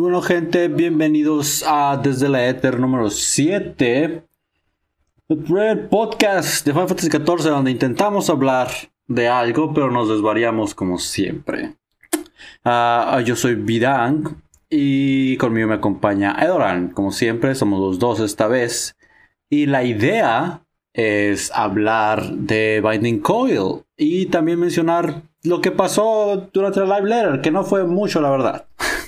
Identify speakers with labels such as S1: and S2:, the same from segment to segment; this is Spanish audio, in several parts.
S1: Bueno, gente, bienvenidos a Desde la Ether número 7. El primer podcast de Final Fantasy XIV donde intentamos hablar de algo, pero nos desvariamos como siempre. Ah, yo soy Vidang y conmigo me acompaña Edoran. Como siempre, somos los dos esta vez. Y la idea es hablar de Binding Coil y también mencionar lo que pasó durante la live letter, que no fue mucho, la verdad.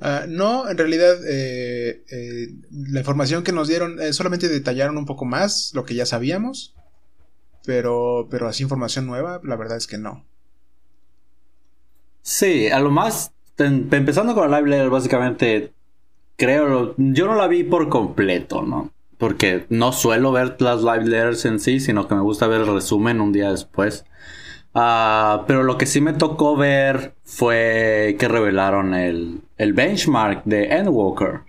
S2: Ah, no, en realidad eh, eh, la información que nos dieron eh, solamente detallaron un poco más lo que ya sabíamos, pero, pero así información nueva, la verdad es que no.
S1: Sí, a lo más, empezando con la live letter, básicamente, creo, yo no la vi por completo, ¿no? Porque no suelo ver las live letters en sí, sino que me gusta ver el resumen un día después. Ah, pero lo que sí me tocó ver fue que revelaron el, benchmark de Endwalker.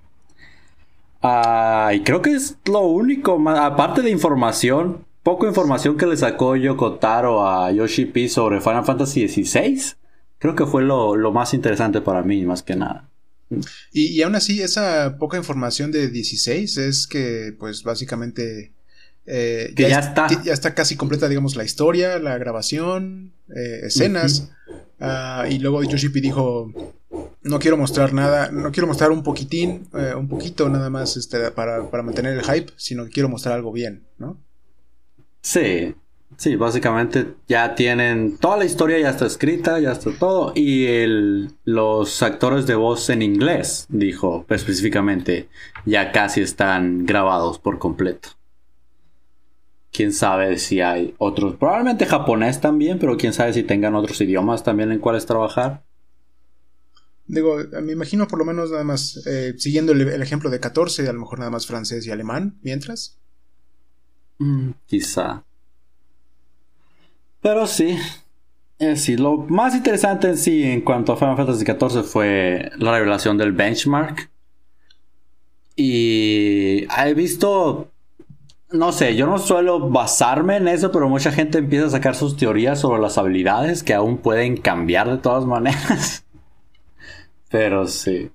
S1: Uh, y creo que es lo único, aparte de información, poco información que le sacó Yoko Taro a Yoshi P sobre Final Fantasy XVI. Creo que fue lo, más interesante para mí, más que nada.
S2: Y, y, aún así, esa poca información de 16 es que, pues básicamente eh,
S1: que ya, está.
S2: Ya está casi completa, digamos, la historia, la grabación, eh, escenas. Ah, y luego Yoshipi dijo, no quiero mostrar nada, no quiero mostrar un poquitín, eh, un poquito nada más este, para, mantener el hype, sino que quiero mostrar algo bien, ¿no?
S1: Sí, sí, básicamente ya tienen, toda la historia ya está escrita, ya está todo, y el, los actores de voz en inglés, dijo específicamente, ya casi están grabados por completo quién sabe si hay otros, probablemente japonés también, pero quién sabe si tengan otros idiomas también en cuáles trabajar.
S2: Digo, me imagino por lo menos nada más, eh, siguiendo el, ejemplo de 14, a lo mejor nada más francés y alemán, mientras.
S1: Mm, quizá. Pero sí. Eh, sí, lo más interesante en sí en cuanto a Final Fantasy XIV fue la revelación del benchmark. Y he visto no sé, yo no suelo basarme en eso, pero mucha gente empieza a sacar sus teorías sobre las habilidades que aún pueden cambiar de todas maneras. pero sí.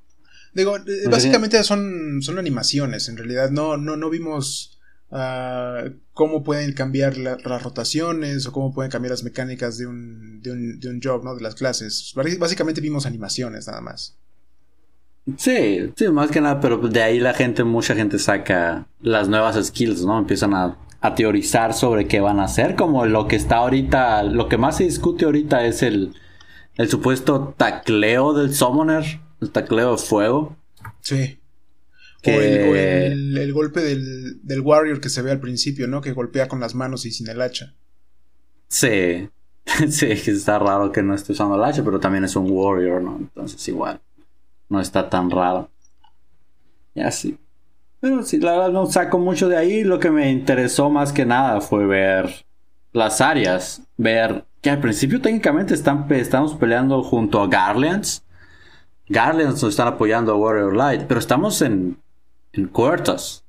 S2: Digo, básicamente son, son animaciones, en realidad no, no, no vimos uh, cómo pueden cambiar las rotaciones o cómo pueden cambiar las mecánicas de un, de un, de un job, ¿no? De las clases. Básicamente vimos animaciones nada más.
S1: Sí, sí, más que nada, pero de ahí la gente, mucha gente saca las nuevas skills, ¿no? Empiezan a, teorizar sobre qué van a hacer, como lo que está ahorita, lo que más se discute ahorita es el, el supuesto tacleo del summoner, el tacleo de fuego.
S2: Sí. O, el, golpe del, del, warrior que se ve al principio, ¿no? Que golpea con las manos y sin el hacha.
S1: Sí, sí, está raro que no esté usando el hacha, pero también es un warrior, ¿no? Entonces igual no está tan raro. Y así. Pero sí, la verdad no saco mucho de ahí. Lo que me interesó más que nada fue ver las áreas. Ver que al principio técnicamente están, estamos peleando junto a Garlands. Garlands nos están apoyando a Warrior Light. Pero estamos en, en Cuartos.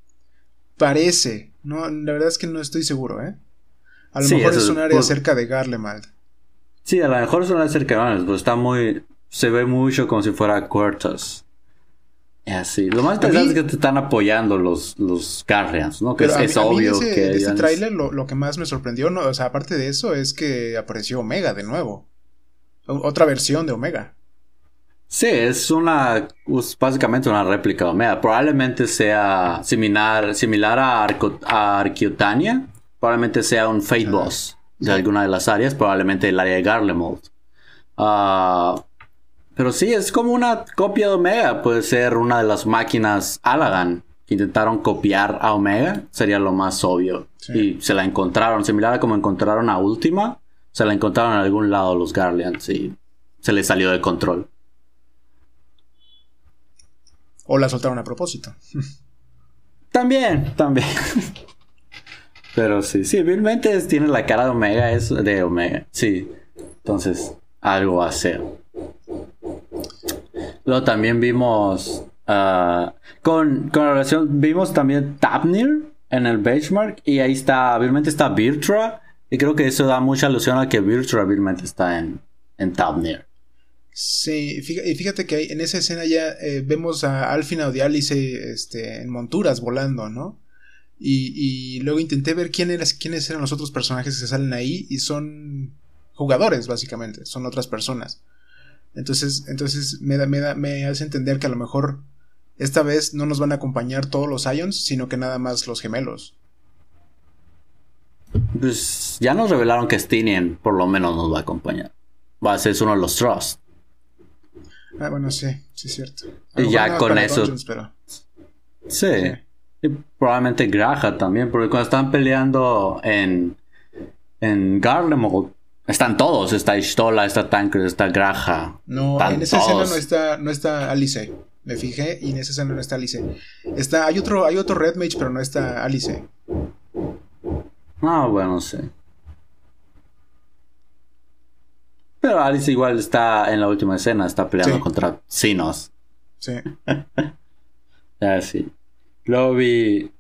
S2: Parece. No, la verdad es que no estoy seguro, ¿eh? A lo mejor es un área cerca de Garlemald.
S1: Sí, a lo mejor es un área cerca de Garlemald, pero está muy se ve mucho como si fuera Quartos. Así. Lo más interesante es que te están apoyando los, los Guardians, ¿no? Que es, obvio
S2: ese,
S1: que.
S2: este tráiler lo, que más me sorprendió, ¿no? o sea, aparte de eso, es que apareció Omega de nuevo. otra versión de Omega.
S1: Sí, es una. básicamente una réplica de Omega. Probablemente sea similar, similar a, a Arqueotania. Probablemente sea un Fate Boss de alguna de las áreas. Probablemente el área de Garlemald. Ah. Pero sí, es como una copia de Omega. Puede ser una de las máquinas Alagan que intentaron copiar a Omega. Sería lo más obvio. Y se la encontraron, similar a como encontraron a Última. Se la encontraron en algún lado los Guardians y se les salió de control.
S2: O la soltaron a propósito.
S1: También, también. Pero sí, sí, realmente tiene la cara de Omega, es de Omega. Sí. Entonces, algo a hacer. Luego también vimos. Uh, con, con la relación. Vimos también Tapnir en el benchmark. Y ahí está. Obviamente está Virtua. Y creo que eso da mucha alusión a que Virtua obviamente está en, en Tapnir.
S2: Sí, y fíjate que en esa escena ya eh, vemos a Alfina o de Alice este, en monturas volando, ¿no? Y, luego intenté ver quién quiénes eran los otros personajes que salen ahí y son jugadores, básicamente, son otras personas. Entonces, entonces me, da, me, da, me hace entender que a lo mejor esta vez no nos van a acompañar todos los Ions, sino que nada más los gemelos.
S1: Pues ya nos revelaron que Stinian por lo menos nos va a acompañar. Va a ser uno de los Trust.
S2: Ah, bueno, sí, sí es cierto.
S1: Y ya con eso. Sí. Y probablemente Graja también, porque cuando están peleando en, en Garlemald, están todos. Está Istola, está Tancred, está Graja.
S2: No, en esa escena no está, no está Alice. Me fijé y en esa escena no está Alice. Está, hay otro, hay otro Red Mage, pero no está Alice.
S1: Ah, bueno, sí. Pero Alice igual está en la última escena, está peleando contra Sinos.
S2: Sí.
S1: ah, sí. Luego vi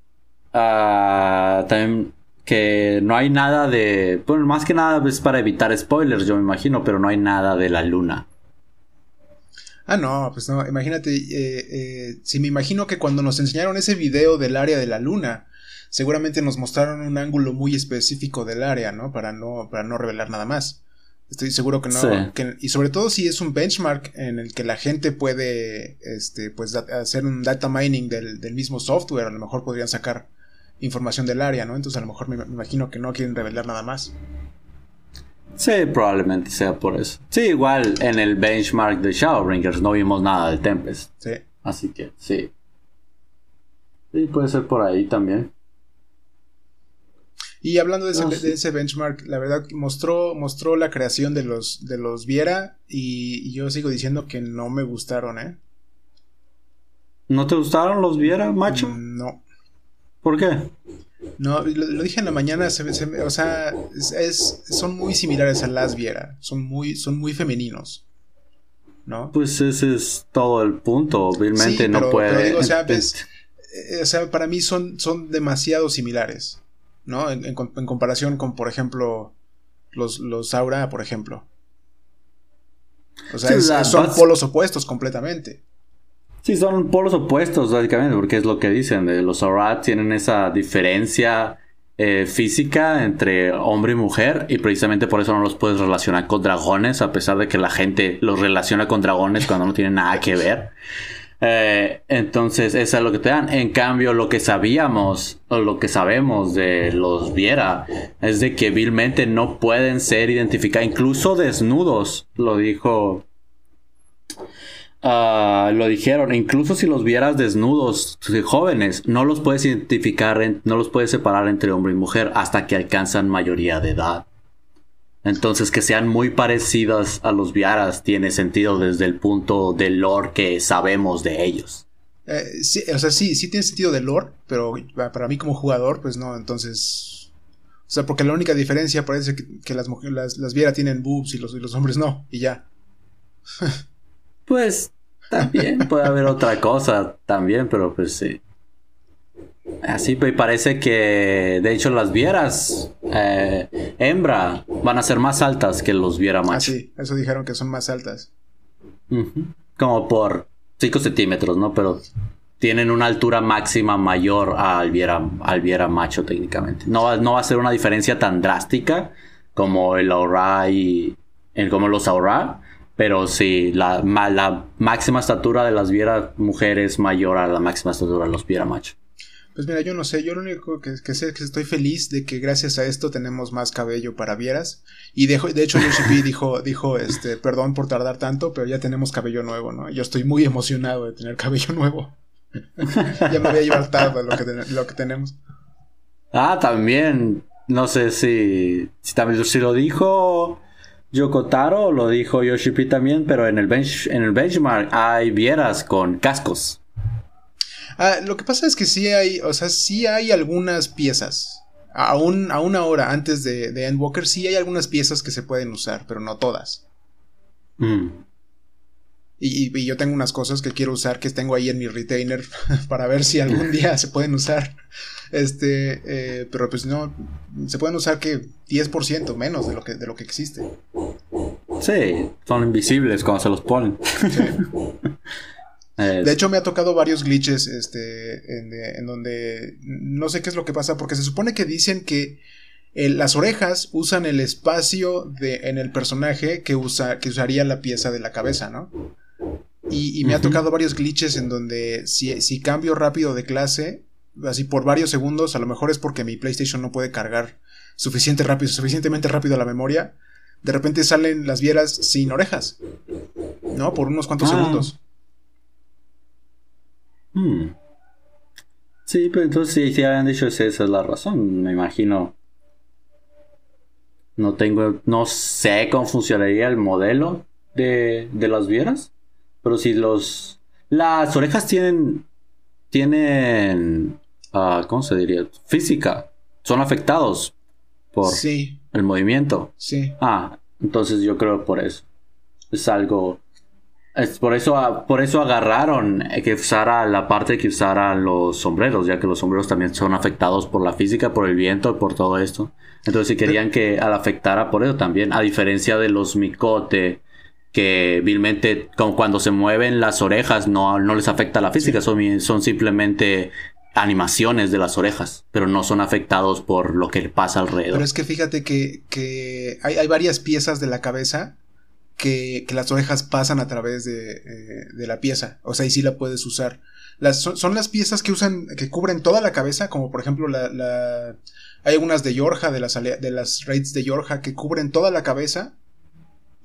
S1: uh, también que no hay nada de... Bueno, más que nada es para evitar spoilers, yo me imagino, pero no hay nada de la luna.
S2: Ah, no, pues no, imagínate, eh, eh, si me imagino que cuando nos enseñaron ese video del área de la luna, seguramente nos mostraron un ángulo muy específico del área, ¿no? Para no, para no revelar nada más. Estoy seguro que no. y sobre todo si es un benchmark en el que la gente puede este, pues, hacer un data mining del, del, mismo software, a lo mejor podrían sacar información del área, ¿no? Entonces a lo mejor me, imagino que no quieren revelar nada más.
S1: Sí, probablemente sea por eso. Sí, igual en el benchmark de Shadowbringers no vimos nada de Tempest.
S2: Sí.
S1: Así que sí. Sí, puede ser por ahí también.
S2: Y hablando de ese, benchmark, la verdad mostró, mostró la creación de los, de los Viera y, yo sigo diciendo que no me gustaron, ¿eh?
S1: ¿No te gustaron los Viera, macho?
S2: Mm, no.
S1: ¿Por qué?
S2: No, lo, dije en la mañana, o sea, es, son muy similares a las Viera, son muy, son muy femeninos. ¿No?
S1: Pues ese es todo el punto, obviamente no puede.
S2: o, sea, eh, o sea, para mí son, son demasiado similares. ¿no? En, comparación con, por ejemplo, los, los Aura, por ejemplo. O sea, son polos opuestos completamente.
S1: Sí, son polos opuestos, básicamente, porque es lo que dicen. De los Aura tienen esa diferencia eh, física entre hombre y mujer, y precisamente por eso no los puedes relacionar con dragones, a pesar de que la gente los relaciona con dragones cuando no tienen nada que ver. Eh, entonces, eso es lo que te dan. En cambio, lo que sabíamos, o lo que sabemos de los Viera, es de que vilmente no pueden ser identificados, incluso desnudos, lo dijo. Ah, lo dijeron, incluso si los vieras desnudos, jóvenes, no los puedes identificar, no los puedes separar entre hombre y mujer hasta que alcanzan mayoría de edad. Entonces, que sean muy parecidas a los Viaras tiene sentido desde el punto del lore que sabemos de ellos.
S2: Eh, sí, o sea, sí, sí tiene sentido del lore, pero para mí como jugador, pues no, entonces... O sea, porque la única diferencia parece que, las, mujeres, las, tienen boobs y los, y los hombres no, y ya.
S1: pues también puede haber otra cosa también, pero pues sí. Así pues parece que de hecho las vieras eh, hembra van a ser más altas que los viera macho.
S2: Ah, sí, eso dijeron que son más altas.
S1: Como por 5 centímetros, ¿no? Pero tienen una altura máxima mayor al viera, al viera macho técnicamente. No, no va a ser una diferencia tan drástica como el aura y como los aura, pero sí, la, la máxima estatura de las viera mujeres mayor a la máxima estatura de los viera macho.
S2: Pues mira, yo no sé, yo lo único que, sé es que estoy feliz de que gracias a esto tenemos más cabello para Vieras. Y de, de hecho, UCP dijo, dijo, este, perdón por tardar tanto, pero ya tenemos cabello nuevo, ¿no? Yo estoy muy emocionado de tener cabello nuevo. ya me voy a llevar tarde lo que, lo que tenemos.
S1: Ah, también, no sé si, si también si lo dijo Yokotaro lo dijo Yoshipi también, pero en el, bench, en el benchmark hay Vieras con cascos.
S2: Ah, lo que pasa es que sí hay, o sea, sí hay algunas piezas. Aún, a una hora antes de, de Endwalker sí hay algunas piezas que se pueden usar, pero no todas.
S1: Mm.
S2: Y, yo tengo unas cosas que quiero usar que tengo ahí en mi retainer para ver si algún día se pueden usar. Este, eh, pero pues no, se pueden usar que 10% menos de lo que, de lo que existe.
S1: Sí, son invisibles cuando se los ponen.
S2: De hecho, me ha tocado varios glitches este, en, donde no sé qué es lo que pasa, porque se supone que dicen que las orejas usan el espacio de, en el personaje que, usa, que usaría la pieza de la cabeza, ¿no? Y, me ha tocado varios glitches en donde si, si cambio rápido de clase, así por varios segundos, a lo mejor es porque mi PlayStation no puede cargar suficiente rápido, suficientemente rápido la memoria, de repente salen las vieras sin orejas, ¿no? Por unos cuantos ah. segundos.
S1: Hmm. Sí, pero entonces si, si habían dicho esa es la razón, me imagino. No tengo, no sé cómo funcionaría el modelo de, de las vieras, pero si los, las orejas tienen, tienen, uh, ¿cómo se diría? Física, son afectados por el movimiento.
S2: Sí.
S1: Ah, entonces yo creo por eso. Es algo es por eso, por eso agarraron que usara la parte que usara los sombreros, ya que los sombreros también son afectados por la física, por el viento, por todo esto. Entonces, si querían que al afectara por eso también, a diferencia de los micote, que vilmente, como cuando se mueven las orejas, no, no les afecta la física, son, son simplemente animaciones de las orejas, pero no son afectados por lo que pasa alrededor.
S2: Pero es que fíjate que, que hay, hay varias piezas de la cabeza que, las orejas pasan a través eh, de, la pieza. O sea, y sí la puedes usar. Las, son, las piezas que usan, que cubren toda la cabeza, como por ejemplo la, la hay algunas de Yorja, de las, de las raids de Yorja, que cubren toda la cabeza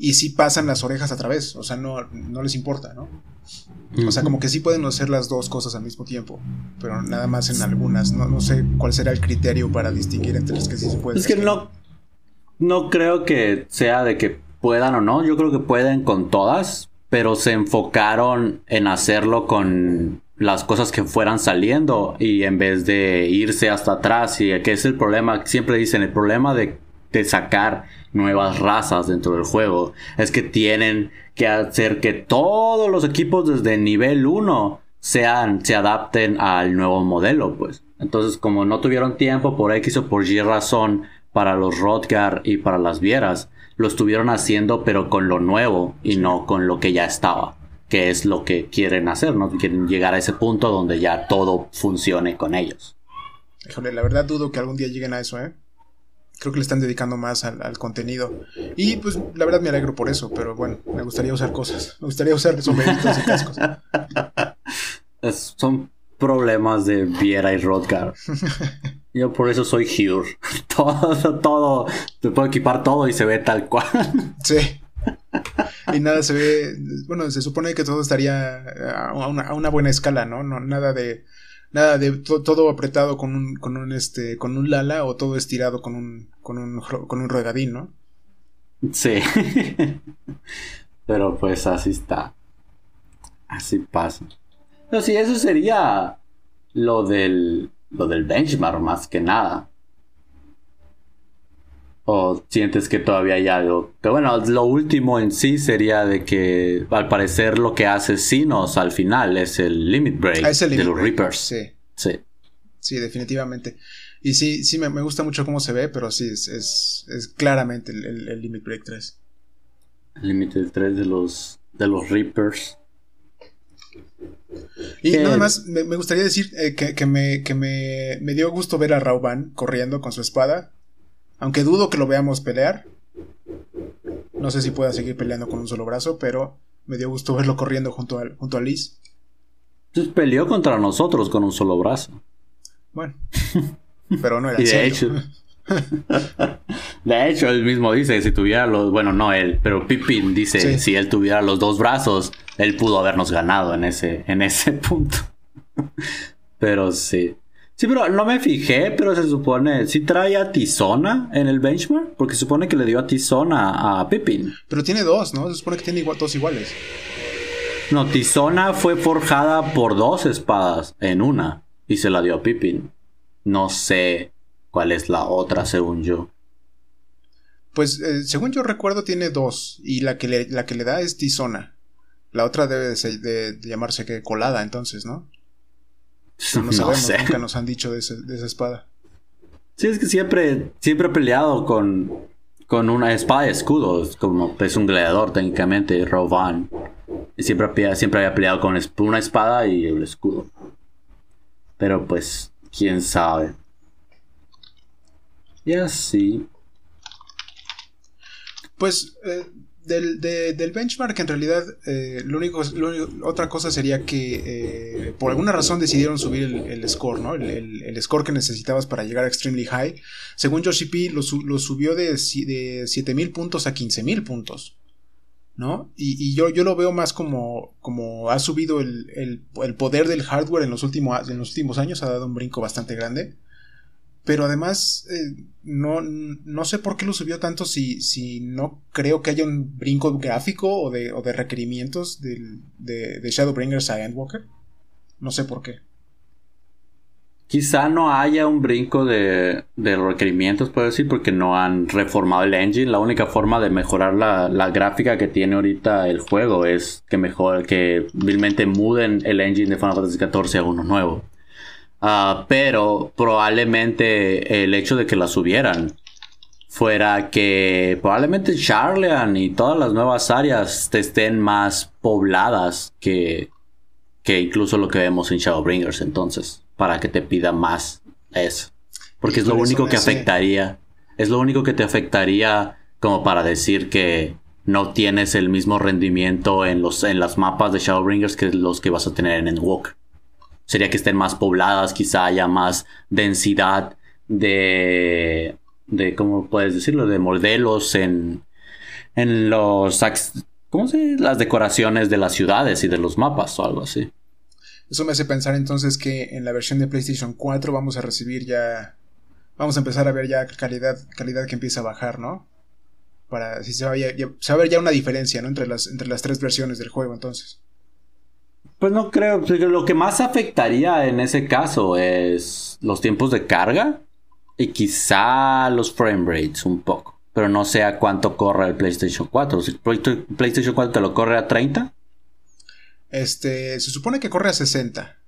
S2: y sí pasan las orejas a través. O sea, no, no les importa, ¿no? O sea, como que sí pueden hacer las dos cosas al mismo tiempo, pero nada más en algunas. No, no sé cuál será el criterio para distinguir entre las que sí se pueden.
S1: Es que no, no creo que sea de que puedan o no, yo creo que pueden con todas, pero se enfocaron en hacerlo con las cosas que fueran saliendo y en vez de irse hasta atrás y que es el problema, siempre dicen el problema de, de sacar nuevas razas dentro del juego es que tienen que hacer que todos los equipos desde nivel 1 sean, se adapten al nuevo modelo, pues. Entonces, como no tuvieron tiempo por X o por Y razón para los Rodgar y para las Vieras, lo estuvieron haciendo pero con lo nuevo y no con lo que ya estaba, que es lo que quieren hacer, ¿no? Quieren llegar a ese punto donde ya todo funcione con ellos.
S2: Híjole, la verdad dudo que algún día lleguen a eso, ¿eh? Creo que le están dedicando más al, contenido. Y pues la verdad me alegro por eso, pero bueno, me gustaría usar cosas. Me gustaría usar sombreritos y cascos.
S1: son problemas de Viera y Rodgar. Yo por eso soy Hure. Todo, todo, te puedo equipar todo y se ve tal cual.
S2: Sí. Y nada se ve, bueno, se supone que todo estaría a una, buena escala, ¿no? ¿no? Nada de, nada de todo apretado con un, con un, este, con un lala o todo estirado con un, con un, con un regadín, ¿no?
S1: Sí. Pero pues así está. Así pasa. Pero sí, eso sería lo del lo del benchmark más que nada. ¿O sientes que todavía hay algo? Que bueno, lo último en sí sería de que al parecer lo que hace Sinos al final es el limit break ah, de los Reapers.
S2: Sí.
S1: Sí.
S2: Sí, definitivamente. Y sí, sí, me, gusta mucho cómo se ve, pero sí, es, es, claramente el, Limit Break 3.
S1: El Limit 3 de los, de los Reapers.
S2: Y nada más me, gustaría decir eh, que, me, que me, dio gusto ver a Rauban corriendo con su espada. Aunque dudo que lo veamos pelear. No sé si pueda seguir peleando con un solo brazo, pero me dio gusto verlo corriendo junto a, junto a Liz.
S1: Pues peleó contra nosotros con un solo brazo.
S2: Bueno. Pero no era
S1: y de hecho, de hecho, él mismo dice que si tuviera los, bueno, no él, pero Pippin dice si él tuviera los dos brazos, él pudo habernos ganado en ese, en ese punto. pero sí. Sí, pero no me fijé, pero se supone, si trae a Tizona en el benchmark, porque se supone que le dio a Tizona a Pippin.
S2: Pero tiene dos, ¿no? Se supone que tiene dos iguales.
S1: No, Tizona fue forjada por dos espadas en una y se la dio a Pippin. No sé ¿Cuál es la otra, según yo?
S2: Pues, eh, según yo recuerdo, tiene dos. Y la que le, la que le da es Tizona. La otra debe de, llamarse que colada, entonces, ¿no? no sabemos, nunca nos han dicho de, esa espada.
S1: Sí, es que siempre, siempre he peleado con, con una espada y escudo, como es un gladiador técnicamente, Rovan. Y siempre, siempre había peleado con una espada y el escudo. Pero pues, quién sabe. Y así.
S2: Pues eh, del, del, benchmark en realidad eh, lo, único, otra cosa sería que eh, por alguna razón decidieron subir el, score, ¿no? El, score que necesitabas para llegar a extremely high. Según Yoshi P lo, subió de, de 7000 puntos a 15000 puntos. ¿no? Y, yo, yo, lo veo más como, como ha subido el, poder del hardware en los, en los últimos años, ha dado un brinco bastante grande. Pero además, eh, no, no, sé por qué lo subió tanto si, si no creo que haya un brinco gráfico o de, o de requerimientos de, de Shadowbringers a Endwalker. No sé por qué.
S1: Quizá no haya un brinco de, requerimientos, puedo decir, porque no han reformado el engine. La única forma de mejorar la, gráfica que tiene ahorita el juego es que mejor, que vilmente muden el engine de Final Fantasy XIV a uno nuevo. Ah, pero probablemente el hecho de que la subieran fuera que probablemente Charlean y todas las nuevas áreas estén más pobladas que, que incluso lo que vemos en Shadowbringers entonces para que te pida más eso. Porque es lo único que afectaría. Es lo único que te afectaría como para decir que no tienes el mismo rendimiento en los en las mapas de Shadowbringers que los que vas a tener en Endwalker. Sería que estén más pobladas, quizá haya más densidad de de cómo puedes decirlo, de modelos en en los ¿cómo se las decoraciones de las ciudades y de los mapas o algo así.
S2: Eso me hace pensar entonces que en la versión de PlayStation 4 vamos a recibir ya. Vamos a empezar a ver ya calidad, calidad que empieza a bajar, ¿no? Para si se va, a ver ya una diferencia, ¿no? Entre las, entre las tres versiones del juego, entonces.
S1: Pues no creo. Lo que más afectaría en ese caso es los tiempos de carga y quizá los frame rates un poco. Pero no sé a cuánto corre el PlayStation 4. Si el PlayStation 4 te lo corre a 30,
S2: este, se supone que corre a 60,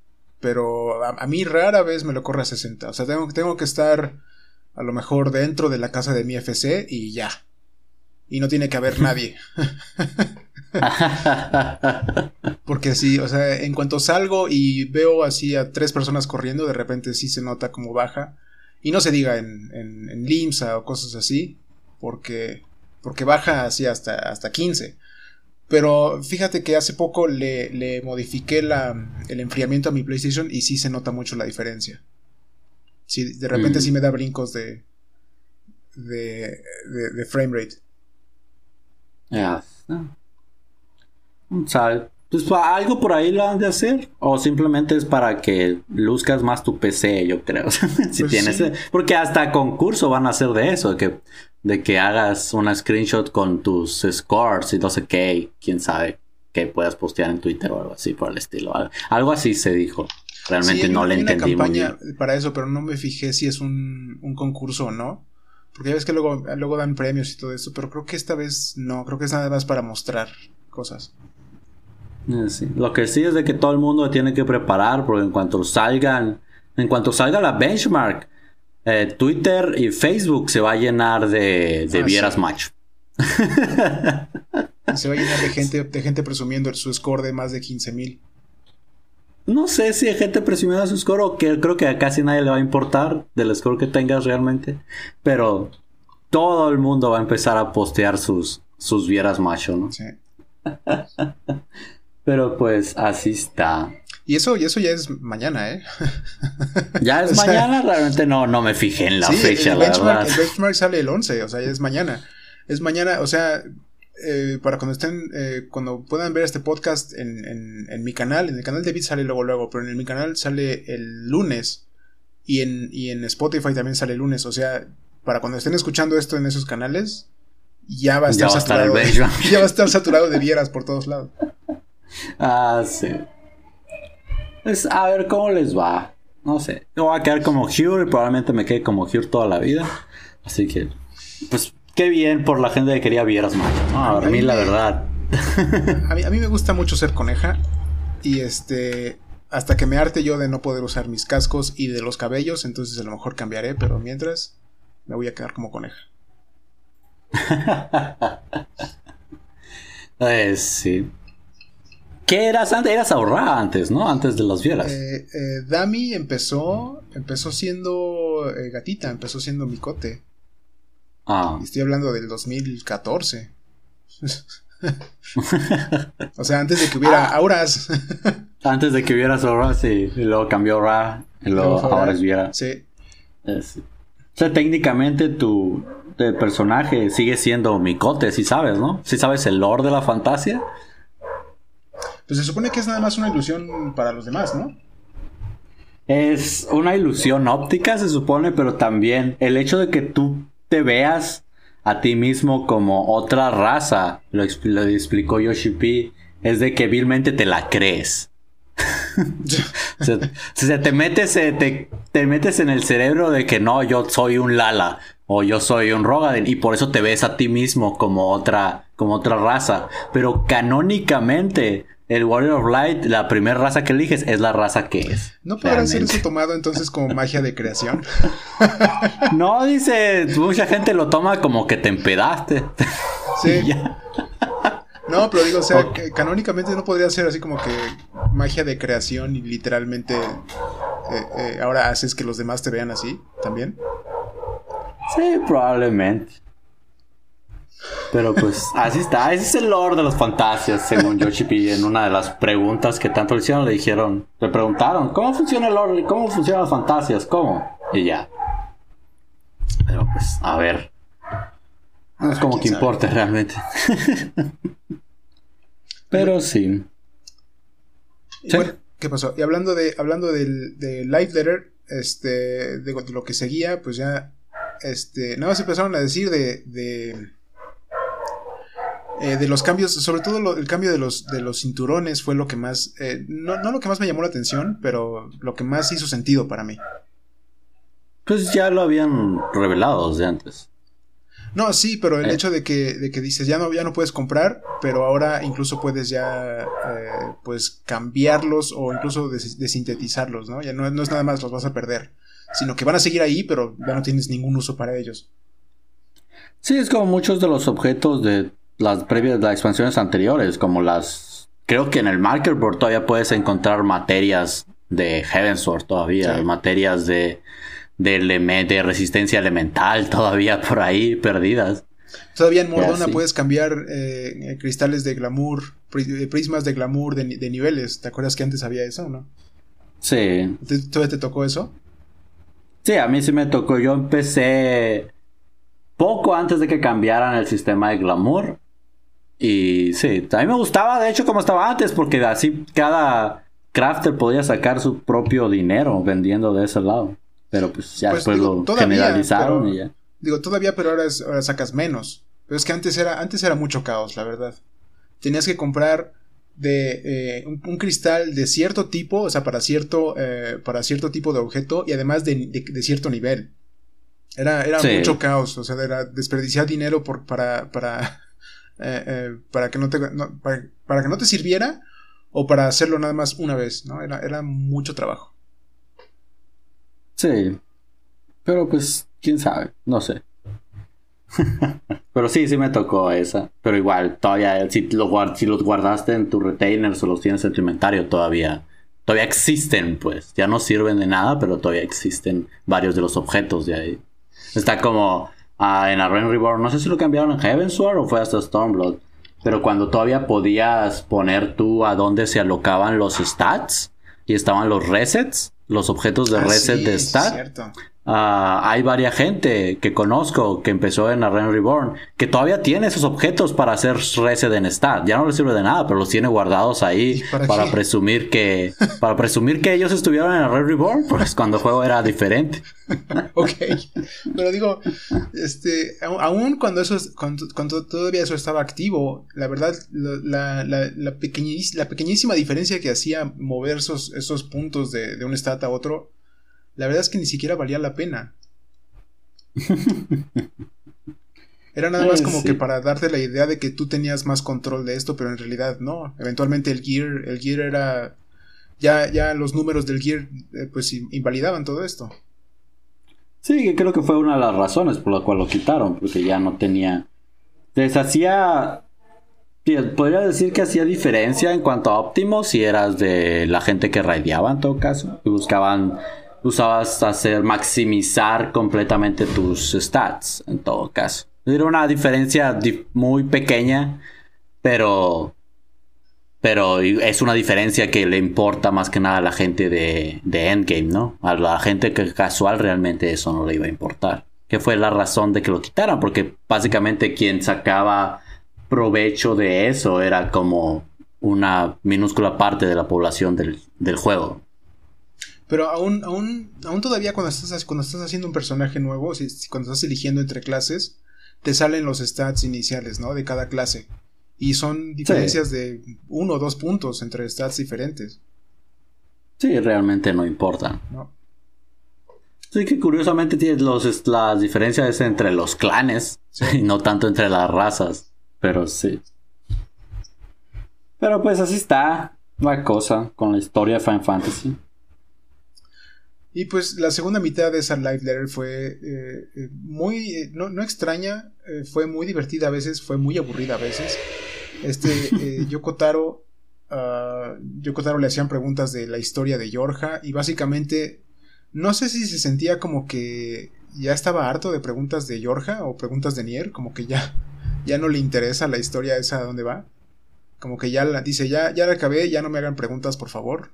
S2: pero a, mí rara vez me lo corre a 60. O sea, tengo, tengo que estar a lo mejor dentro de la casa de mi FC y ya. Y no tiene que haber nadie. Porque sí, o sea, en cuanto salgo y veo así a tres personas corriendo, de repente sí se nota como baja. Y no se diga en, en, en Limsa o cosas así, porque, porque baja así hasta, hasta 15. Pero fíjate que hace poco le, modifiqué el enfriamiento a mi PlayStation y sí se nota mucho la diferencia. Sí, de repente sí me da brincos de, de, de, frame rate.
S1: Ya. Pues algo por ahí lo han de hacer. O simplemente es para que luzcas más tu PC, yo creo. si pues tienes. Porque hasta concurso van a hacer de eso. Que de que hagas una screenshot con tus scores y no sé qué, quién sabe, que puedas postear en Twitter o algo así por el estilo. Algo así se dijo. Realmente no le entendí
S2: una campaña para eso, pero no me fijé si es un, un concurso o no. Porque ya ves que luego, luego dan premios y todo eso, pero creo que esta vez no, creo que es nada más para mostrar cosas.
S1: Eh, sí. Lo que sí es de que todo el mundo tiene que preparar, porque en cuanto salgan, en cuanto salga la benchmark, eh, Twitter y Facebook se va a llenar de, de ah, vieras macho.
S2: se va a llenar de gente, de gente presumiendo su score de más de 15 mil.
S1: No sé si hay gente presumiendo su score o que creo que a casi nadie le va a importar del score que tengas realmente. Pero todo el mundo va a empezar a postear sus, sus vieras macho, ¿no? Sí. pero pues así está.
S2: Y eso, y eso ya es mañana, ¿eh?
S1: Ya es mañana, realmente no, no me fijé en la fecha,
S2: el benchmark, El benchmark sale el 11, o sea, ya es mañana. Es mañana, o sea, eh, para cuando estén, eh, cuando puedan ver este podcast en, en, en, mi canal, en el canal de Beat sale luego, luego, pero en mi canal sale el lunes y en, y en Spotify también sale el lunes, o sea, para cuando estén escuchando esto en esos canales, ya va a estar, saturado, ya va a estar saturado de vieras por todos lados.
S1: Ah, sí. Es a ver cómo les va. No sé. Yo voy a quedar como Hure y probablemente me quede como Hure toda la vida. Así que, pues, qué bien por la gente que quería vieras más. a, mí, la verdad.
S2: A mí, a mí me gusta mucho ser coneja. Y este. Hasta que me arte yo de no poder usar mis cascos y de los cabellos. Entonces a lo mejor cambiaré. Pero mientras, me voy a quedar como coneja.
S1: eh, sí. ¿Qué eras antes? Eras ahorrada antes, ¿no? Antes de las vieras.
S2: Eh, eh, Dami empezó, empezó siendo eh, gatita, empezó siendo micote. Ah. estoy hablando del 2014. o sea, antes de que hubiera ah. auras.
S1: antes de que hubiera auras, sí. Y luego cambió Ra. Y luego ahora es Viera. Sí. O sea, técnicamente tu, personaje sigue siendo Micote, si sabes, ¿no? Si sabes el lore de la fantasía.
S2: Pues se supone que es nada más una ilusión para los demás, ¿no?
S1: Es una ilusión óptica, se supone, pero también el hecho de que tú te veas a ti mismo como otra raza, lo, explicó Yoshi P, es de que vilmente te la crees. se, te metes, te, te, metes en el cerebro de que no, yo soy un Lala o yo soy un Rogaden y por eso te ves a ti mismo como otra, como otra raza. Pero canónicamente el Warrior of Light, la primera raza que eliges es la raza que es.
S2: ¿No podrá ser eso tomado entonces como magia de creación?
S1: no, dice, mucha gente lo toma como que te empedaste. Sí.
S2: no, pero digo, o sea, canónicamente no podría ser así como que magia de creación y literalmente eh, eh, ahora haces que los demás te vean así también.
S1: Sí, probablemente. Pero pues así está, ese es el lore de las fantasias, según Yoshi P. En una de las preguntas que tanto le hicieron, le dijeron, le preguntaron, ¿cómo funciona el lore? ¿Cómo funcionan las fantasias? ¿Cómo? Y ya. Pero pues, a ver. No es como que importe realmente. Pero sí.
S2: ¿Qué pasó? Y hablando de, hablando del, de Live Letter, este, de, lo que seguía, pues ya, este, nada más empezaron a decir de eh, de los cambios, sobre todo el cambio de los, de los cinturones fue lo que más, eh, no, lo que más me llamó la atención, pero lo que más hizo sentido para mí.
S1: Pues ya lo habían revelado desde antes.
S2: No, sí, pero el eh. hecho de que, de que dices ya no, ya no puedes comprar, pero ahora incluso puedes ya pues cambiarlos o incluso desintetizarlos, ¿no? Ya no, no es nada más los vas a perder, sino que van a seguir ahí, pero ya no tienes ningún uso para ellos.
S1: Sí, es como muchos de los objetos de las previas, las expansiones anteriores, como las... Creo que en el Marker Board todavía puedes encontrar materias de Heavensward todavía, materias de, de, de, resistencia elemental todavía por ahí perdidas.
S2: Todavía en Mordona puedes cambiar eh, cristales de glamour, eh, prismas de glamour de, de, niveles. ¿Te acuerdas que antes había eso no?
S1: Sí.
S2: ¿Todavía te tocó eso?
S1: Sí, a mí sí me tocó. Yo empecé poco antes de que cambiaran el sistema de glamour. Y sí, a mí me gustaba, de hecho, como estaba antes, porque así cada crafter podía sacar su propio dinero vendiendo de ese lado. Pero pues ya pues, después lo generalizaron y ya.
S2: Digo, todavía, pero ahora, ahora sacas menos. Pero es que antes era, antes era mucho caos, la verdad. Tenías que comprar de eh, un, cristal de cierto tipo, o sea, para cierto, eh, para cierto tipo de objeto y además de, de, cierto nivel. Era, era mucho caos, o sea, era desperdiciar dinero por, para, para, eh, eh, para, que no te, para, que no te sirviera o para hacerlo nada más una vez, ¿no? Era, era mucho trabajo.
S1: Sí, pero pues, quién sabe, no sé. pero sí, sí me tocó esa. Pero igual, todavía, si, lo, si los guardaste en tu retainers o los tienes en tu inventario, todavía, todavía existen, pues. Ya no sirven de nada, pero todavía existen varios de los objetos de ahí. Está como en Arrain Reborn. No sé si lo cambiaron en Heavensward o fue hasta Stormblood. Pero cuando todavía podías poner tú a dónde se alocaban los stats y estaban los resets, los objetos de ah, reset de stat. Ah, hay varias gente que conozco que empezó en Arena Reborn que todavía tiene esos objetos para hacer reset en Stat. Ya no les sirve de nada, pero los tiene guardados ahí para, presumir que para presumir que ellos estuvieron en Arena Reborn, pues cuando el juego era diferente.
S2: ok, pero digo, este, aún cuando eso, cuando, todavía eso estaba activo, la verdad, la, la, la, pequeñísima diferencia que hacía mover esos, esos puntos de, de un stat a otro la verdad es que ni siquiera valía la pena. Era nada más como que para darte la idea de que tú tenías más control de esto, pero en realidad no. Eventualmente el gear, el gear era ya, ya los números del gear eh, pues invalidaban todo esto.
S1: Sí, que creo que fue una de las razones por la cual lo quitaron, porque ya no tenía deshacía Podría decir que hacía diferencia en cuanto a óptimo si eras de la gente que raideaba en todo caso. Y buscaban, usabas hacer maximizar completamente tus stats en todo caso. Era una diferencia muy pequeña, pero pero es una diferencia que le importa más que nada a la gente de, de Endgame, ¿no? A la gente que casual realmente eso no le iba a importar. Que fue la razón de que lo quitaran, porque básicamente quien sacaba provecho de eso era como una minúscula parte de la población del, juego.
S2: Pero aún, aún, aún todavía cuando estás, cuando estás haciendo un personaje nuevo, si, cuando estás eligiendo entre clases, te salen los stats iniciales, ¿no? De cada clase. Y son diferencias de uno o dos puntos entre stats diferentes.
S1: Sí, realmente no importa. No. Sí, que curiosamente tienes los, las diferencias entre los clanes y no tanto entre las razas. Pero sí. Pero pues así está la cosa con la historia de Final Fantasy.
S2: Y pues la segunda mitad de esa live letter fue eh, eh, muy, eh, no, extraña, fue muy divertida a veces, fue muy aburrida a veces. Este, Yokotaro, uh, Yokotaro le hacían preguntas de la historia de Yorja y básicamente, no sé si se sentía como que ya estaba harto de preguntas de Yorja o preguntas de Nier, como que ya ya no le interesa la historia esa a dónde va. Como que ya la, dice, ya, ya la acabé, ya no me hagan preguntas, por favor.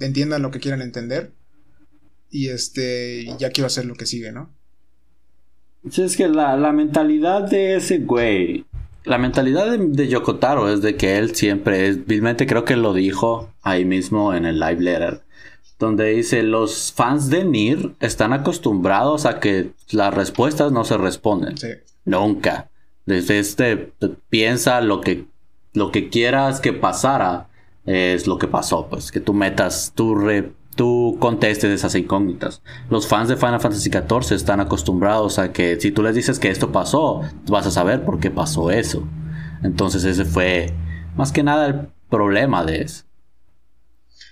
S2: Entiendan lo que quieran entender. Y este, ya quiero hacer lo que sigue, ¿no?
S1: Sí, es que la, mentalidad de ese güey, la mentalidad de, Yokotaro es de que él siempre es, vilmente creo que lo dijo ahí mismo en el live letter, donde dice, los fans de Nir están acostumbrados a que las respuestas no se responden. Sí. Nunca. Desde este, piensa lo que, lo que quieras que pasara es lo que pasó, pues que tú metas, tú, tú contestes esas incógnitas. Los fans de Final Fantasy XIV están acostumbrados a que si tú les dices que esto pasó, vas a saber por qué pasó eso. Entonces ese fue más que nada el problema de eso.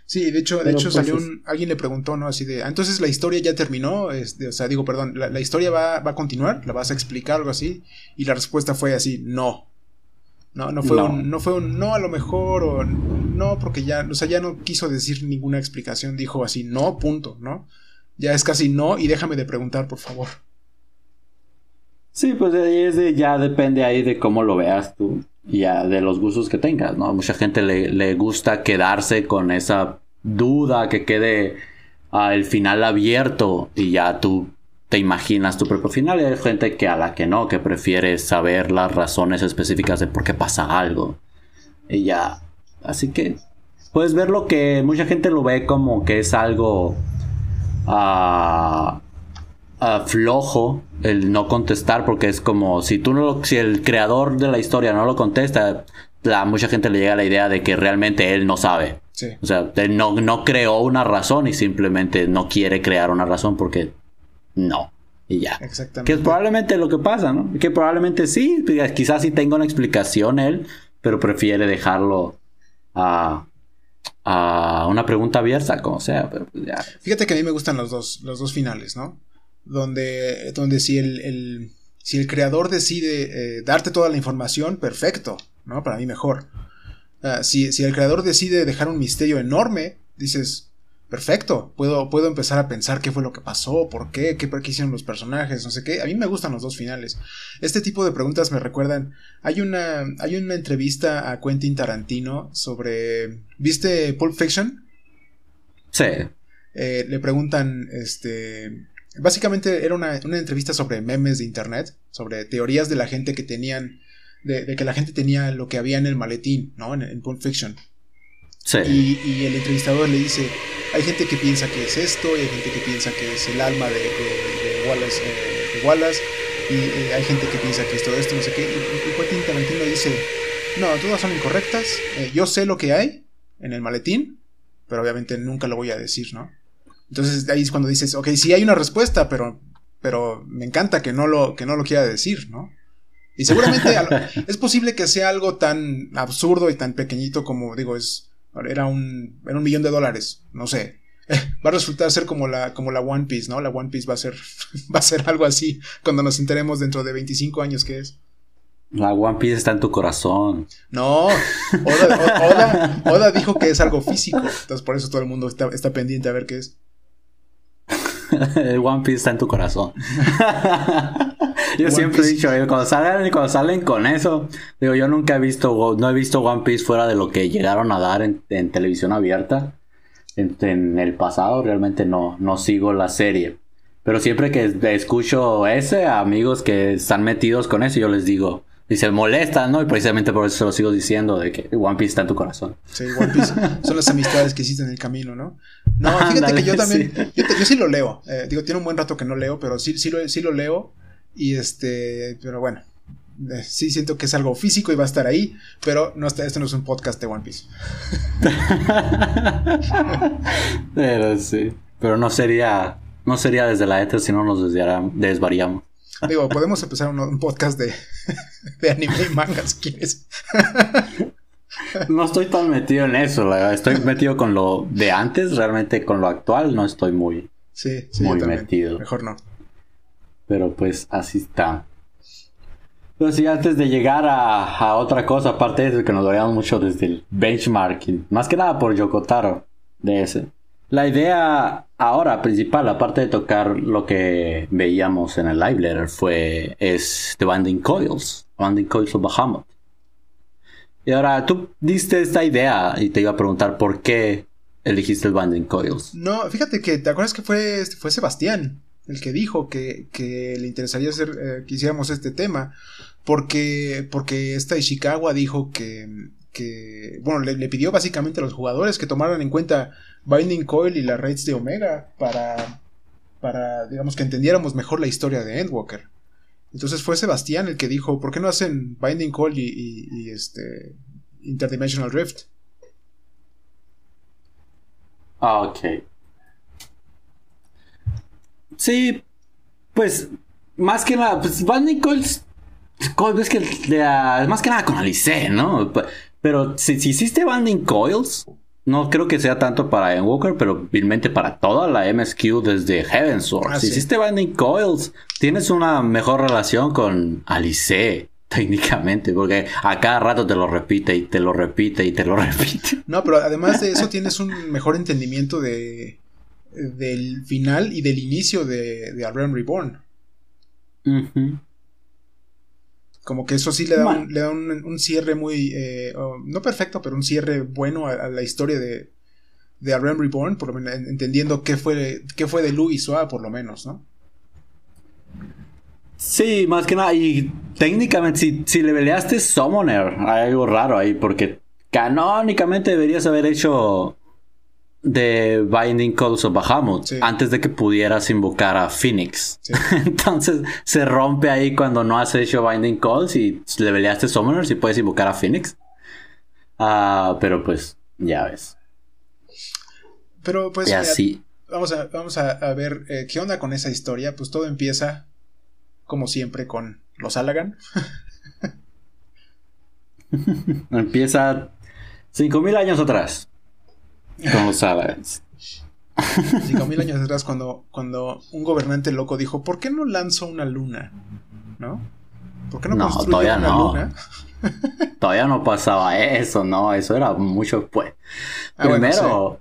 S2: Sí, de hecho, de hecho pues salió un, alguien le preguntó, ¿no? Así de, ah, entonces la historia ya terminó, este, o sea, digo, perdón, la, historia va, va, a continuar, la vas a explicar, algo así, y la respuesta fue así, no. No, no fue un, no fue un no a lo mejor, o no, porque ya, o sea, ya no quiso decir ninguna explicación, dijo así, no, punto, ¿no? Ya es casi no, y déjame de preguntar, por favor.
S1: Sí, pues ahí es de, ya depende ahí de cómo lo veas tú ya de los gustos que tengas, ¿no? Mucha gente le, le gusta quedarse con esa duda, que quede el final abierto y ya tú te imaginas tu propio final. Y hay gente que a la que no, que prefiere saber las razones específicas de por qué pasa algo. Y ya. Así que puedes ver lo que mucha gente lo ve como que es algo uh, flojo el no contestar porque es como si tú no si el creador de la historia no lo contesta la mucha gente le llega la idea de que realmente él no sabe o sea él no, no creó una razón y simplemente no quiere crear una razón porque no y ya Exactamente. que es probablemente lo que pasa no que probablemente sí quizás sí tenga una explicación él pero prefiere dejarlo a a una pregunta abierta como sea pero pues ya.
S2: fíjate que a mí me gustan los dos los dos finales no donde, donde si, el, si el creador decide eh, darte toda la información, perfecto, ¿no? Para mí mejor. Ah, si, si, el creador decide dejar un misterio enorme, dices, perfecto, puedo, puedo empezar a pensar qué fue lo que pasó, por qué, qué, qué hicieron los personajes, no sé qué. A mí me gustan los dos finales. Este tipo de preguntas me recuerdan. Hay una, hay una entrevista a Quentin Tarantino sobre. ¿Viste Pulp Fiction?
S1: Sí.
S2: Eh, le preguntan, este Básicamente era una, entrevista sobre memes de internet, sobre teorías de la gente que tenían, de, que la gente tenía lo que había en el maletín, ¿no? En, Pulp Fiction. Sí. Y, el entrevistador le dice, hay gente que piensa que es esto, y hay gente que piensa que es el alma de, de, Wallace, eh, Wallace, y eh, hay gente que piensa que es todo esto, no sé qué. Y, y Quentin Tarantino dice, no, todas son incorrectas, eh, yo sé lo que hay en el maletín, pero obviamente nunca lo voy a decir, ¿no? Entonces ahí es cuando dices, ok, sí hay una respuesta, pero, pero me encanta que no lo, que no lo quiera decir, ¿no? Y seguramente es posible que sea algo tan absurdo y tan pequeñito como, digo, es, era un, era un millón de dólares, no sé. Va a resultar ser como la, como la One Piece, ¿no? La One Piece va a ser, va a ser algo así cuando nos enteremos dentro de 25 años que es.
S1: La One Piece está en tu corazón.
S2: No, Oda, Oda, dijo que es algo físico. Entonces por eso todo el mundo está, está pendiente a ver qué es.
S1: el One Piece está en tu corazón. Yo siempre he dicho, cuando salen, cuando salen con eso, digo, yo nunca he visto, no he visto One Piece fuera de lo que llegaron a dar en, televisión abierta. En, el pasado realmente no, no sigo la serie. Pero siempre que escucho ese, amigos que están metidos con eso, yo les digo, y se molestan, ¿no? Y precisamente por eso se lo sigo diciendo, de que One Piece está en tu corazón.
S2: Sí, One Piece son las amistades que existen en el camino, ¿no? No, fíjate que yo también, yo, sí lo leo. Eh, digo, tiene un buen rato que no leo, pero sí, sí, lo, sí lo leo. Y este, pero bueno, eh, sí siento que es algo físico y va a estar ahí, pero no está, este no es un podcast de One Piece.
S1: pero sí, pero no sería, no sería desde la ETA si no nos desvariamos.
S2: Digo, podemos empezar un, podcast de, de, anime y manga si quieres.
S1: no estoy tan metido en eso, estoy metido con lo de antes, realmente con lo actual no estoy muy,
S2: sí, sí,
S1: muy metido.
S2: Mejor no.
S1: Pero pues así está. Pero sí, antes de llegar a, otra cosa, aparte de eso, que nos veíamos mucho desde el benchmarking, más que nada por Yokotaro, de ese. La idea ahora principal, aparte de tocar lo que veíamos en el live letter, fue es The Binding Coils, Binding Coils of Bahamut. Y ahora tú diste esta idea y te iba a preguntar por qué elegiste el Binding Coils.
S2: No, fíjate que te acuerdas que fue, fue Sebastián el que dijo que, le interesaría hacer, eh, que hiciéramos este tema, porque, porque esta Ishikawa dijo que, que bueno, le, pidió básicamente a los jugadores que tomaran en cuenta Binding Coil y las raids de Omega para, para, digamos, que entendiéramos mejor la historia de Endwalker. Entonces fue Sebastián el que dijo, ¿por qué no hacen Binding Coil y, este Interdimensional Rift?
S1: Ah, ok. Sí, pues, más que nada, pues Binding Coil es que más que nada con Alice, ¿no? Pero si, si hiciste Banding Coils, no creo que sea tanto para Endwalker, pero vilmente para toda la MSQ desde Heavensward. Ah, si hiciste Banding Coils, tienes una mejor relación con Alice técnicamente, porque a cada rato te lo repite y te lo repite y te lo repite.
S2: No, pero además de eso tienes un mejor entendimiento de del final y del inicio de, de Reborn. Como que eso sí le da, un, le da un, cierre muy, eh, no perfecto, pero un cierre bueno a, la historia de, de Realm Reborn, por lo menos entendiendo qué fue, qué fue de Luis Soa, por lo menos, ¿no?
S1: Sí, más que nada, y técnicamente, si, si le peleaste Summoner, hay algo raro ahí, porque canónicamente deberías haber hecho de Binding Calls of Bahamut antes de que pudieras invocar a Phoenix. Entonces se rompe ahí cuando no has hecho Binding Calls y le peleaste Summoners y puedes invocar a Phoenix. Ah, pero pues ya ves.
S2: Pero pues
S1: así.
S2: vamos a, vamos a, ver eh, qué onda con esa historia. Pues todo empieza como siempre con los Allagan.
S1: empieza 5000 años atrás. Como sabes.
S2: Cinco mil años atrás, cuando, cuando un gobernante loco dijo, ¿por qué no lanzo una luna? ¿No? ¿Por qué no, no todavía una no. luna?
S1: todavía no pasaba eso, no, eso era mucho después. Ah, Primero,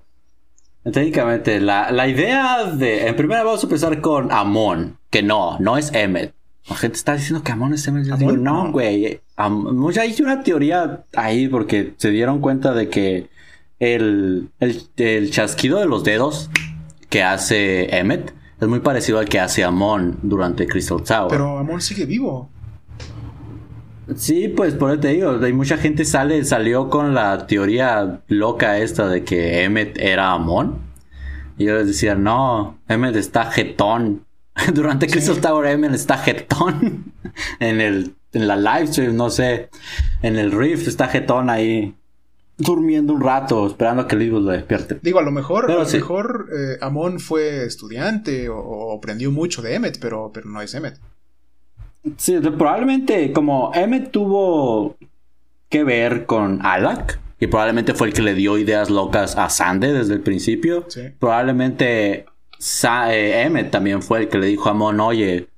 S1: técnicamente, la, la, idea de. En primera vamos a empezar con Amon, que no, no es Emmet. La gente está diciendo que Amon es Emmet. Yo digo, no, güey. hay una teoría ahí porque se dieron cuenta de que el, el, chasquido de los dedos que hace Emmet es muy parecido al que hace Amon durante Crystal Tower.
S2: Pero Amon sigue vivo.
S1: Sí, pues por eso te digo, hay mucha gente sale, salió con la teoría loca esta de que Emmet era Amon. Y ellos decían, no, Emmet está jetón. Durante Crystal Tower Emmet está jetón. en el en la live stream, no sé. En el Rift está jetón ahí durmiendo un rato, esperando a que Lidus lo despierte.
S2: Digo, a lo mejor, a lo mejor eh, Amon fue estudiante o, aprendió mucho de Emmet, pero, pero no es Emmet.
S1: Sí, probablemente como Emmet tuvo que ver con Alak, y probablemente fue el que le dio ideas locas a Sande desde el principio. Probablemente eh, Emmet también fue el que le dijo a Amon, oye,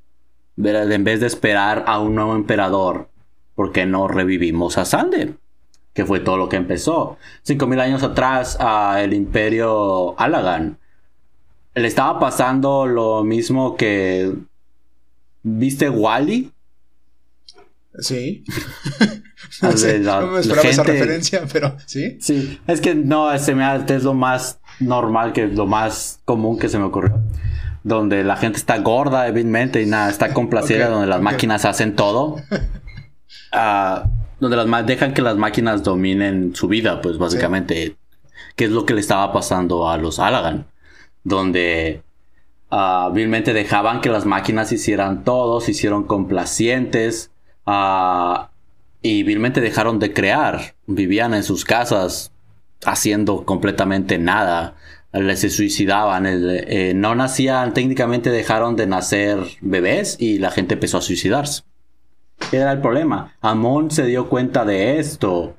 S1: en vez de esperar a un nuevo emperador, ¿por qué no revivimos a Sande? Que fue todo lo que empezó. Cinco mil años atrás, a el imperio Alagan le estaba pasando lo mismo que. ¿Viste Wally?
S2: Sí. no, me esperaba esa referencia, pero sí.
S1: Sí, es que no, se me es lo más normal, que lo más común que se me ocurrió. Donde la gente está gorda, evidentemente, y nada, está complacida, donde las máquinas hacen todo. Ah, donde las dejan que las máquinas dominen su vida, pues básicamente. ¿Qué es lo que le estaba pasando a los Alagan? Donde uh, dejaban que las máquinas hicieran todo, se hicieron complacientes. Uh, y vilmente dejaron de crear. Vivían en sus casas haciendo completamente nada. Se suicidaban. Eh, no nacían, técnicamente dejaron de nacer bebés y la gente empezó a suicidarse. Era el problema? Amon se dio cuenta de esto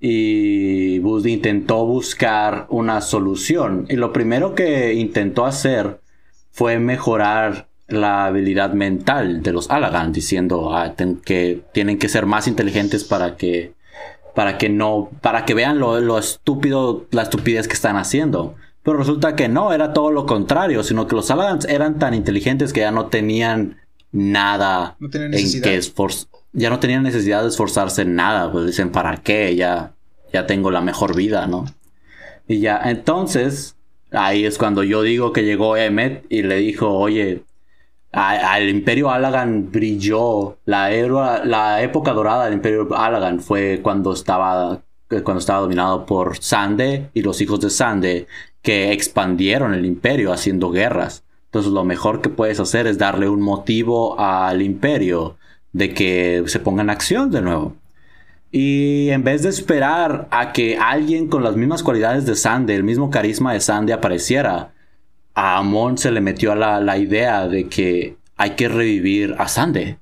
S1: y intentó buscar una solución. Y lo primero que intentó hacer fue mejorar la habilidad mental de los Alagan, diciendo ah, que tienen que ser más inteligentes para que para que no para que vean lo, estúpido la estupidez que están haciendo. Pero resulta que no, era todo lo contrario, sino que los Alagans eran tan inteligentes que ya no tenían nada en que esforzar. Ya no tenían necesidad de esforzarse en nada, pues dicen, ¿para qué? Ya, ya tengo la mejor vida, ¿no? Y ya, entonces, ahí es cuando yo digo que llegó Emmet y le dijo, oye, al Imperio Alagan brilló. La, la época dorada del Imperio Alagan fue cuando estaba, cuando estaba dominado por Sande y los hijos de Sande que expandieron el imperio haciendo guerras. Entonces lo mejor que puedes hacer es darle un motivo al imperio de que se ponga en acción de nuevo. Y en vez de esperar a que alguien con las mismas cualidades de Sande, el mismo carisma de Sande apareciera, a Amon se le metió a la, idea de que hay que revivir a Sande.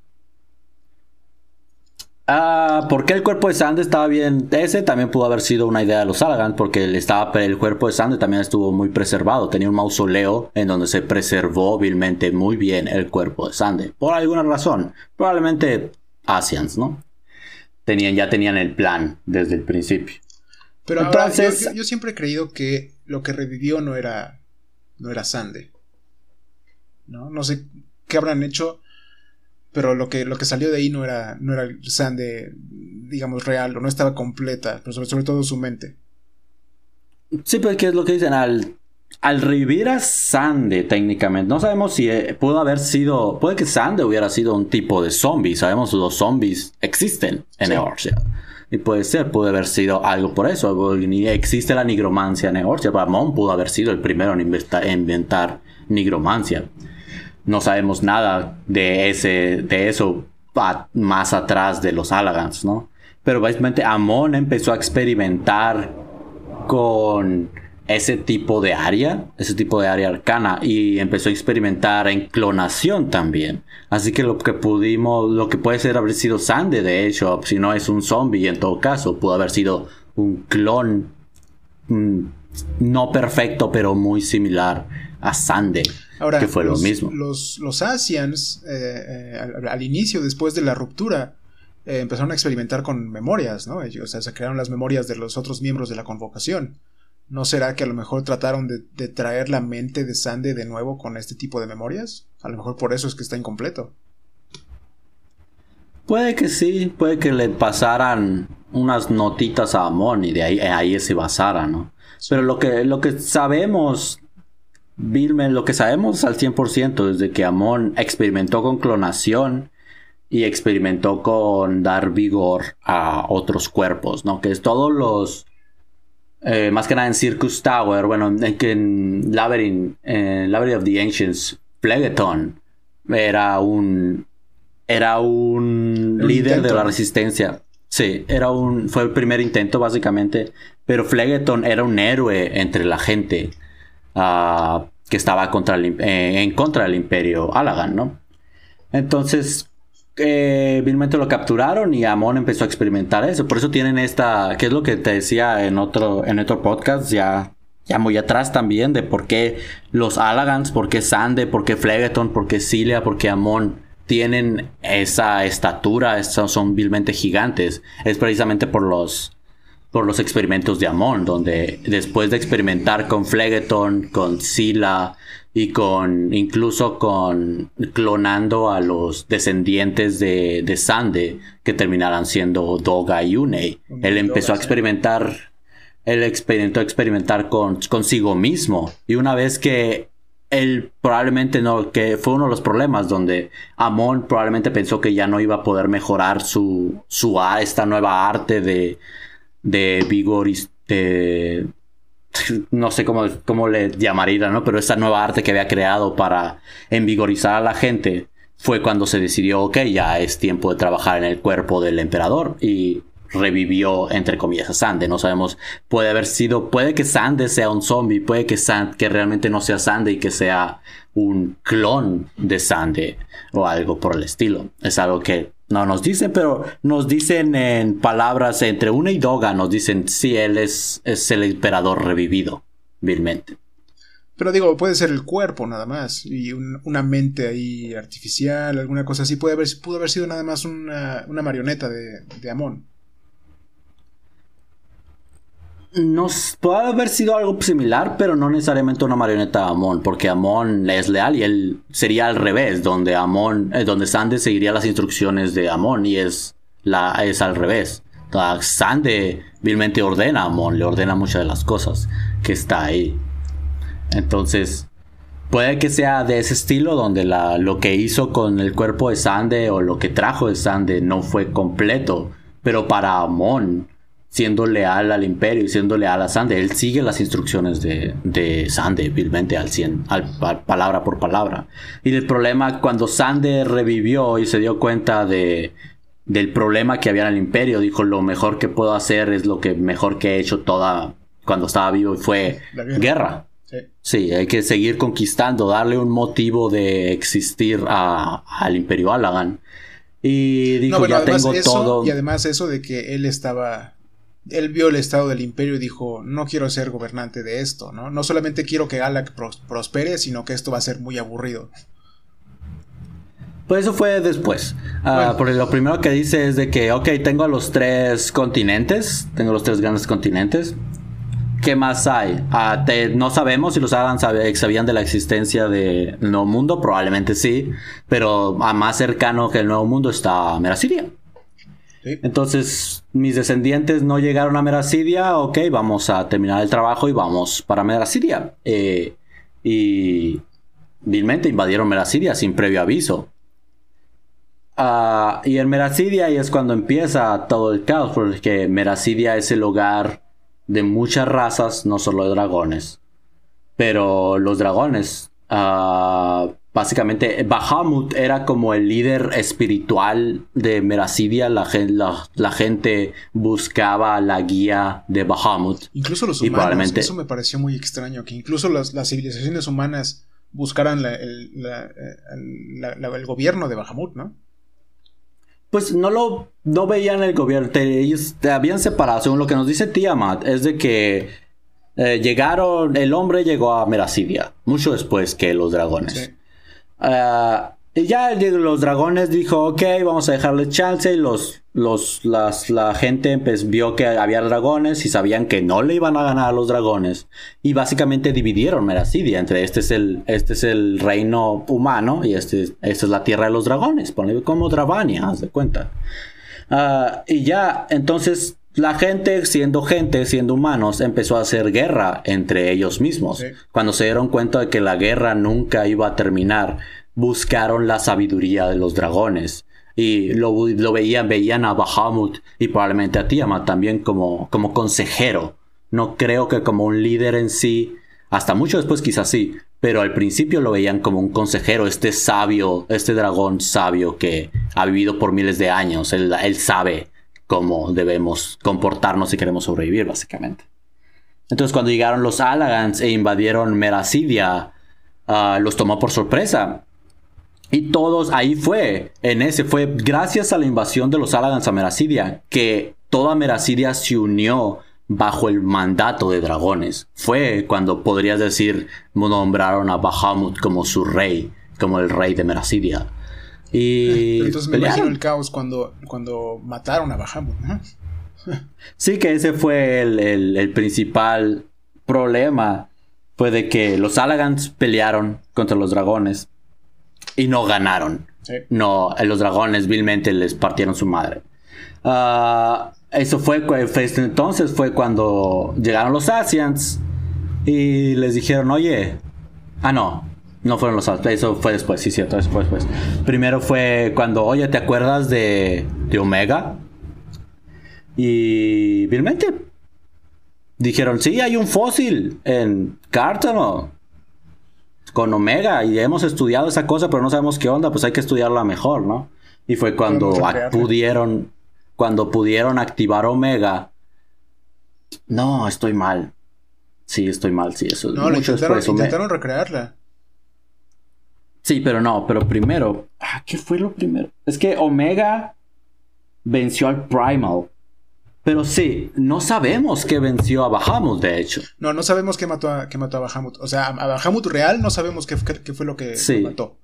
S1: Ah, ¿Por qué el cuerpo de Sande estaba bien? Ese también pudo haber sido una idea de los Salagan, porque el, estaba, el cuerpo de Sande también estuvo muy preservado. Tenía un mausoleo en donde se preservó vilmente muy bien el cuerpo de Sande. Por alguna razón. Probablemente Asians, ¿no? Tenían, ya tenían el plan desde el principio.
S2: Pero Entonces, yo siempre he creído que lo que revivió no era no era Sande. ¿No? No sé qué habrán hecho, pero lo que, lo que salió de ahí no era, no era Sande, digamos, real, o no estaba completa, pero sobre, todo su mente.
S1: Sí, pero ¿qué es lo que dicen? Al, al revivir a Sande, técnicamente, no sabemos si eh, pudo haber sido. Puede que Sande hubiera sido un tipo de zombie. Sabemos que los zombies existen en sí. Y puede ser, puede haber sido algo por eso. Ni existe la nigromancia en Eorcia. Ramón pudo haber sido el primero en inventar, nigromancia. No sabemos nada de, ese, de eso más atrás de los Alagans, ¿no? Pero básicamente Amon empezó a experimentar con ese tipo de área, ese tipo de área arcana y empezó a experimentar en clonación también. Así que lo que pudimos, lo que puede ser haber sido Sande de hecho, si no es un zombie en todo caso, pudo haber sido un clon mm, no perfecto pero muy similar a Sande. Ahora, que fue lo mismo.
S2: Los, los Asians, eh, eh, al, inicio, después de la ruptura, eh, empezaron a experimentar con memorias, ¿no? Ellos, o sea, se crearon las memorias de los otros miembros de la convocación. ¿No será que a lo mejor trataron de, traer la mente de Sande de nuevo con este tipo de memorias? A lo mejor por eso es que está incompleto.
S1: Puede que sí, puede que le pasaran unas notitas a Amon y de ahí, ahí se basara, ¿no? Pero lo que, lo que sabemos, Vilmen, lo que sabemos al 100% es de que Amon experimentó con clonación y experimentó con dar vigor a otros cuerpos, ¿no? Que es todos los eh, más que nada en Circus Tower, bueno, en, en Labyrinth, en Labyrinth of the Ancients, Phlegeton era un era un, líder de la resistencia. Sí, era un fue el primer intento básicamente, pero Phlegeton era un héroe entre la gente uh, que estaba eh, en contra del Imperio Alagan, ¿no? Entonces eh, vilmente lo capturaron y Amon empezó a experimentar eso. Por eso tienen esta, que es lo que te decía en otro, en otro podcast, ya, ya muy atrás también, de por qué los Alagans, por qué Sande, por qué Phlegeton, por qué Cilia, por qué Amon tienen esa estatura, son vilmente gigantes, es precisamente por los por los experimentos de Amon, donde después de experimentar con Phlegeton, con Sila y con incluso con clonando a los descendientes de, de Sande, que terminarán siendo Doga y Une, él empezó a experimentar, él experimentó a experimentar con, consigo mismo. Y una vez que él probablemente no, que fue uno de los problemas donde Amon probablemente pensó que ya no iba a poder mejorar su, su esta nueva arte de, de vigor de, no sé cómo, cómo le llamaría, ¿no? Pero esa nueva arte que había creado para envigorizar a la gente fue cuando se decidió, ok, ya es tiempo de trabajar en el cuerpo del emperador y revivió, entre comillas, a Sande. No sabemos, puede haber sido, puede que Sande sea un zombie, puede que, Sand, que realmente no sea Sande y que sea un clon de Sande o algo por el estilo. Es algo que no nos dicen, pero nos dicen en palabras entre una y Doga, nos dicen si él es, es el emperador revivido, vilmente.
S2: Pero digo, puede ser el cuerpo nada más y una mente ahí artificial, alguna cosa así. Puede haber, pudo haber sido nada más una, marioneta de, de Amon.
S1: Nos puede haber sido algo similar, pero no necesariamente una marioneta de Amon, porque Amon es leal y él sería al revés, donde Amon, eh, donde Sande seguiría las instrucciones de Amon y es la es al revés. Sande vilmente ordena a Amon, le ordena muchas de las cosas que está ahí. Entonces, puede que sea de ese estilo donde la, lo que hizo con el cuerpo de Sande o lo que trajo de Sande no fue completo, pero para Amon siendo leal al imperio y siendo leal a Sande. Él sigue las instrucciones de, de Sande, vilmente al 100, al, palabra por palabra. Y el problema, cuando Sande revivió y se dio cuenta de, del problema que había en el imperio, dijo, lo mejor que puedo hacer es lo que mejor que he hecho toda cuando estaba vivo, fue guerra. Sí. hay que seguir conquistando, darle un motivo de existir a, al imperio Alagan. Y dijo, ya tengo todo.
S2: Y además eso de que él estaba él vio el estado del imperio y dijo, no quiero ser gobernante de esto, ¿no? No solamente quiero que Alak prospere, sino que esto va a ser muy aburrido.
S1: Pues eso fue después. Ah, porque lo primero que dice es de que, ok, tengo los tres continentes, tengo los tres grandes continentes. ¿Qué más hay? Ah, no sabemos si los Alan sabían de la existencia del Nuevo Mundo, probablemente sí, pero a más cercano que el Nuevo Mundo está Merasiria. Entonces, mis descendientes no llegaron a Meracidia, ok, vamos a terminar el trabajo y vamos para Meracidia. Eh, y vilmente invadieron Meracidia sin previo aviso. Ah, y en Meracidia y es cuando empieza todo el caos, porque Meracidia es el hogar de muchas razas, no solo de dragones. Pero los dragones uh, básicamente Bahamut era como el líder espiritual de Meracidia, la, la, gente buscaba la guía de Bahamut.
S2: Incluso los humanos, eso me pareció muy extraño, que incluso las, civilizaciones humanas buscaran el, el, gobierno de Bahamut, ¿no?
S1: Pues no lo no veían el gobierno, ellos te habían separado, según lo que nos dice Tiamat, es de que eh, llegaron, el hombre llegó a Meracidia, mucho después que los dragones. Ah, y ya los dragones dijo, ok, vamos a dejarle chance. Y los, los, las, la gente pues, vio que había dragones y sabían que no le iban a ganar a los dragones. Y básicamente dividieron Meracidia entre este es el, este es el reino humano y este, esta es la tierra de los dragones. Ponle como Dravania, haz de cuenta. Ah, y ya, entonces la gente, siendo gente, siendo humanos, empezó a hacer guerra entre ellos mismos. Cuando se dieron cuenta de que la guerra nunca iba a terminar, buscaron la sabiduría de los dragones. Y lo, veían, veían a Bahamut y probablemente a Tiamat también como, como consejero. No creo que como un líder en sí, hasta mucho después quizás sí, pero al principio lo veían como un consejero, este sabio, este dragón sabio que ha vivido por miles de años, él, él sabe cómo debemos comportarnos si queremos sobrevivir, básicamente. Entonces, cuando llegaron los Alagans e invadieron Meracidia, ah, los tomó por sorpresa. Y todos, ahí fue, en ese, fue gracias a la invasión de los Alagans a Meracidia que toda Meracidia se unió bajo el mandato de dragones. Fue cuando podrías decir, nombraron a Bahamut como su rey, como el rey de Meracidia. Y
S2: entonces me imagino el caos cuando, cuando mataron a Bahamut.
S1: sí, que ese fue el, principal problema. Fue de que los Alagans pelearon contra los dragones y no ganaron. No, los dragones vilmente les partieron su madre. Ah, eso fue, entonces fue cuando llegaron los Asians y les dijeron, oye, ah no, no fueron los eso fue después, sí, cierto, después. Primero fue cuando, oye, ¿te acuerdas de, de Omega? Y vilmente dijeron, sí, hay un fósil en Cártano con Omega y hemos estudiado esa cosa, pero no sabemos qué onda, pues hay que estudiarla mejor, ¿no? Y fue cuando pudieron, cuando pudieron activar Omega. No, estoy mal. Sí, estoy mal, sí, eso.
S2: No, intentaron, intentaron recrearla.
S1: Sí, pero no, pero primero. Ah, ¿Qué fue lo primero? Es que Omega venció al Primal. Pero sí, no sabemos qué venció a Bahamut, de hecho.
S2: No, no sabemos qué mató a, qué mató a Bahamut. O sea, a Bahamut real no sabemos qué, fue lo que mató.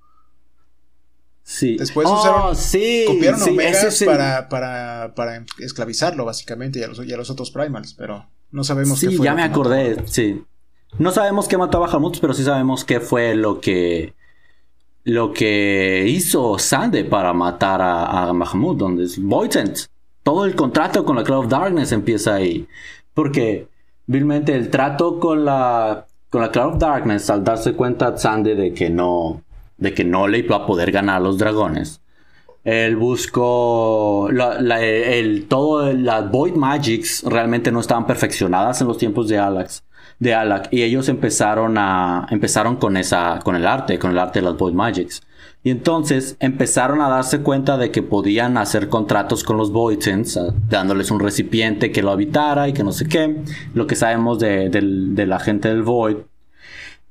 S1: Sí.
S2: Después
S1: oh,
S2: usaron,
S1: sí,
S2: copiaron Omegas para, para, para, esclavizarlo, básicamente, y a, los, y a los otros Primals, pero no sabemos
S1: qué
S2: fue.
S1: ya me acordé, sí. No sabemos qué mató a Bahamut, pero sí sabemos qué fue lo que lo que hizo Sande para matar a, a Bahamut, donde es todo el contrato con la Cloud of Darkness empieza ahí. Porque, vilmente, el trato con la, con la Cloud of Darkness, al darse cuenta Sandy de que no, de que no le iba a poder ganar a los dragones, él buscó el, todo las Void Magics realmente no estaban perfeccionadas en los tiempos de Alex de Alak y ellos empezaron a empezaron con esa con el arte con el arte de las Void Magics y entonces empezaron a darse cuenta de que podían hacer contratos con los Voidens, dándoles un recipiente que lo habitara y que no sé qué. Lo que sabemos de, la gente del Void.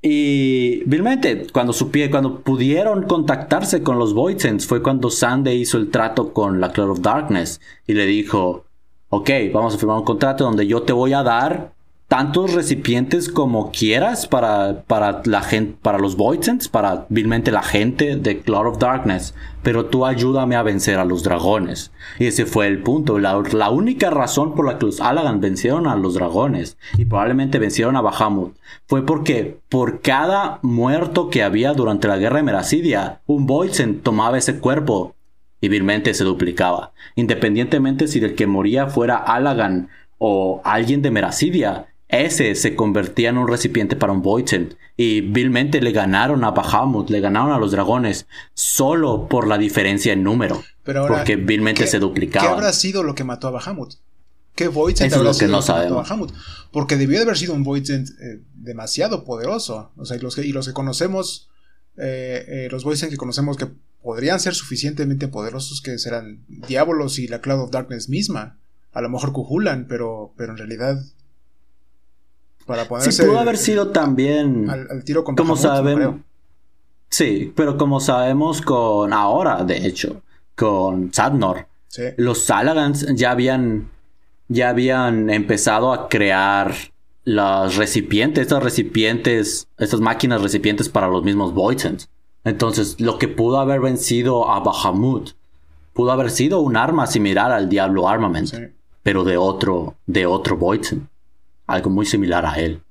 S1: Y vilmente, cuando, cuando pudieron contactarse con los Voidsens, fue cuando Sande hizo el trato con la Cloud of Darkness y le dijo: Ok, vamos a firmar un contrato donde yo te voy a dar tantos recipientes como quieras para, para la gente, para los Voidsens, para vilmente la gente de Cloud of Darkness, pero tú ayúdame a vencer a los dragones. Y ese fue el punto, la, única razón por la que los Alagan vencieron a los dragones y probablemente vencieron a Bahamut fue porque por cada muerto que había durante la guerra de Meracidia, un Voidsen tomaba ese cuerpo y vilmente se duplicaba. Independientemente si del que moría fuera Alagan o alguien de Meracidia, ese se convertía en un recipiente para un Voidsen. Y vilmente le ganaron a Bahamut, le ganaron a los dragones, solo por la diferencia en número. Pero porque vilmente se duplicaba.
S2: ¿Qué habrá sido lo que mató a Bahamut? ¿Qué Voidsen habrá sido lo que mató a Bahamut? Porque debió de haber sido un Voidsen eh, demasiado poderoso. O sea, y los que, y los que conocemos, eh, eh, los Voidsen que conocemos que podrían ser suficientemente poderosos que serán Diabolos y la Cloud of Darkness misma. A lo mejor Cujulan, pero, pero en realidad para
S1: Sí, pudo haber sido también.
S2: Al, tiro con
S1: Como sabemos. Sí, pero como sabemos con ahora, de hecho, con Sadnor, los Salagans ya habían. Ya habían empezado a crear los recipientes, estos recipientes, estas máquinas recipientes para los mismos Voidsens. Entonces, lo que pudo haber vencido a Bahamut pudo haber sido un arma similar al Diablo Armament, pero de otro, de otro Voidsen algo muy similar a él.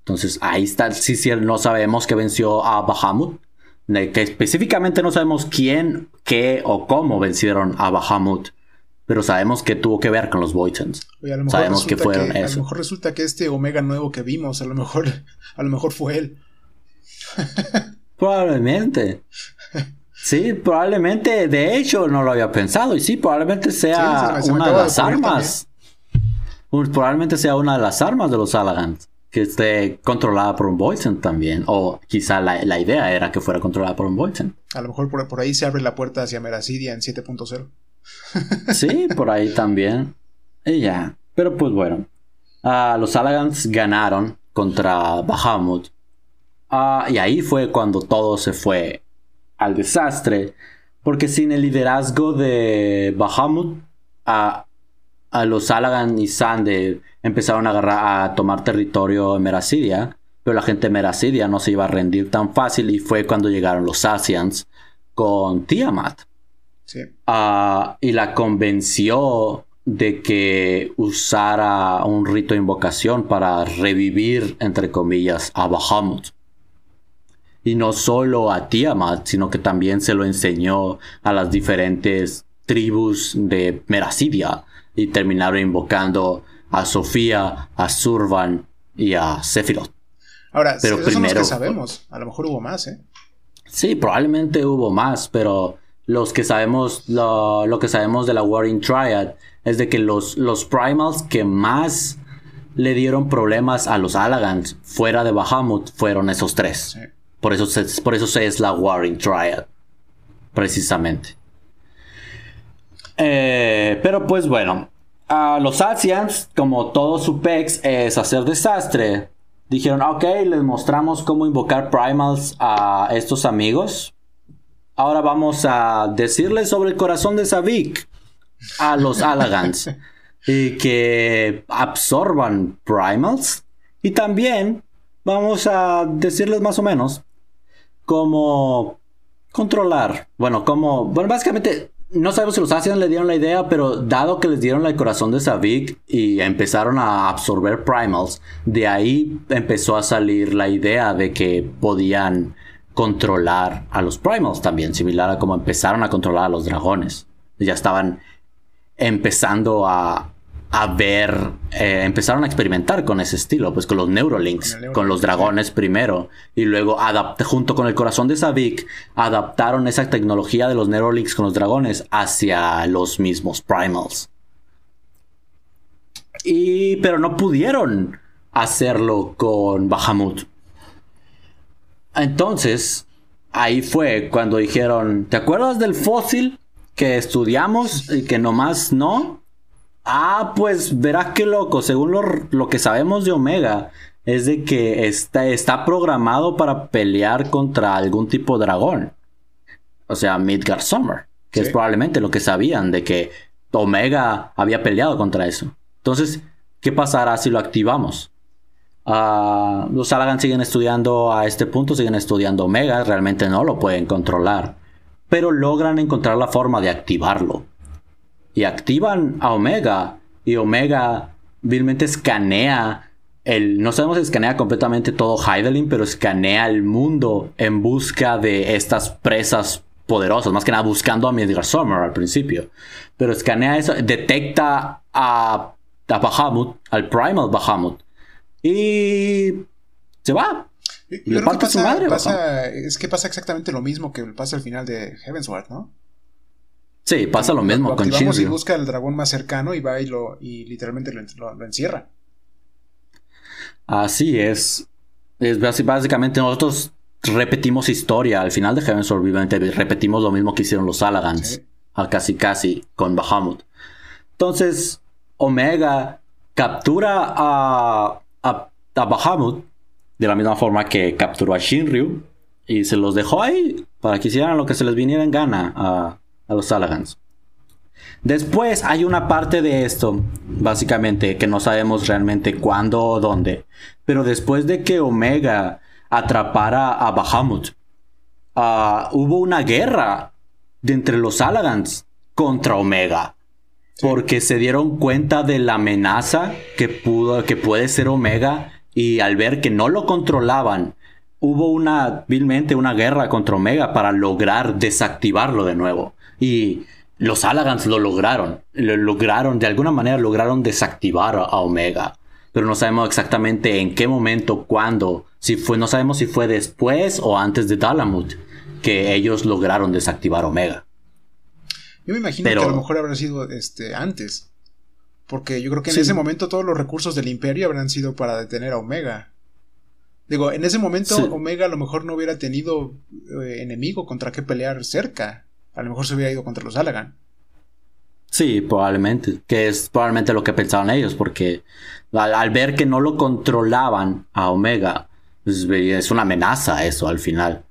S1: Entonces ahí está, sí, sí, no sabemos que venció a Bahamut, que específicamente no sabemos quién, qué o cómo vencieron a Bahamut, pero sabemos que tuvo que ver con los Voidens. sabemos que fueron eso.
S2: A lo mejor resulta que este Omega nuevo que vimos, a lo mejor, a lo mejor fue él.
S1: probablemente. Sí, probablemente, de hecho no lo había pensado y sí, probablemente sea una de las armas probablemente sea una de las armas de los Alagans que esté controlada por un Voidsen también. O quizá la, idea era que fuera controlada por un Voidsen.
S2: A lo mejor por, ahí se abre la puerta hacia Meracidia en 7.0.
S1: sí, por ahí también. Y ya. Pero pues bueno. Los Alagans ganaron contra Bahamut. Ah, y ahí fue cuando todo se fue al desastre. Porque sin el liderazgo de Bahamut, ah, a los Salagan y Sande empezaron a, agarrar, a tomar territorio en Meracidia, pero la gente de Meracidia no se iba a rendir tan fácil y fue cuando llegaron los Asians con Tiamat.
S2: Sí.
S1: Ah, y la convenció de que usara un rito de invocación para revivir, entre comillas, a Bahamut. Y no solo a Tiamat, sino que también se lo enseñó a las diferentes tribus de Merasidia. Y terminaron invocando a Sofía, a Survan y a Sephiroth.
S2: Ahora, pero primero, son los que sabemos. A lo mejor hubo más, ¿eh?
S1: Sí, probablemente hubo más, pero los que sabemos, lo, lo que sabemos de la Warring Triad es de que los, los primals que más le dieron problemas a los Alagans fuera de Bahamut fueron esos tres. Por, eso se, por eso es la Warring Triad. Precisamente. Eh, pero pues bueno. A los Asians, como todo su pex es hacer desastre, dijeron, ok, les mostramos cómo invocar primals a estos amigos. Ahora vamos a decirles sobre el corazón de Savik a los Alagans y que absorban primals. Y también vamos a decirles más o menos cómo controlar. Bueno, como. Bueno, básicamente. No sabemos si los Asians le dieron la idea, pero dado que les dieron el corazón de Savik y empezaron a absorber primals, de ahí empezó a salir la idea de que podían controlar a los primals también, similar a como empezaron a controlar a los dragones. Ya estaban empezando a, ver, eh, empezaron a experimentar con ese estilo, pues con los Neurolinks, con, los dragones primero, y luego junto con el corazón de Savik, adaptaron esa tecnología de los Neurolinks con los dragones hacia los mismos Primals. Y, pero no pudieron hacerlo con Bahamut. Entonces, ahí fue cuando dijeron, ¿te acuerdas del fósil que estudiamos y que nomás no. Ah, pues verás qué loco. Según lo, que sabemos de Omega, es de que está, está programado para pelear contra algún tipo de dragón. O sea, Midgar Summer. Que es probablemente lo que sabían de que Omega había peleado contra eso. Entonces, ¿qué pasará si lo activamos? Ah, los Salagan siguen estudiando a este punto, siguen estudiando Omega, realmente no lo pueden controlar pero logran encontrar la forma de activarlo. Y activan a Omega, y Omega vilmente escanea el, no sabemos si escanea completamente todo Heidelin, pero escanea el mundo en busca de estas presas poderosas, más que nada buscando a Midgar Summer al principio. Pero escanea eso, detecta a, a Bahamut, al Primal Bahamut, y se va.
S2: Lo que pasa, es que pasa exactamente lo mismo que pasa al final de Heavensward, ¿no?
S1: Sí, pasa lo mismo con
S2: Shinryu. y busca el dragón más cercano y va y, lo, y literalmente lo, encierra.
S1: Así es. Es básicamente nosotros repetimos historia. Al final de Heavensward, obviamente, repetimos lo mismo que hicieron los Salagans. casi casi con Bahamut. Entonces, Omega captura a, a, a Bahamut de la misma forma que capturó a Shinryu y se los dejó ahí para que hicieran lo que se les viniera en gana a, los Salagans. Después hay una parte de esto, básicamente, que no sabemos realmente cuándo o dónde. Pero después de que Omega atrapara a Bahamut, ah, hubo una guerra de entre los Salagans contra Omega. Porque se dieron cuenta de la amenaza que, pudo, que puede ser Omega y al ver que no lo controlaban, hubo una, vilmente, una guerra contra Omega para lograr desactivarlo de nuevo. Y los Alagans lo lograron. Lo lograron, de alguna manera lograron desactivar a Omega. Pero no sabemos exactamente en qué momento, cuándo. Si fue, no sabemos si fue después o antes de Dalamut que ellos lograron desactivar Omega.
S2: Yo me imagino que a lo mejor habrá sido este, antes. Porque yo creo que en ese momento todos los recursos del imperio habrán sido para detener a Omega. Digo, en ese momento Omega a lo mejor no hubiera tenido eh, enemigo contra qué pelear cerca. A lo mejor se hubiera ido contra los Alagan.
S1: Sí, probablemente. Que es probablemente lo que pensaban ellos, porque al, ver que no lo controlaban a Omega, pues, es una amenaza eso al final.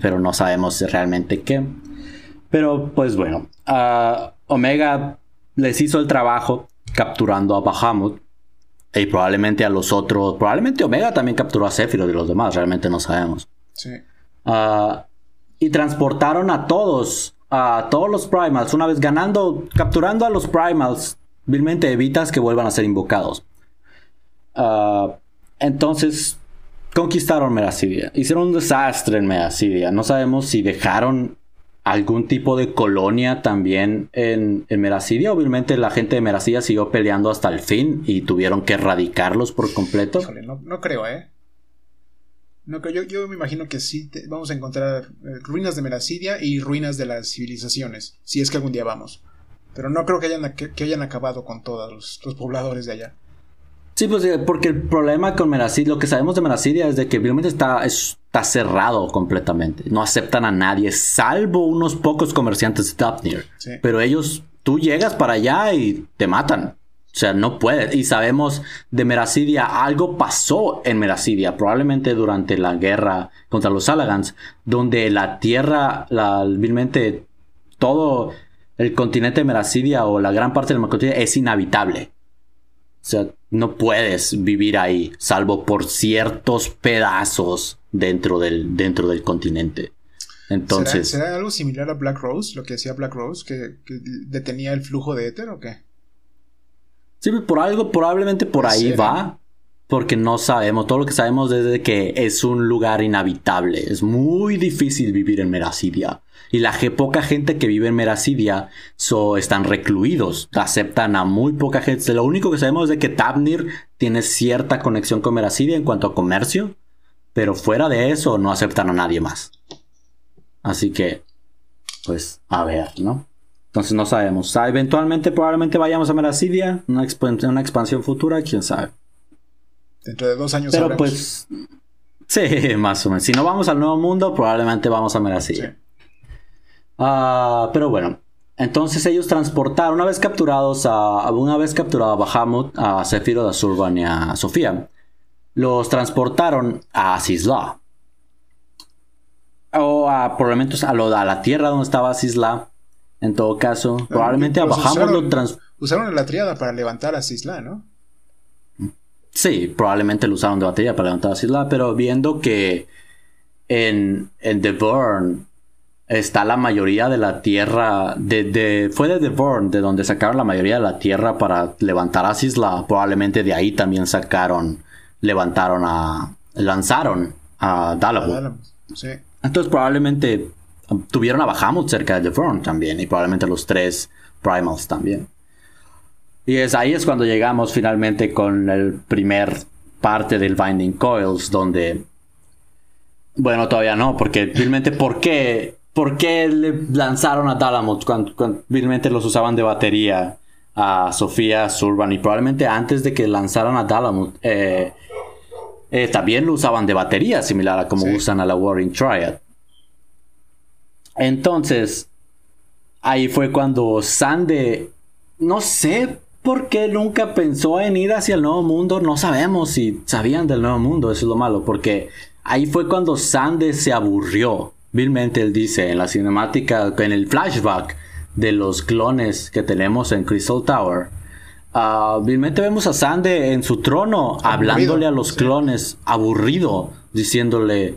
S1: Pero no sabemos realmente qué. Pero pues bueno, Omega les hizo el trajo capturando a Bahamut. Y probablemente a los otros. Probablemente Omega también capturó a Sephiroth y los demás. Realmente no sabemos.
S2: Sí.
S1: Ah, y transportaron a todos, a todos los primals. Una vez ganando, capturando a los primals, vilmente evitas que vuelvan a ser invocados. Ah, entonces, conquistaron Meracidia. Hicieron un desastre en Meracidia. No sabemos si dejaron algún tipo de colonia también en, Meracidia. Obviamente la gente de Meracidia siguió peleando hasta el fin y tuvieron que erradicarlos por completo.
S2: no, creo, ¿eh? No, yo, yo me imagino que sí vamos a encontrar eh, ruinas de Meracidia y ruinas de las civilizaciones, si es que algún día vamos. Pero no creo que hayan, que, hayan acabado con todos los pobladores de allá.
S1: Sí, pues eh, porque el problema con Meracidia, lo que sabemos de Meracidia es de que realmente está, está cerrado completamente. No aceptan a nadie, salvo unos pocos comerciantes de Tapnir. Pero ellos, tú llegas para allá y te matan. O sea, no puedes. Y sabemos de Meracidia, algo pasó en Meracidia, probablemente durante la guerra contra los Salagans, donde la tierra, la, vilmente, todo el continente de Meracidia o la gran parte del continente es inhabitable. O sea, no puedes vivir ahí, salvo por ciertos pedazos dentro del, dentro del continente. Entonces.
S2: ¿Será, algo similar a Black Rose? Lo que hacía Black Rose, que, detenía el flujo de éter o qué?
S1: Sí, por algo, probablemente por ahí va. Porque no sabemos. Todo lo que sabemos es de que es un lugar inhabitable. Es muy difícil vivir en Meracidia. Y la poca gente que vive en Meracidia so, están recluidos. Aceptan a muy poca gente. Lo único que sabemos es de que Tabnir tiene cierta conexión con Meracidia en cuanto a comercio. Pero fuera de eso no aceptan a nadie más. Así que, pues, a ver, ¿no? Entonces no sabemos. eventualmente probablemente vayamos a Meracidia. Una, una expansión futura, quién sabe.
S2: Dentro de dos años.
S1: Pero pues... Sí, más o menos. Si no vamos al Nuevo Mundo, probablemente vamos a Meracidia. Ah, pero bueno, entonces ellos transportaron, una vez capturados a, una vez capturado a Bahamut, a Zephyro, a Surban y a Sofía, los transportaron a Sisla. O a, probablemente a, la tierra donde estaba Sisla. En todo caso, probablemente a Bahamut lo transportaron.
S2: Usaron la triada para levantar a Sisla, ¿no?
S1: Sí, probablemente lo usaron de batería para levantar a Sisla, pero viendo que en, en The Burn está la mayoría de la tierra. De, fue de Devorn, de donde sacaron la mayoría de la tierra para levantar a Sisla. Probablemente de ahí también sacaron, levantaron a. lanzaron a Dalabut. Entonces probablemente tuvieron a Bahamut cerca de Devorn también. Y probablemente los tres Primals también. Y es ahí es cuando llegamos finalmente con el primer parte del Binding Coils, donde. Bueno, todavía no, porque realmente, ¿por qué ¿Por qué le lanzaron a Dalamut cuando, cuando los usaban de batería a Sofía Surban? Y probablemente antes de que lanzaran a Dalamut, eh, eh, también lo usaban de batería, similar a como usan a la Warring Triad. Entonces, ahí fue cuando Sande, no sé por qué nunca pensó en ir hacia el nuevo mundo, no sabemos si sabían del nuevo mundo, eso es lo malo, porque ahí fue cuando Sande se aburrió vilmente él dice en la cinemática, en el flashback de los clones que tenemos en Crystal Tower, uh, vilmente vemos a Sande en su trono hablándole a los clones, aburrido, diciéndole,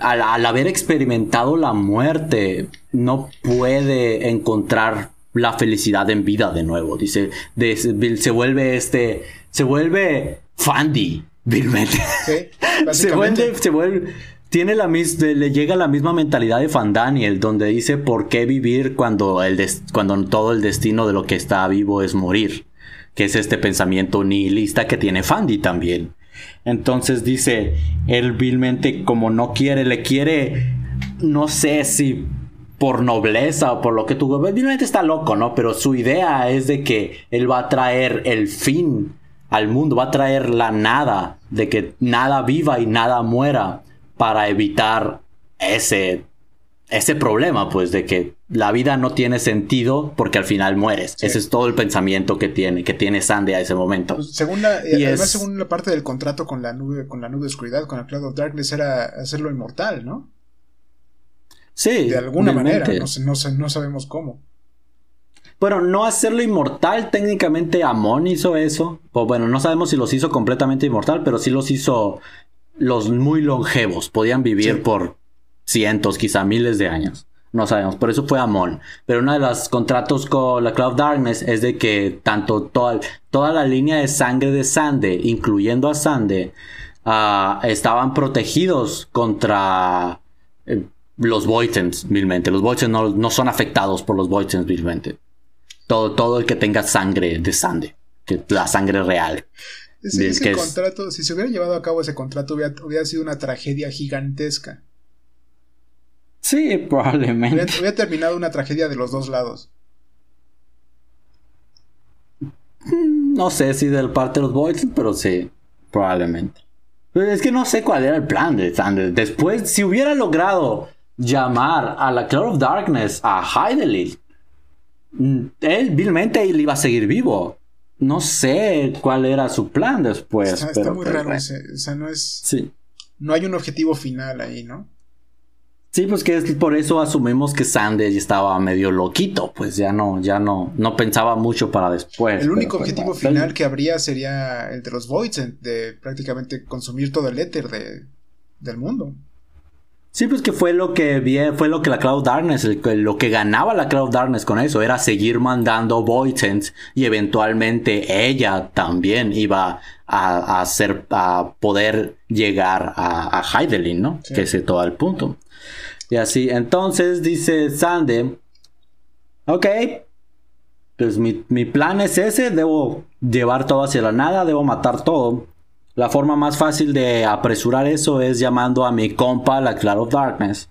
S1: al, haber experimentado la muerte, no puede encontrar la felicidad en vida de nuevo. Dice, se vuelve este, se vuelve Fandy, vilmente. se vuelve, se vuelve tiene la misma, le llega la misma mentalidad de Fan Daniel, donde dice por qué vivir cuando, el cuando todo el destino de lo que está vivo es morir, que es este pensamiento nihilista que tiene Fandy también. Entonces dice, él vilmente como no quiere, le quiere, no sé si por nobleza o por lo que tú, vilmente está loco, ¿no? Pero su idea es de que él va a traer el fin al mundo, va a traer la nada, de que nada viva y nada muera para evitar ese, ese problema, pues, de que la vida no tiene sentido porque al final mueres. Ese es todo el pensamiento que tiene, que tiene Sandy a ese momento.
S2: Pues, según la, y además, según la parte del contrato con la nube, con la nube de oscuridad, con el Cloud of Darkness, era hacerlo inmortal, ¿no?
S1: Sí.
S2: De alguna manera, no, no sabemos cómo.
S1: Bueno, no hacerlo inmortal, técnicamente Amon hizo eso. Pues bueno, no sabemos si los hizo completamente inmortal, pero sí los hizo los muy longevos podían vivir por cientos, quizá miles de años. No sabemos, por eso fue Amon. Pero uno de los contratos con la Cloud Darkness es de que tanto toda, toda la línea de sangre de Sande, incluyendo a Sande, ah, estaban protegidos contra eh, los Voitens, vilmente. Los Voitens no, son afectados por los Voitens, vilmente. Todo, todo el que tenga sangre de Sande, que la sangre real.
S2: ese contrato, si se hubiera llevado a cabo ese contrato, hubiera sido una tragedia gigantesca.
S1: Sí, probablemente.
S2: Hubiera, terminado una tragedia de los dos lados.
S1: Mm, no sé si del parte de los Boys, pero sí, probablemente. es que no sé cuál era el plan de Sanders. Después, si hubiera logrado llamar a la Cloud of Darkness a Heidelin, mm, él vilmente él iba a seguir vivo. No sé cuál era su plan después.
S2: Está, está muy pues, raro ese. O sea, no es. Sí. No hay un objetivo final ahí, ¿no?
S1: Sí, pues que es por eso asumimos que Sanders estaba medio loquito, pues ya no, ya no, no pensaba mucho para después.
S2: El único pues, objetivo final que habría sería el de los Voids, de prácticamente consumir todo el éter de, del mundo.
S1: Sí, pues que fue lo que fue lo que la Cloud Darkness, lo que ganaba la Cloud Darkness con eso, era seguir mandando Voidsens y eventualmente ella también iba a, hacer, a poder llegar a, a Heidelin, ¿no? Que ese es todo el punto. Y así, entonces dice Sande, ok, pues mi, mi, plan es ese, debo llevar todo hacia la nada, debo matar todo. La forma más fácil de apresurar eso es llamando a mi compa, la Cloud of Darkness,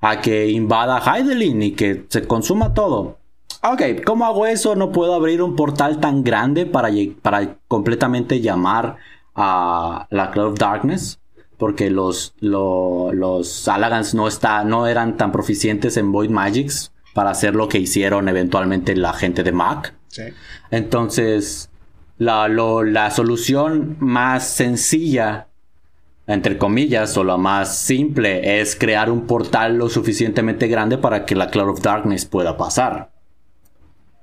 S1: a que invada Heidelin y que se consuma todo. Ok, ¿cómo hago eso? No puedo abrir un portal tan grande para, para completamente llamar a la Cloud of Darkness porque los, los Salagans no, está, no eran tan proficientes en Void Magics para hacer lo que hicieron eventualmente la gente de Mac. Entonces, la, la solución más sencilla, entre comillas, o la más simple, es crear un portal lo suficientemente grande para que la Cloud of Darkness pueda pasar.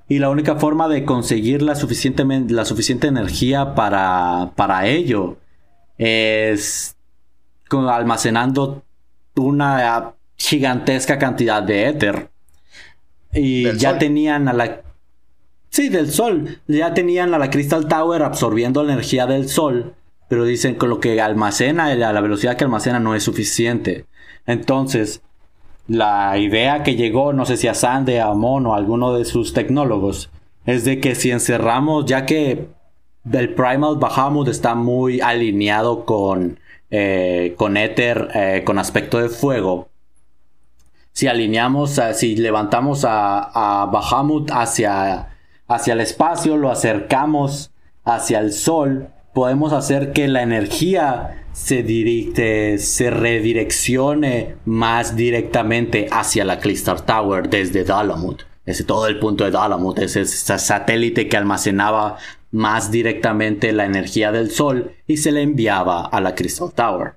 S1: Y la única forma de conseguir la, la suficiente energía para, para ello es almacenando una gigantesca cantidad de éter. Y ya tenían a la... Sí, del sol. Ya tenían a la Crystal Tower absorbiendo la energía del sol. Pero dicen que lo que almacena, la velocidad que almacena no es suficiente. Entonces, la idea que llegó, no sé si a Sande, a Mon o a alguno de sus tecnólogos, es de que si encerramos, ya que el Primal Bahamut está muy alineado con eh, con éter eh, con aspecto de fuego, si alineamos, si levantamos a, a Bahamut hacia, hacia el espacio, lo acercamos hacia el sol, podemos hacer que la energía se, dirige, se redireccione más directamente hacia la Crystal Tower desde Dalamut. Ese todo el punto de Dalamut, ese, ese satélite que almacenaba más directamente la energía del sol y se le enviaba a la Crystal Tower.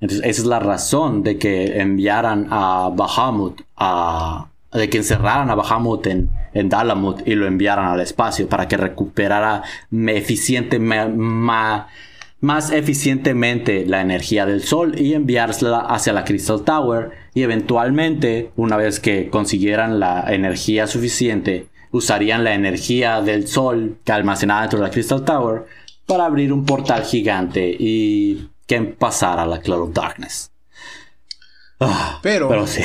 S1: Entonces, esa es la razón de que enviaran a Bahamut, a, de que encerraran a Bahamut en, en Dalamut y lo enviaran al espacio para que recuperara más eficientemente la energía del sol y enviársela hacia la Crystal Tower y eventualmente, una vez que consiguieran la energía suficiente, usarían la energía del sol que almacenaba dentro de la Crystal Tower para abrir un portal gigante y que pasara la Cloud of Darkness.
S2: Ah, pero.
S1: Pero sí.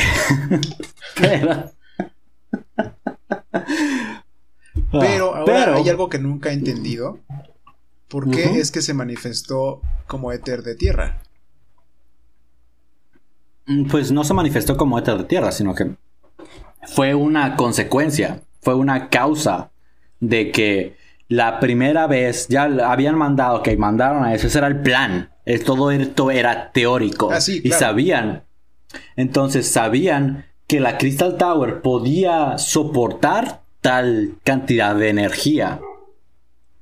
S2: pero. pero ahora hay algo que nunca he entendido. ¿Por qué es que se manifestó como éter de tierra?
S1: Mm, pues no se manifestó como éter de tierra, sino que fue una consecuencia fue una causa de que la primera vez ya habían mandado, que mandaron a eso, ese era el plan. todo esto era teórico.
S2: Ah,
S1: y sabían, entonces sabían que la Crystal Tower podía soportar tal cantidad de energía.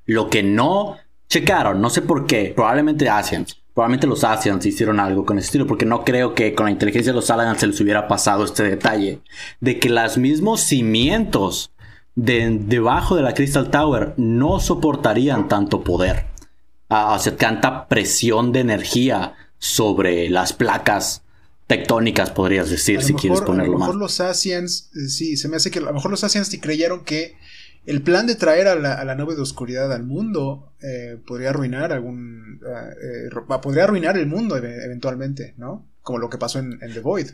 S1: Lo que no checaron, no sé por qué, probablemente Asians. Probablemente los Asians hicieron algo con ese estilo, porque no creo que con la inteligencia de los Aliens se les hubiera pasado este detalle. De que los mismos cimientos de, debajo de la Crystal Tower no soportarían tanto poder, hacer tanta presión de energía sobre las placas tectónicas, podrías decir, si quieres ponerlo
S2: más.
S1: A lo
S2: mejor los Asians, eh, sí, se me hace que a lo mejor los Asians creyeron que el plan de traer a la, a la nube de oscuridad al mundo eh, podría arruinar algún. Eh, podría arruinar el mundo eventualmente, ¿no? Como lo que pasó en, The Void.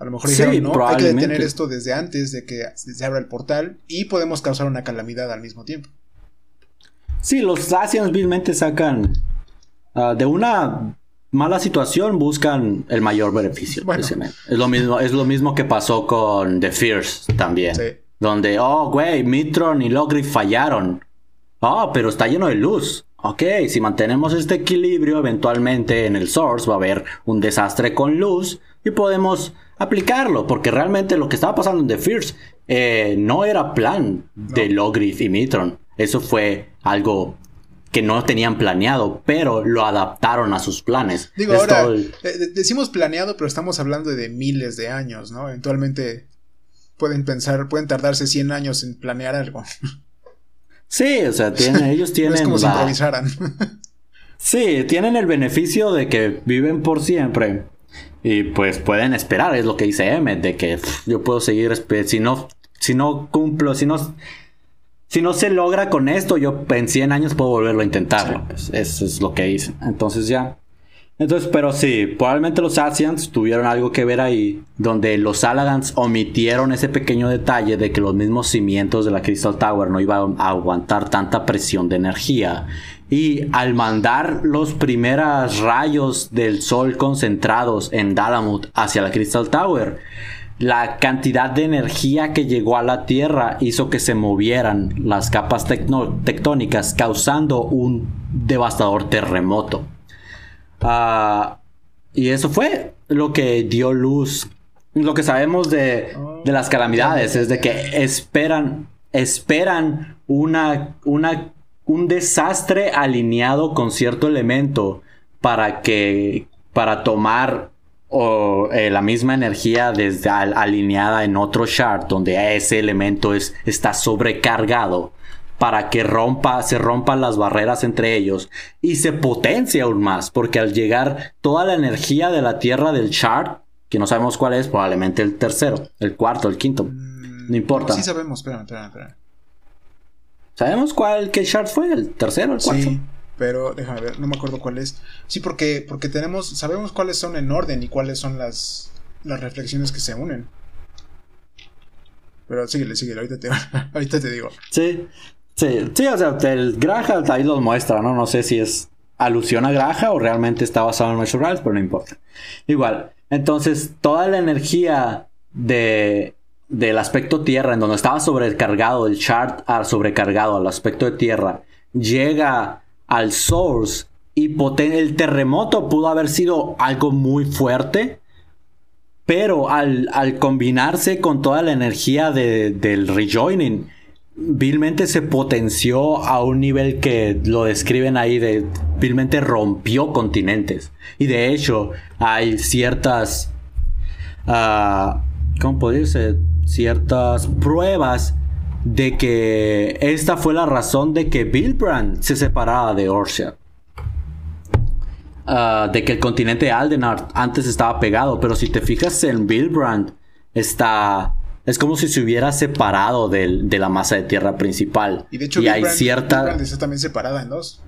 S2: A lo mejor dijeron, no, hay que detener esto desde antes de que se abra el portal y podemos causar una calamidad al mismo tiempo.
S1: Sí, los Asians vilmente sacan ah, de una mala situación buscan el mayor beneficio. Es lo mismo, es lo mismo que pasó con The Fierce también. Donde, oh, güey, Mitron y Logrif fallaron. Oh, pero está lleno de luz. Ok, si mantenemos este equilibrio, eventualmente en el source va a haber un desastre con luz y podemos aplicarlo, porque realmente lo que estaba pasando en The Fierce eh, no era plan de Logrif y Mitron. Eso fue algo que no tenían planeado, pero lo adaptaron a sus planes.
S2: Digo, ahora, eh, decimos planeado, pero estamos hablando de miles de años, ¿no? Eventualmente pueden pensar, pueden tardarse 100 años en planear algo.
S1: Sí, o sea, ellos tienen... es
S2: como si improvisaran.
S1: sí, tienen el beneficio de que viven por siempre. Y pues pueden esperar, es lo que dice Emmet, de que yo puedo seguir, si no, si no cumplo, si no si no se logra con esto, yo en 100 años puedo volverlo a intentarlo. Pues, eso es lo que hice. Entonces ya. Entonces, pero sí, probablemente los Asians tuvieron algo que ver ahí, donde los Alagans omitieron ese pequeño detalle de que los mismos cimientos de la Crystal Tower no iban a aguantar tanta presión de energía. Y al mandar los primeros rayos del sol concentrados en Dalamut hacia la Crystal Tower, la cantidad de energía que llegó a la Tierra hizo que se movieran las capas tectónicas, causando un devastador terremoto. Ah, y eso fue lo que dio luz. Lo que sabemos de, de las calamidades es de que esperan, esperan una, una, un desastre alineado con cierto elemento para que, para tomar o eh, la misma energía desde alineada en otro chart donde ese elemento es, está sobrecargado para que rompa, se rompan las barreras entre ellos y se potencie aún más, porque al llegar toda la energía de la Tierra del chart, que no sabemos cuál es, probablemente el tercero, el cuarto, el quinto, no importa.
S2: Sí sabemos, espera, espera, espera.
S1: ¿Sabemos cuál, qué chart fue? ¿El tercero, el cuarto? Sí
S2: pero déjame ver, no me acuerdo cuál es. Sí, porque, porque tenemos, sabemos cuáles son en orden y cuáles son las, las reflexiones que se unen. Pero síguele, síguele, ahorita te, ahorita te digo.
S1: Sí, sí, sí, o sea, el Graja ahí los muestra, ¿no? No sé si es alusión a Graja o realmente está basado en Measure pero no importa. Igual, entonces toda la energía de, del aspecto tierra, en donde estaba sobrecargado el chart ah, sobrecargado al aspecto de tierra, llega al source y el terremoto pudo haber sido algo muy fuerte, pero al, combinarse con toda la energía del rejoining, vilmente se potenció a un nivel que lo describen ahí de vilmente rompió continentes. Y de hecho, hay ciertas. Uh, ¿Cómo puede ser? Ciertas pruebas de que esta fue la razón de que Bilbrand se separara de Orsia. Ah, de que el continente Aldenar antes estaba pegado, pero si te fijas en Bilbrand, está. Es como si se hubiera separado de la masa de tierra principal.
S2: Y de hecho, hay cierta. está también separada en dos.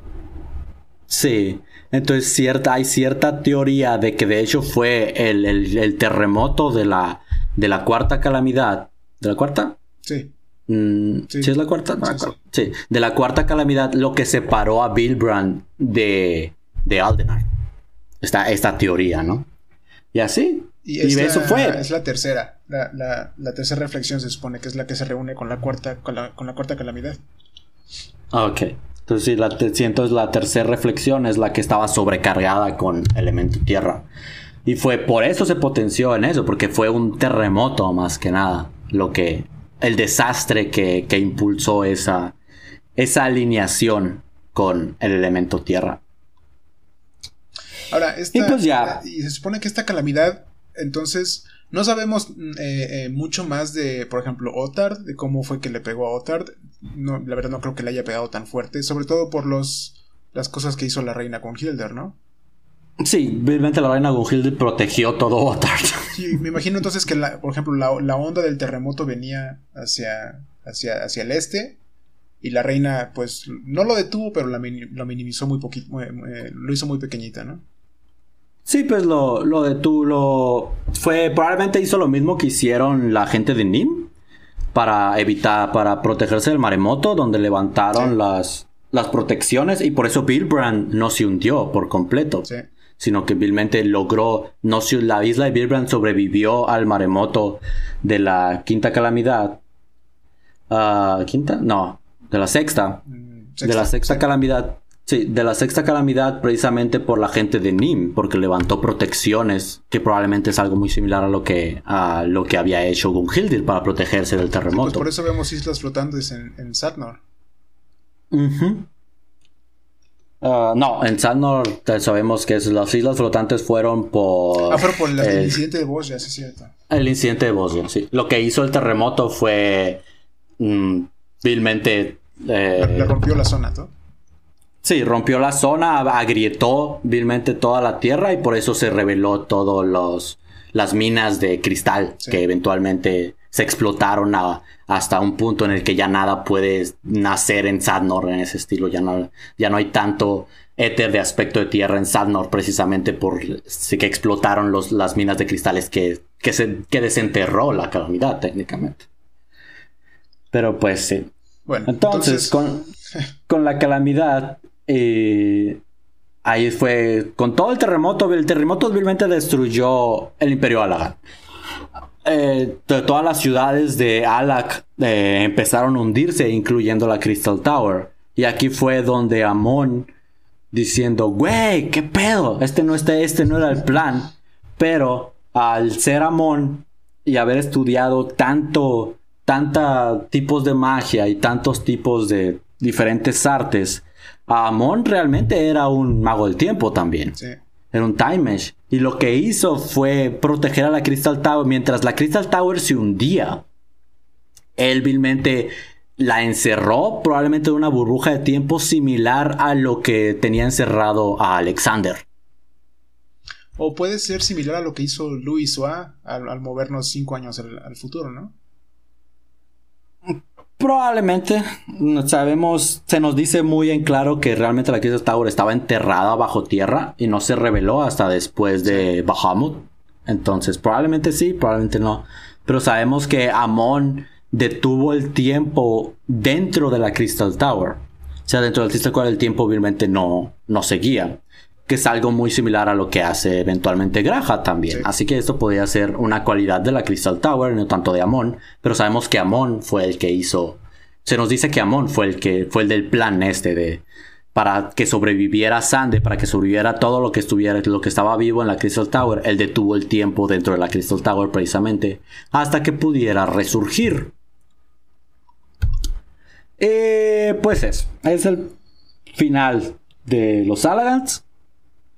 S1: Sí. Entonces cierta, hay cierta teoría de que de hecho fue el, el terremoto de la, de la cuarta calamidad. ¿De la cuarta?
S2: Sí.
S1: Mm, sí. es la cuarta? sí, De la cuarta calamidad, lo que separó a Bilbrand de, de Aldenar. Esta, esta teoría, ¿no? Y así.
S2: Y, eso fue. Es la tercera. La, tercera reflexión se supone que es la que se reúne con la cuarta, con la, cuarta calamidad.
S1: Ok. Entonces, sí, la, entonces la tercera reflexión es la que estaba sobrecargada con elemento tierra. Y fue por eso se potenció en eso, porque fue un terremoto más que nada lo que el desastre que, impulsó esa, esa alineación con el elemento tierra.
S2: Ahora, esta, y pues ya. Y se supone que esta calamidad, entonces, no sabemos eh, eh, mucho más de, por ejemplo, Otard, de cómo fue que le pegó a Otard. No, la verdad no creo que le haya pegado tan fuerte, sobre todo por los las cosas que hizo la reina con Hilder, ¿no?
S1: Sí, obviamente la reina Gunhild protegió todo Otard.
S2: Sí, me imagino entonces que, la, por ejemplo, la, onda del terremoto venía hacia, hacia, hacia el este y la reina, pues, no lo detuvo, pero la, lo minimizó muy poquito, lo hizo muy pequeñita, ¿no?
S1: Sí, pues lo, lo detuvo, lo... Fue, probablemente hizo lo mismo que hicieron la gente de Nim para evitar, para protegerse del maremoto, donde levantaron las, las protecciones y por eso Billbrand no se hundió por completo. Sí sino que vilmente logró, no la isla de Bilbrand sobrevivió al maremoto de la quinta calamidad. Uh, ¿Quinta? No, de la sexta. Mm, de la sexta calamidad. Sí, de la sexta calamidad precisamente por la gente de Nim, porque levantó protecciones, que probablemente es algo muy similar a lo que, a lo que había hecho Gunhildir para protegerse del terremoto. Pues
S2: por eso vemos islas flotantes en, en Satnor.
S1: Ah, no, en Sandor sabemos que las islas flotantes fueron por.
S2: Ah, pero por el, incidente de Bosnia, sí es cierto.
S1: El incidente de Bosnia, sí. Lo que hizo el terremoto fue. Mm, vilmente.
S2: Eh, le, rompió la zona, ¿no?
S1: Sí, rompió la zona, agrietó vilmente toda la tierra y por eso se reveló todos los las minas de cristal que eventualmente se explotaron hasta un punto en el que ya nada puede nacer en Sadnor en ese estilo. Ya no, ya no hay tanto éter de aspecto de tierra en Sadnor precisamente por que explotaron los, las minas de cristales que, que, se, que desenterró la calamidad técnicamente. Pero pues sí. Bueno, entonces, Con, con, la calamidad, eh, ahí fue, con todo el terremoto, el terremoto vilmente destruyó el imperio Alagan. Eh, todas las ciudades de Alak eh, empezaron a hundirse, incluyendo la Crystal Tower. Y aquí fue donde Amon diciendo, güey, ¿qué pedo? Este no, este, este no era el plan. Pero al ser Amon y haber estudiado tanto, tanta tipos de magia y tantos tipos de diferentes artes, Amon realmente era un mago del tiempo también. Era un time mesh. Y lo que hizo fue proteger a la Crystal Tower mientras la Crystal Tower se hundía. Él vilmente la encerró probablemente en una burbuja de tiempo similar a lo que tenía encerrado a Alexander.
S2: O puede ser similar a lo que hizo Louis Soa al, movernos cinco años al futuro, ¿no?
S1: Probablemente, sabemos, se nos dice muy en claro que realmente la Crystal Tower estaba enterrada bajo tierra y no se reveló hasta después de Bahamut. Entonces, probablemente sí, probablemente no. Pero sabemos que Amon detuvo el tiempo dentro de la Crystal Tower. O sea, dentro del Crystal Tower el tiempo obviamente no, no seguía que es algo muy similar a lo que hace eventualmente Graja también. Así que esto podría ser una cualidad de la Crystal Tower, no tanto de Amon, pero sabemos que Amon fue el que hizo. Se nos dice que Amon fue el que fue el del plan este de para que sobreviviera Sande, para que sobreviviera todo lo que estuviera, lo que estaba vivo en la Crystal Tower. Él detuvo el tiempo dentro de la Crystal Tower precisamente hasta que pudiera resurgir. Eh, pues es, es el final de los Alagants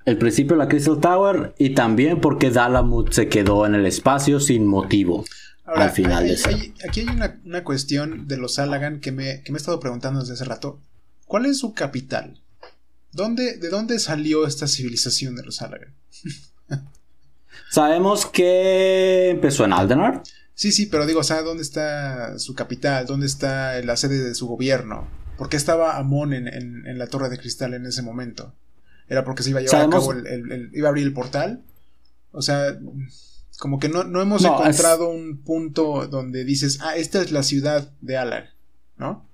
S1: el principio de la Crystal Tower y también porque Dalamut se quedó en el espacio sin motivo al final de
S2: Aquí hay una, cuestión de los Alagan que me, que me he estado preguntando desde hace rato. ¿Cuál es su capital? ¿Dónde, ¿De dónde salió esta civilización de los Alagan?
S1: Sabemos que empezó en Aldenar.
S2: Sí, sí, pero digo, ¿sabe dónde está su capital? ¿Dónde está la sede de su gobierno? ¿Por qué estaba Amon en, en la Torre de Cristal en ese momento? Era porque se iba a llevar a cabo el, iba a abrir el portal. O sea, como que no, hemos encontrado un punto donde dices, ah, esta es la ciudad de Alag, ¿no?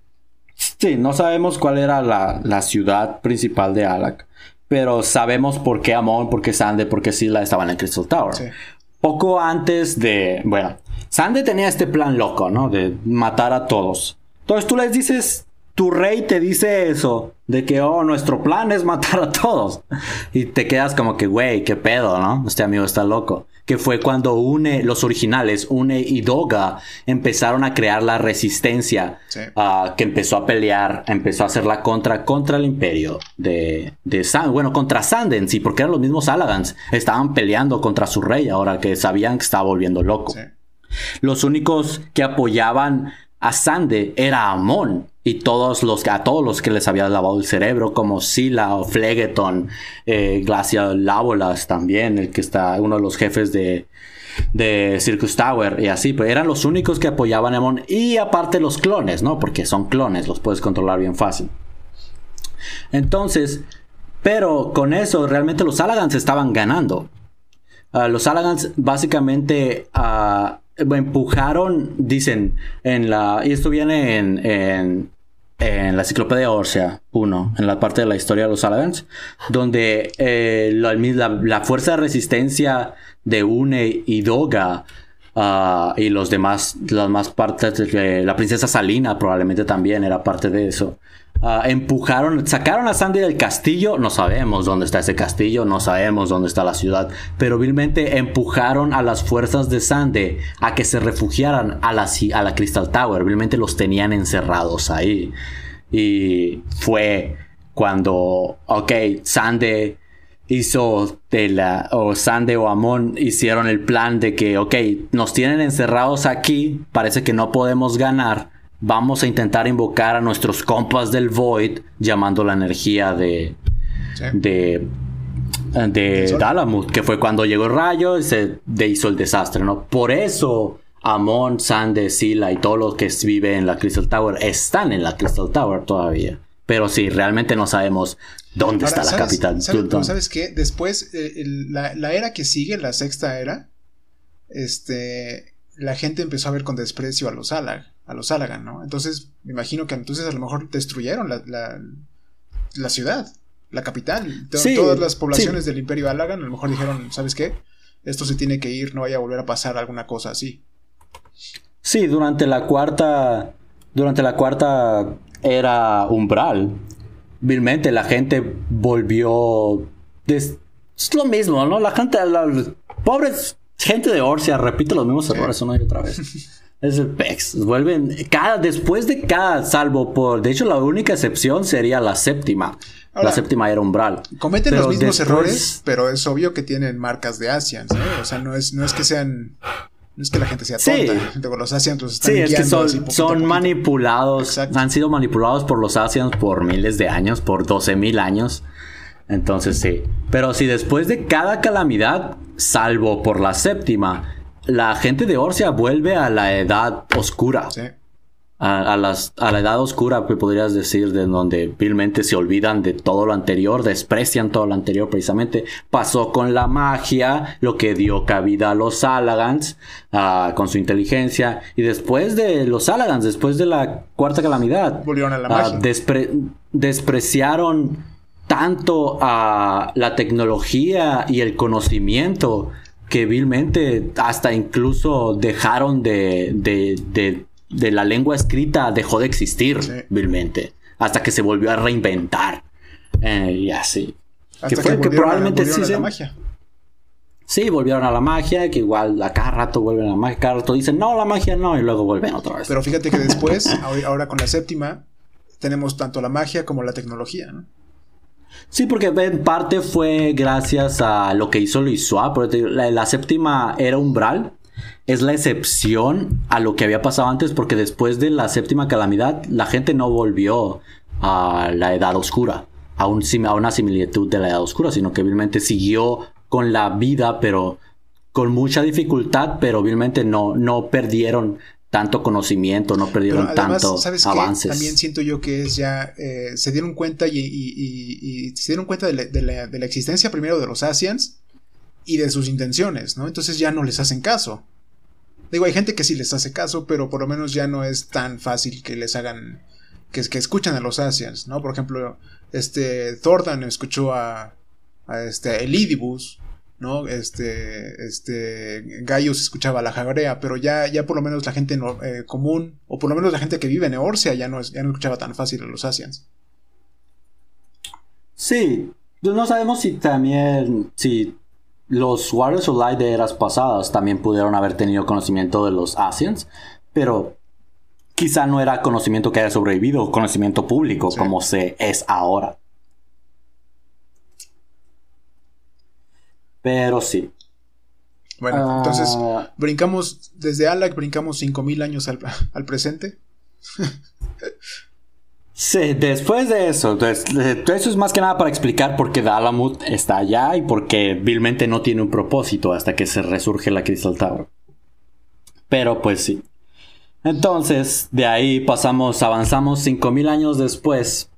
S1: Sí, no sabemos cuál era la, ciudad principal de Alag, pero sabemos por qué Amon, por qué Sande, por qué Sila estaban en Crystal Tower. Poco antes de, bueno, Sande tenía este plan loco, ¿no? De matar a todos. Entonces tú les dices, tu rey te dice eso, de que, oh, nuestro plan es matar a todos. Y te quedas como que, güey, qué pedo, ¿no? Este amigo está loco. Que fue cuando Une, los originales, Une y Doga, empezaron a crear la resistencia, ah, que empezó a pelear, empezó a hacer la contra contra el imperio de, de Sand, bueno, contra Sanden, sí, porque eran los mismos Alagans, estaban peleando contra su rey ahora que sabían que estaba volviendo loco. Los únicos que apoyaban a Sande era Amon y todos los a todos los que les había lavado el cerebro como Sila o Phlegeton, eh, Glacial Lábolas también, el que está uno de los jefes de de Circus Tower y así, pero eran los únicos que apoyaban a Amon y aparte los clones, ¿no? Porque son clones, los puedes controlar bien fácil. Entonces, pero con eso realmente los Alagans estaban ganando. Ah, los Alagans básicamente uh, empujaron, dicen, en la. Y esto viene en, en, la enciclopedia Orsia 1, en la parte de la historia de los Alagans, donde eh, la, la, fuerza de resistencia de Une y Doga. Uh, y los demás, las más partes la princesa Salina probablemente también era parte de eso. Ah, empujaron, sacaron a Sandy del castillo. No sabemos dónde está ese castillo, no sabemos dónde está la ciudad. Pero vilmente empujaron a las fuerzas de Sandy a que se refugiaran a la, Crystal Tower. Vilmente los tenían encerrados ahí. Y fue cuando, ok, Sande hizo o Sande o Amon hicieron el plan de que, ok, nos tienen encerrados aquí, parece que no podemos ganar vamos a intentar invocar a nuestros compas del Void llamando la energía de de de Dalamut, que fue cuando llegó el rayo y se hizo el desastre, ¿no? Por eso Amon, Sande, Sila y todos los que viven en la Crystal Tower están en la Crystal Tower todavía. Pero sí, realmente no sabemos dónde está la capital.
S2: ¿sabes, ¿Sabes qué? Después, eh, la, la, era que sigue, la sexta era, este, la gente empezó a ver con desprecio a los Alag a los Alagan, ¿no? Entonces, me imagino que entonces a lo mejor destruyeron la, la, ciudad, la capital. Todas las poblaciones del Imperio Alagan a lo mejor dijeron, ¿sabes qué? Esto se tiene que ir, no vaya a volver a pasar alguna cosa así.
S1: Sí, durante la cuarta. Durante la cuarta era umbral. Vilmente la gente volvió. Es lo mismo, ¿no? La gente. La, pobres gente de Orsia repite los mismos errores una y otra vez. Es el PEX. Vuelven cada, después de cada, salvo por. De hecho, la única excepción sería la séptima. la séptima era umbral.
S2: Cometen los mismos errores, pero es obvio que tienen marcas de Asians. O sea, no es, no es que sean. No es que la gente sea tonta. Sí. Los Asians los están
S1: Sí, es que son, son manipulados. Han sido manipulados por los Asians por miles de años, por 12 mil años. Entonces sí. Pero si después de cada calamidad, salvo por la séptima, la gente de Orcia vuelve a la edad oscura. A, las, a, la edad oscura, que podrías decir, de donde vilmente se olvidan de todo lo anterior, desprecian todo lo anterior precisamente. Pasó con la magia, lo que dio cabida a los Alagans, ah, con su inteligencia. Y después de los Alagans, después de la cuarta calamidad,
S2: volvieron a la ah,
S1: despreciaron tanto a la tecnología y el conocimiento que vilmente hasta incluso dejaron de, de, de, la lengua escrita, dejó de existir vilmente, hasta que se volvió a reinventar. Eh, y así.
S2: que fue que, probablemente sí. A la magia.
S1: Sí, volvieron a la magia, que igual a cada rato vuelven a la magia, cada rato dicen no, la magia no, y luego vuelven otra vez.
S2: Pero fíjate que después, ahora con la séptima, tenemos tanto la magia como la tecnología, ¿no?
S1: Sí, porque en parte fue gracias a lo que hizo Luis Suárez. La, séptima era umbral. Es la excepción a lo que había pasado antes, porque después de la séptima calamidad, la gente no volvió a la edad oscura, a, a una similitud de la edad oscura, sino que obviamente siguió con la vida, pero con mucha dificultad, pero obviamente no, no perdieron tanto conocimiento, no perdieron tanto avances.
S2: También siento yo que es ya, eh, se dieron cuenta y, se dieron cuenta de la, existencia primero de los Asians y de sus intenciones, ¿no? Entonces ya no les hacen caso. Digo, hay gente que sí les hace caso, pero por lo menos ya no es tan fácil que les hagan, que, que escuchan a los Asians, ¿no? Por ejemplo, este, Thordan escuchó a, a este, Elidibus, ¿no? Este, este, Gallo se escuchaba la jagrea, pero ya, ya por lo menos la gente eh, común, o por lo menos la gente que vive en Eorcia ya no, ya no escuchaba tan fácil a los Asians.
S1: Sí, pues no sabemos si también, si los Warriors of Light de eras pasadas también pudieron haber tenido conocimiento de los Asians, pero quizá no era conocimiento que haya sobrevivido, conocimiento público como se es ahora. Pero sí.
S2: Bueno, entonces ah. brincamos desde Alak, brincamos 5000 años al, presente.
S1: Sí, después de eso, eso es más que nada para explicar por qué Dalamut está allá y por qué vilmente no tiene un propósito hasta que se resurge la Crystal Tower. Pero pues sí. Entonces, de ahí pasamos, avanzamos 5000 años después.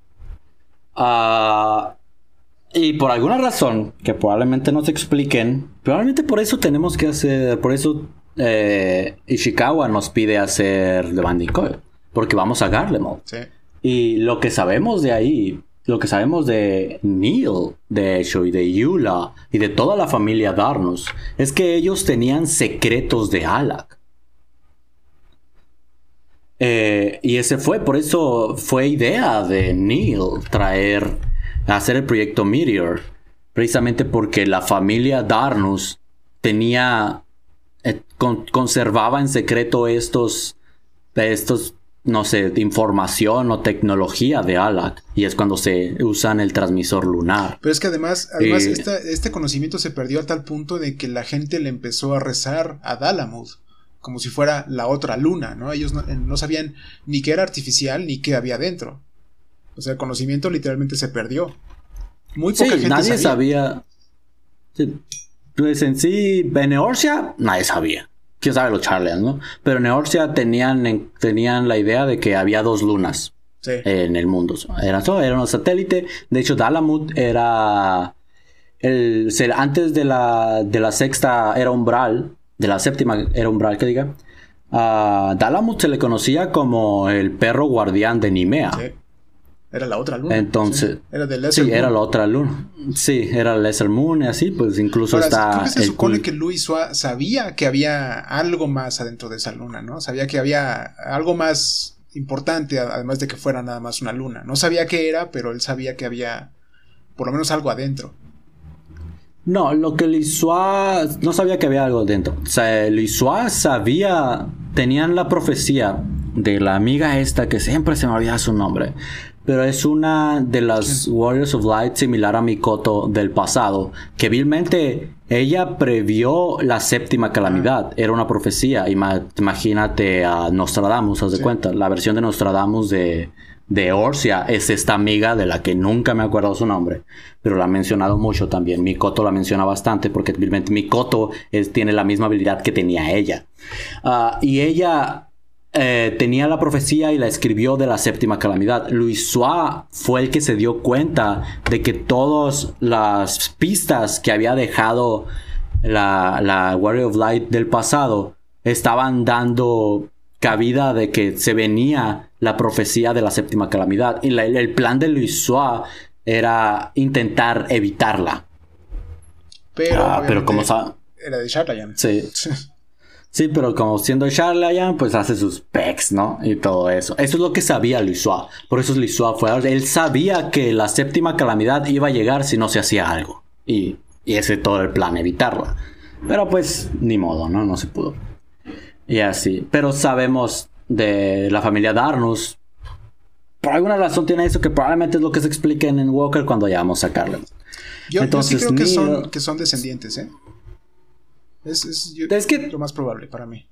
S1: Y por alguna razón, que probablemente no se expliquen, probablemente por eso tenemos que hacer, por eso eh, Ishikawa nos pide hacer The Bandicoot, porque vamos a Garlemald. Sí. Y lo que sabemos de ahí, lo que sabemos de Neil, de hecho, y de Yula, y de toda la familia Darnus, es que ellos tenían secretos de Alak. Eh, y ese fue, por eso fue idea de Neil traer, hacer el proyecto Meteor. Precisamente porque la familia Darnus tenía, eh, conservaba en secreto estos, estos no sé, de información o tecnología de ALAC. Y es cuando se usan el transmisor lunar.
S2: Pero es que además, además este conocimiento se perdió a tal punto de que la gente le empezó a rezar a Dalamud. Como si fuera la otra luna, ¿no? Ellos no, sabían ni qué era artificial ni qué había dentro. O sea, el conocimiento literalmente se perdió. Muy poca gente
S1: nadie sabía. Pues en sí, Beneorcia, nadie sabía quién sabe los Charles, ¿no? Pero en Eorcia tenían, tenían la idea de que había dos lunas en el mundo. Era, era un satélite. De hecho, Dalamut era. El, antes de la, de la sexta era umbral, de la séptima era umbral, que diga. A Dalamut se le conocía como el perro guardián de Nimea.
S2: Era la otra luna.
S1: Entonces. Era de Lesser Sí, era la otra luna. Sí, era Lesser Moon y así, pues incluso está.
S2: Creo que se supone que Luis sabía que había algo más adentro de esa luna, ¿no? Sabía que había algo más importante, además de que fuera nada más una luna. No sabía qué era, pero él sabía que había por lo menos algo adentro.
S1: No, lo que Lisua no sabía que había algo adentro. O sea, Lisua sabía, tenían la profecía de la amiga esta que siempre se me olvida su nombre pero es una de las Warriors of Light similar a Mikoto del pasado, que vilmente ella previó la séptima calamidad, ah. era una profecía, imagínate a Nostradamus, haz de cuenta, la versión de Nostradamus de, de Orsia es esta amiga de la que nunca me acuerdo su nombre, pero la ha mencionado mucho también. Mikoto la menciona bastante porque vilmente Mikoto es, tiene la misma habilidad que tenía ella. Ah, y ella eh, tenía la profecía y la escribió de la séptima calamidad. Luis Suá fue el que se dio cuenta de que todas las pistas que había dejado la, la Warrior of Light del pasado estaban dando cabida de que se venía la profecía de la séptima calamidad. Y el plan de Luis Suá era intentar evitarla.
S2: Pero, ah, pero como Era de Charlayan.
S1: Sí. Sí, pero como siendo Charlatan, pues hace sus pecs, ¿no? Y todo eso. Eso es lo que sabía Lisua. Por eso Lisua fue. Él sabía que la séptima calamidad iba a llegar si no se hacía algo. Y, y ese todo el plan, evitarla. Pero pues, ni modo, ¿no? No se pudo. Y así. Pero sabemos de la familia Darnus. Por alguna razón tiene eso que probablemente es lo que se explica en Walker cuando llegamos a Carlin.
S2: Yo, Entonces, sí creo que, son, que son descendientes, ¿eh? Es, es, que, lo más probable para mí.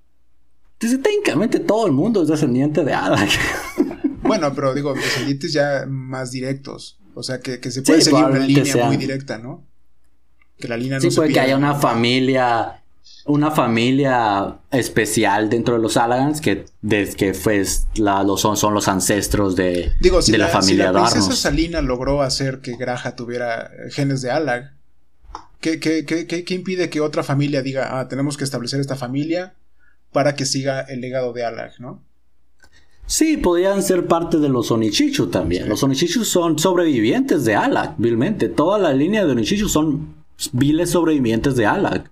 S1: técnicamente todo el mundo es descendiente de Adak.
S2: bueno, pero digo, descendientes ya más directos. O sea, que, se puede seguir una línea muy directa, ¿no?
S1: Que la línea no sí, puede que haya una familia una familia especial dentro de los Alagans que, de, que fue la, son, son los ancestros de, de la, familia si la princesa
S2: Salina logró hacer que Graja tuviera genes de Alag, ¿Qué, qué, qué, qué, impide que otra familia diga, ah, tenemos que establecer esta familia para que siga el legado de Alag, ¿no?
S1: Sí, podrían ser parte de los Onichichu también. Los Onichichu son sobrevivientes de Alag, vilmente. Toda la línea de Onichichu son viles sobrevivientes de Alag.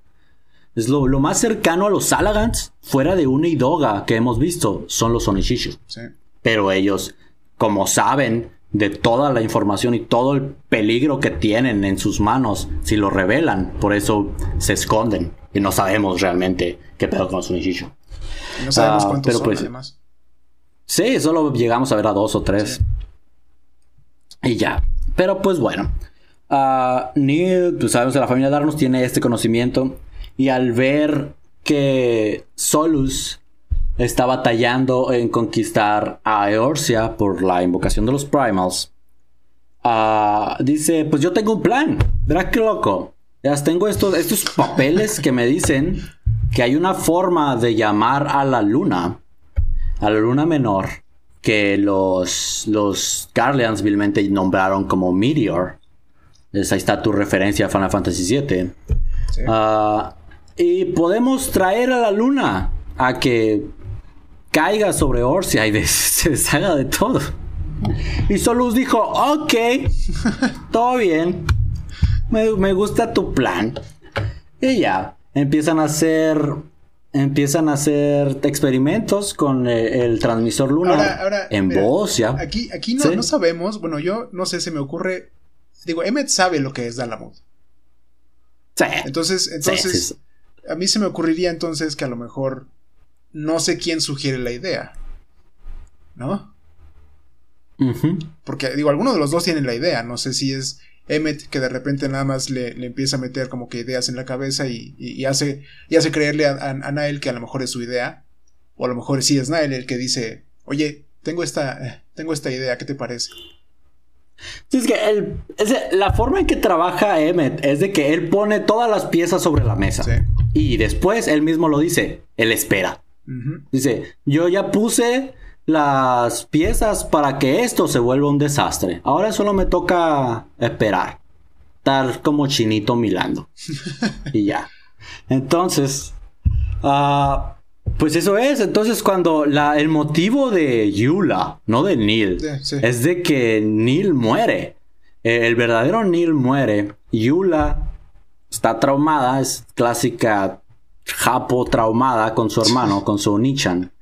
S1: Es lo, lo, más cercano a los Alagans, fuera de una Idoga que hemos visto, son los Onichichu. Sí. Pero ellos, como saben de toda la información y todo el peligro que tienen en sus manos si lo revelan. Por eso se esconden y no sabemos realmente qué pedo con Sunishishu.
S2: No sabemos ah, cuántos son, pues, además.
S1: Sí, solo llegamos a ver a dos o tres. Y ya. Pero pues bueno. Uh, Neil, pues sabemos que la familia Darnos tiene este conocimiento. Y al ver que Solus está batallando en conquistar a Eorcia por la invocación de los Primals. Ah, dice, pues yo tengo un plan. Verá qué loco. Ya tengo estos, estos papeles que me dicen que hay una forma de llamar a la luna, a la luna menor, que los, los Guardians vilmente nombraron como Meteor. Esa ahí está tu referencia a Final Fantasy VII. Ah, y podemos traer a la luna a que caiga sobre Orsia y se deshaga de todo. Y Solus dijo, ok, todo bien, me, gusta tu plan. Y ya, empiezan a hacer empiezan a hacer experimentos con eh, el, transmisor lunar en voz
S2: Aquí, aquí no, no, sabemos, bueno, yo no sé, se me ocurre, digo, Emmet sabe lo que es Dalamud. Sí. Entonces, entonces, a mí se me ocurriría entonces que a lo mejor no sé quién sugiere la idea. ¿No? Porque, digo, alguno de los dos tienen la idea. No sé si es Emmet que de repente nada más le, empieza a meter como que ideas en la cabeza y, hace, y hace creerle a, a, Nael que a lo mejor es su idea. O a lo mejor sí es Nael el que dice, oye, tengo esta, tengo esta idea, ¿qué te parece?
S1: es que el, la forma en que trabaja Emmet es de que él pone todas las piezas sobre la mesa. Y después él mismo lo dice, él espera. Dice, yo ya puse las piezas para que esto se vuelva un desastre. Ahora solo me toca esperar. Estar como chinito milando. y ya. Entonces, uh, pues eso es. Entonces, cuando la, el motivo de Yula, no de Neil, es de que Neil muere. El verdadero Neil muere. Yula está traumada, es clásica Japo traumada con su hermano, con su Nichan.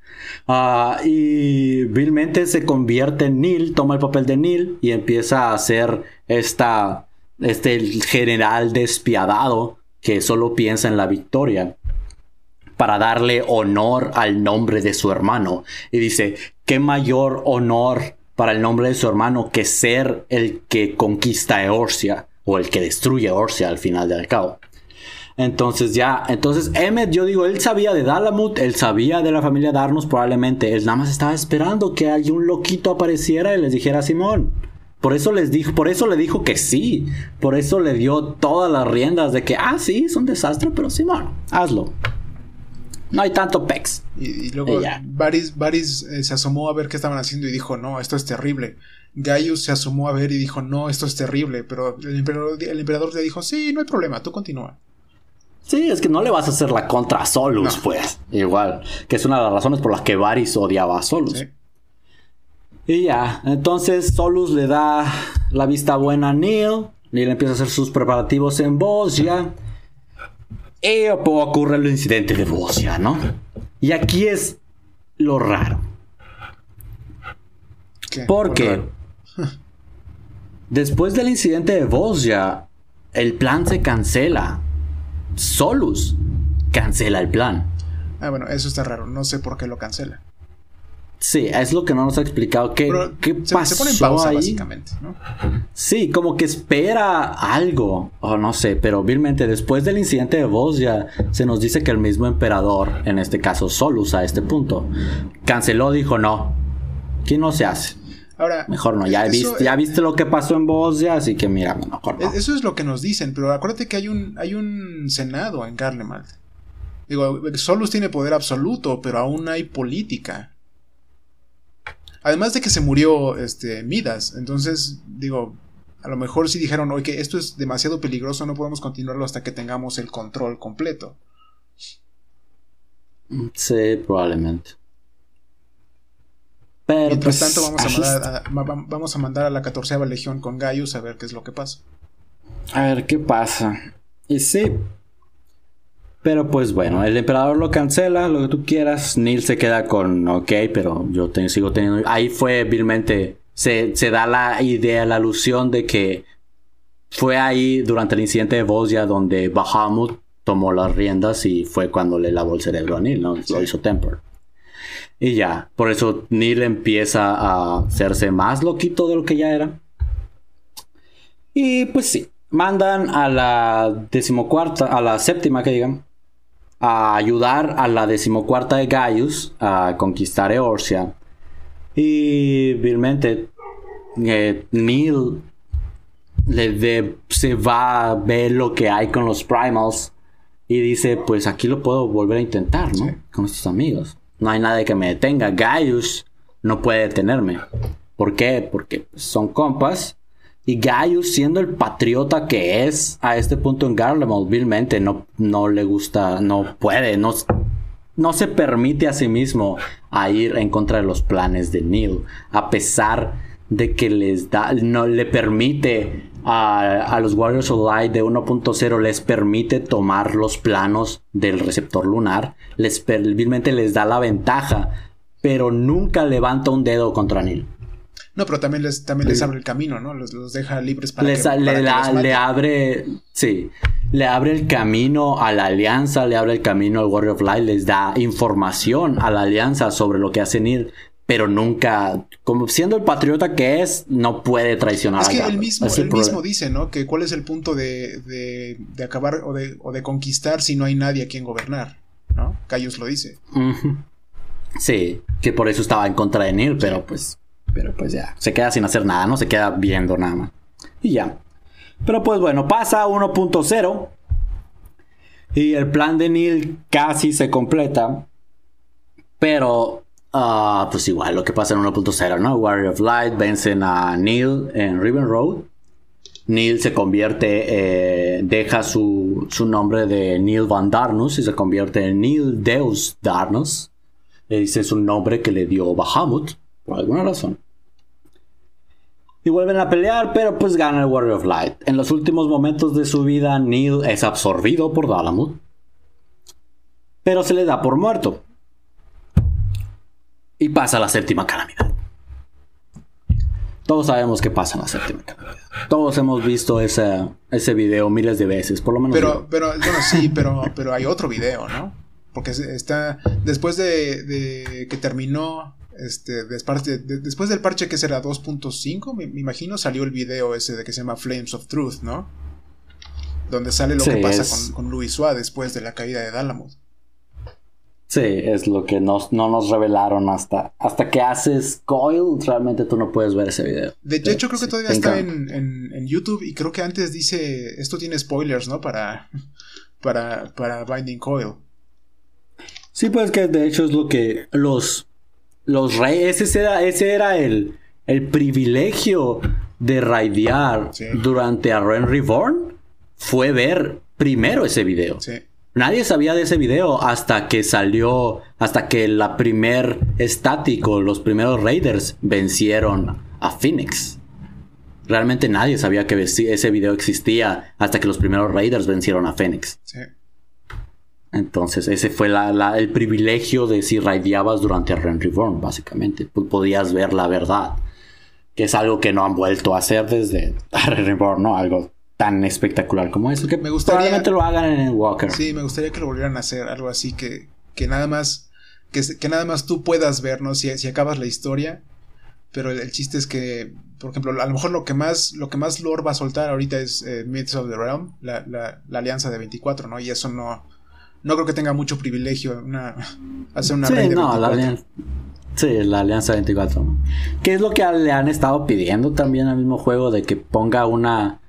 S1: Ah, y vilmente se convierte en Neil, toma el papel de Neil y empieza a ser esta, este general despiadado que solo piensa en la victoria para darle honor al nombre de su hermano. Y dice, ¿qué mayor honor para el nombre de su hermano que ser el que conquista Eorcia o el que destruye Eorcia al final del cabo? Entonces ya, entonces Emmet, yo digo, él sabía de Dalamut, él sabía de la familia Darnos probablemente, él nada más estaba esperando que algún loquito apareciera y les dijera a Simón. Por eso les dijo, por eso le dijo que sí, por eso le dio todas las riendas de que, ah, sí, es un desastre, pero Simón, hazlo. No hay tanto pex.
S2: Y, luego Varys, eh, se asomó a ver qué estaban haciendo y dijo, no, esto es terrible. Gaius se asomó a ver y dijo, no, esto es terrible. Pero el emperador, el emperador le dijo, sí, no hay problema, tú continúa.
S1: Sí, es que no le vas a hacer la contra a Solus, pues. Igual. Que es una de las razones por las que Varys odiaba a Solus. Y ya, entonces Solus le da la vista buena a Neil. Neil empieza a hacer sus preparativos en Bosnia. Y ocurre el incidente de Bosnia, ¿no? Y aquí es lo raro. ¿Qué? Porque después del incidente de Bosnia, el plan se cancela Solus cancela el plan.
S2: Ah, bueno, eso está raro. No sé por qué lo cancela.
S1: Sí, es lo que no nos ha explicado. ¿Qué, ¿qué pasó se pone en pausa, básicamente, ¿no? Sí, como que espera algo, o no sé, pero vilmente después del incidente de voz ya se nos dice que el mismo emperador, en este caso Solus a este punto, canceló, dijo no, que no se hace. Ahora, mejor no, ya, viste, ya viste lo que pasó en Bosnia, así que mira, mejor no.
S2: Eso es lo que nos dicen, pero acuérdate que hay un, hay un senado en Garlemald. Digo, Solus tiene poder absoluto, pero aún hay política. Además de que se murió este, Midas, entonces, digo, a lo mejor si dijeron, oye, esto es demasiado peligroso, no podemos continuarlo hasta que tengamos el control completo.
S1: Sí, probablemente.
S2: Mientras pues, tanto, vamos a, mandar a, vamos a mandar a la catorceava legión con Gaius a ver qué es lo que pasa.
S1: A ver qué pasa. Y sí. Pero pues bueno, el emperador lo cancela, lo que tú quieras. Neil se queda con, ok, pero yo sigo teniendo... Ahí fue vilmente, se, se, da la idea, la alusión de que fue ahí durante el incidente de Bosnia donde Bahamut tomó las riendas y fue cuando le lavó el cerebro a Neil, ¿no? Lo hizo Temper. Y ya, por eso Neil empieza a hacerse más loquito de lo que ya era. Y pues sí, mandan a la decimocuarta, a la séptima que digan, a ayudar a la decimocuarta de Gaius a conquistar Eorcia. Y vilmente eh, Neil le se va a ver lo que hay con los primals y dice, pues aquí lo puedo volver a intentar, ¿no? Con estos amigos. No hay nadie que me detenga. Gaius no puede detenerme. ¿Por qué? Porque son compas. Y Gaius, siendo el patriota que es a este punto en Garlemald, vilmente no, no le gusta, no puede, no, no se permite a sí mismo a ir en contra de los planes de Neil. A pesar de que les da, no le permite a, los Warriors of Light de 1.0 les permite tomar los planos del receptor lunar, les vilmente les da la ventaja, pero nunca levanta un dedo contra Neil.
S2: No, pero también les, también les abre el camino, ¿no? Los, deja libres para
S1: les, que, le, abre, sí, le abre el camino a la alianza, le abre el camino al Warrior of Light, les da información a la alianza sobre lo que hace Neil pero nunca, como siendo el patriota que es, no puede traicionar.
S2: Es que él mismo, mismo dice, ¿no? Que cuál es el punto de, de, acabar o de, o de, conquistar si no hay nadie a quien gobernar, ¿no? Cayos lo dice.
S1: Sí, que por eso estaba en contra de Neil, pero pues, pero pues ya, se queda sin hacer nada, ¿no? Se queda viendo nada más. Y ya. Pero pues bueno, pasa 1.0 y el plan de Neil casi se completa, pero Ah, pues igual, lo que pasa en 1.0, ¿no? Warrior of Light vencen a Neil en Riven Road. Neil se convierte, eh, deja su, nombre de Neil Van Darnus y se convierte en Neil Deus Darnus. Ese es un nombre que le dio Bahamut, por alguna razón. Y vuelven a pelear, pero pues gana el Warrior of Light. En los últimos momentos de su vida, Neil es absorbido por Dalamut. Pero se le da por muerto. Y pasa la séptima calamidad. Todos sabemos qué pasa en la séptima calamidad. Todos hemos visto ese, ese video miles de veces, por lo menos.
S2: Pero, pero, bueno, sí, pero, pero hay otro video, ¿no? Porque está. Después de, que terminó. Este, después del parche que será 2.5, me, imagino, salió el video ese de que se llama Flames of Truth, ¿no? Donde sale lo que pasa con, con Luis Suárez después de la caída de Dalamud.
S1: Sí, es lo que no nos revelaron hasta, hasta que haces Coil, realmente tú no puedes ver ese video.
S2: De, hecho, creo que todavía está en, YouTube y creo que antes dice, esto tiene spoilers, ¿no? Para, para, para Binding Coil.
S1: Sí, pues que de hecho es lo que los, los reyes, ese era, ese era el, el privilegio de raidear durante a Ren Reborn, fue ver primero ese video. Sí. Nadie sabía de ese video hasta que salió, hasta que la primer estático, los primeros Raiders vencieron a Phoenix. Realmente nadie sabía que ese video existía hasta que los primeros Raiders vencieron a Phoenix. Sí. Entonces, ese fue el privilegio de si raideabas durante Ren Reborn, básicamente. Podías ver la verdad. Que es algo que no han vuelto a hacer desde Ren Reborn, ¿no? Algo tan espectacular como eso. Que me gustaría, probablemente lo hagan en el Walker.
S2: Sí, me gustaría que lo volvieran a hacer, algo así que, que nada más que, que nada más tú puedas ver, ¿no? Si, si acabas la historia, pero el, chiste es que, por ejemplo, a lo mejor lo que más lo que más lore va a soltar ahorita es eh, Myths of the Realm, la, la, la, alianza de 24, ¿no? Y eso no no creo que tenga mucho privilegio una, hacer una
S1: sí, no, La alianza, sí, la alianza 24. ¿Qué es lo que le han estado pidiendo también al mismo juego de que ponga una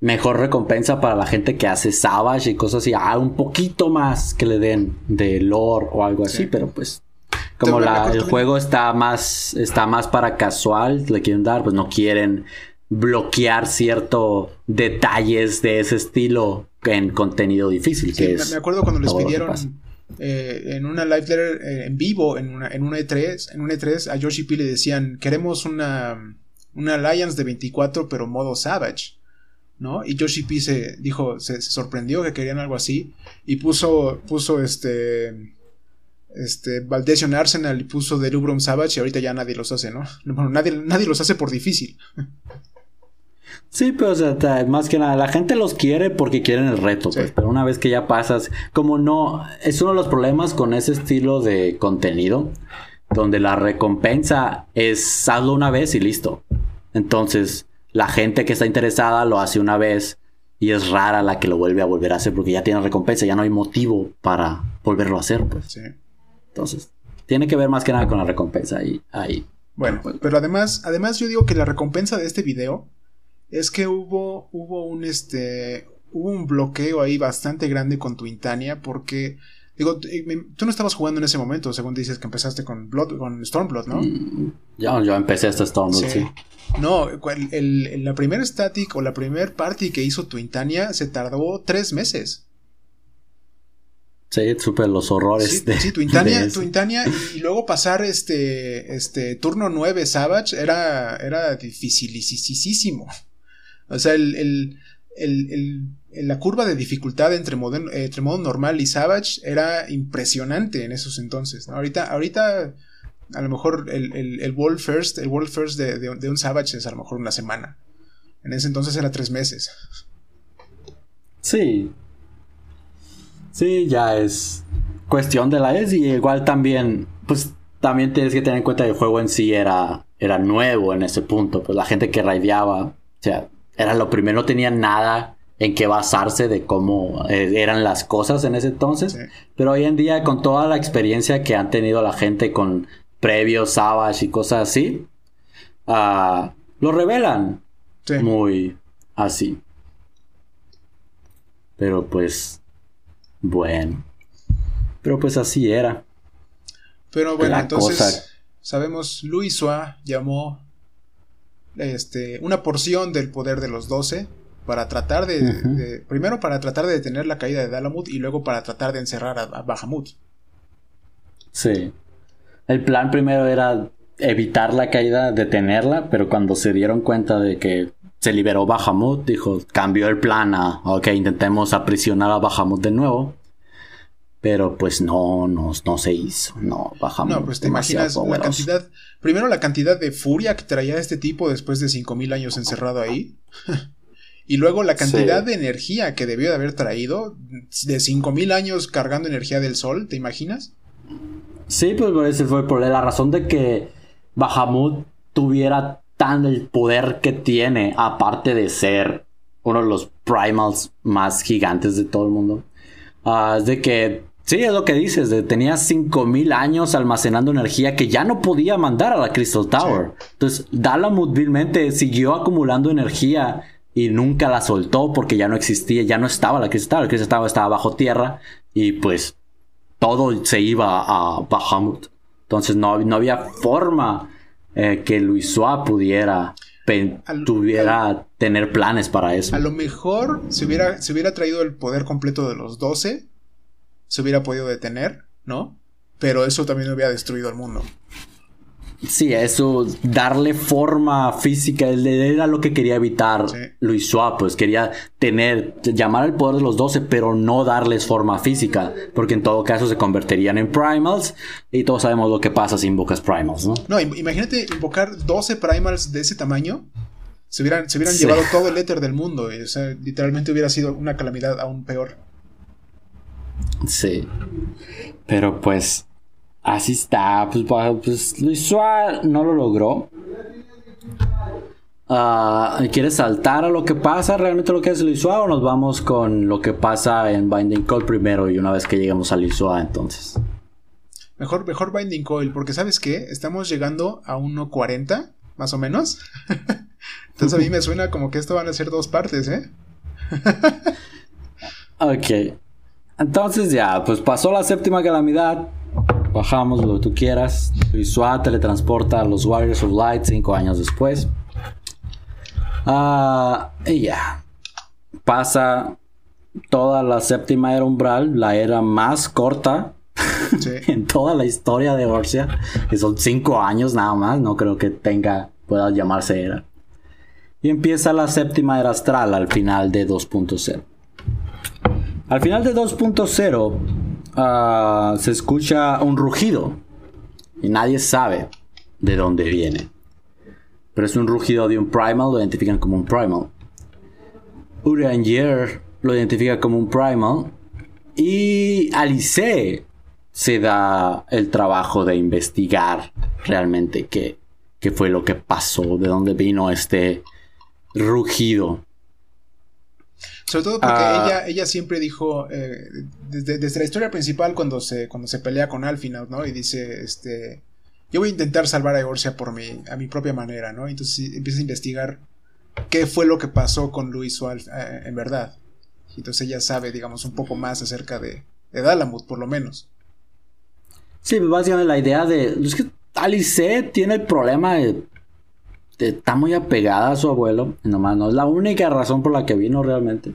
S1: mejor recompensa para la gente que hace Savage y cosas así. Ah, un poquito más que le den de lore o algo así, pero pues como la, el juego está más está más para casual, le quieren dar, pues no quieren bloquear ciertos detalles de ese estilo en contenido difícil. que
S2: me acuerdo cuando les pidieron eh, en una live letter eh, en vivo, en una, en una E3, en una E3 a Yoshi P le decían, queremos una, una Alliance de 24 pero modo Savage. ¿No? Y Yoshi P se dijo, se, sorprendió que querían algo así y puso, puso este, este, Arsenal y puso Delubrum Savage y ahorita ya nadie los hace, ¿no? Bueno, nadie, nadie los hace por difícil.
S1: Sí, pero o sea, más que nada, la gente los quiere porque quieren el reto, pues, pero una vez que ya pasas, como no, es uno de los problemas con ese estilo de contenido, donde la recompensa es hazlo una vez y listo. Entonces, la gente que está interesada lo hace una vez Y es rara la que lo vuelve a volver a hacer porque ya tiene recompensa, ya no hay motivo para volverlo a hacer, pues. Sí. Entonces, tiene que ver más que nada con la recompensa ahí.
S2: Bueno, pero además, además yo digo que la recompensa de este video es que hubo, hubo un este, hubo un bloqueo ahí bastante grande con tu Intania porque Digo, tú no estabas jugando en ese momento, según dices que empezaste con Blood, con Stormblood, ¿no? Mm,
S1: ya, yo empecé hasta Stormblood, sí.
S2: No, el, la primera static o la primera party que hizo Twintania se tardó tres meses.
S1: Sí, supe los horrores
S2: sí, de. Sí, Twintania, y luego pasar este, este turno 9 Savage era, era dificilísimo. O sea, el, el la curva de dificultad entre, entre modo normal y Savage era impresionante en esos entonces. Ahorita, ahorita, a lo mejor el, el, World First, el World First de, un Savage es a lo mejor una semana. En ese entonces era tres meses.
S1: Sí. Sí, ya es cuestión de la es y igual también, pues también tienes que tener en cuenta que el juego en sí era, era nuevo en ese punto. Pues la gente que raideaba, o sea, era lo primero, no tenía nada en qué basarse de cómo eh, eran las cosas en ese entonces. Pero hoy en día, con toda la experiencia que han tenido la gente con previos Savage y cosas así, uh, lo revelan muy así. Pero pues, bueno. Pero pues así era.
S2: Pero bueno, entonces sabemos, Luis Sua llamó este, una porción del poder de los doce para tratar de, primero para tratar de detener la caída de Dalamut y luego para tratar de encerrar a, Bahamut.
S1: Sí. El plan primero era evitar la caída, detenerla, pero cuando se dieron cuenta de que se liberó Bahamut, dijo, cambió el plan a, ok, intentemos aprisionar a Bahamut de nuevo. Pero pues no, no, no se hizo. No, Bahamut.
S2: No, pues te imaginas la cantidad, primero la cantidad de furia que traía este tipo después de 5000 años encerrado ahí. Y luego la cantidad de energía que debió de haber traído, de 5000 años cargando energía del sol, ¿te imaginas?
S1: Sí, pues por eso fue por la razón de que Bahamut tuviera tan el poder que tiene, aparte de ser uno de los primals más gigantes de todo el mundo. Ah, es de que, sí, es lo que dices, de, tenía 5000 años almacenando energía que ya no podía mandar a la Crystal Tower. Entonces, Dalamut vilmente siguió acumulando energía y nunca la soltó porque ya no existía, ya no estaba la que estaba, la que estaba estaba bajo tierra y pues todo se iba a Bahamut. Entonces no, no había forma eh, que Luis Suá pudiera tuviera tener planes para eso.
S2: A lo mejor si hubiera, si hubiera traído el poder completo de los 12, se hubiera podido detener, ¿no? Pero eso también hubiera destruido el mundo.
S1: Sí, eso, darle forma física, era lo que quería evitar Luis Suárez, pues quería tener, llamar al poder de los 12, pero no darles forma física, porque en todo caso se convertirían en primals, y todos sabemos lo que pasa si invocas primals, ¿no?
S2: No, imagínate invocar 12 primals de ese tamaño, se hubieran, se hubieran llevado todo el éter del mundo, o sea, literalmente hubiera sido una calamidad aún peor.
S1: Sí, pero pues Así está. Pues, pues Luis Suárez no lo logró. Uh, ¿Quieres saltar a lo que pasa realmente lo que es Suárez o nos vamos con lo que pasa en Binding Coil primero y una vez que lleguemos a Suárez entonces?
S2: Mejor, mejor Binding Coil, porque ¿sabes qué? Estamos llegando a 1.40, más o menos. entonces a mí me suena como que esto van a ser dos partes, ¿eh?
S1: ok. Entonces ya, pues pasó la séptima calamidad bajamos lo que tú quieras. Y Suá teletransporta a los Warriors of Light cinco años después. Ah, y ya. Pasa toda la séptima era umbral, la era más corta en toda la historia de Orcia. Que son cinco años nada más. No creo que tenga, pueda llamarse era. Y empieza la séptima era astral al final de 2.0. Al final de 2.0 Ah, se escucha un rugido y nadie sabe de dónde viene. Pero es un rugido de un primal, lo identifican como un primal. Uranger lo identifica como un primal. Y Alice se da el trabajo de investigar realmente qué, qué fue lo que pasó, de dónde vino este rugido.
S2: Sobre todo porque ah. ella, ella siempre dijo, eh, desde, la historia principal, cuando se, cuando se pelea con Alfinaud, ¿no? Y dice, este, yo voy a intentar salvar a Eorcia por mi, a mi propia manera, ¿no? Entonces empieza a investigar qué fue lo que pasó con Luis o eh, en verdad. Entonces ella sabe, digamos, un poco más acerca de, de Dalamut, por lo menos.
S1: Sí, básicamente la idea de... Es que Alice tiene el problema de está muy apegada a su abuelo. Nomás no es la única razón por la que vino realmente.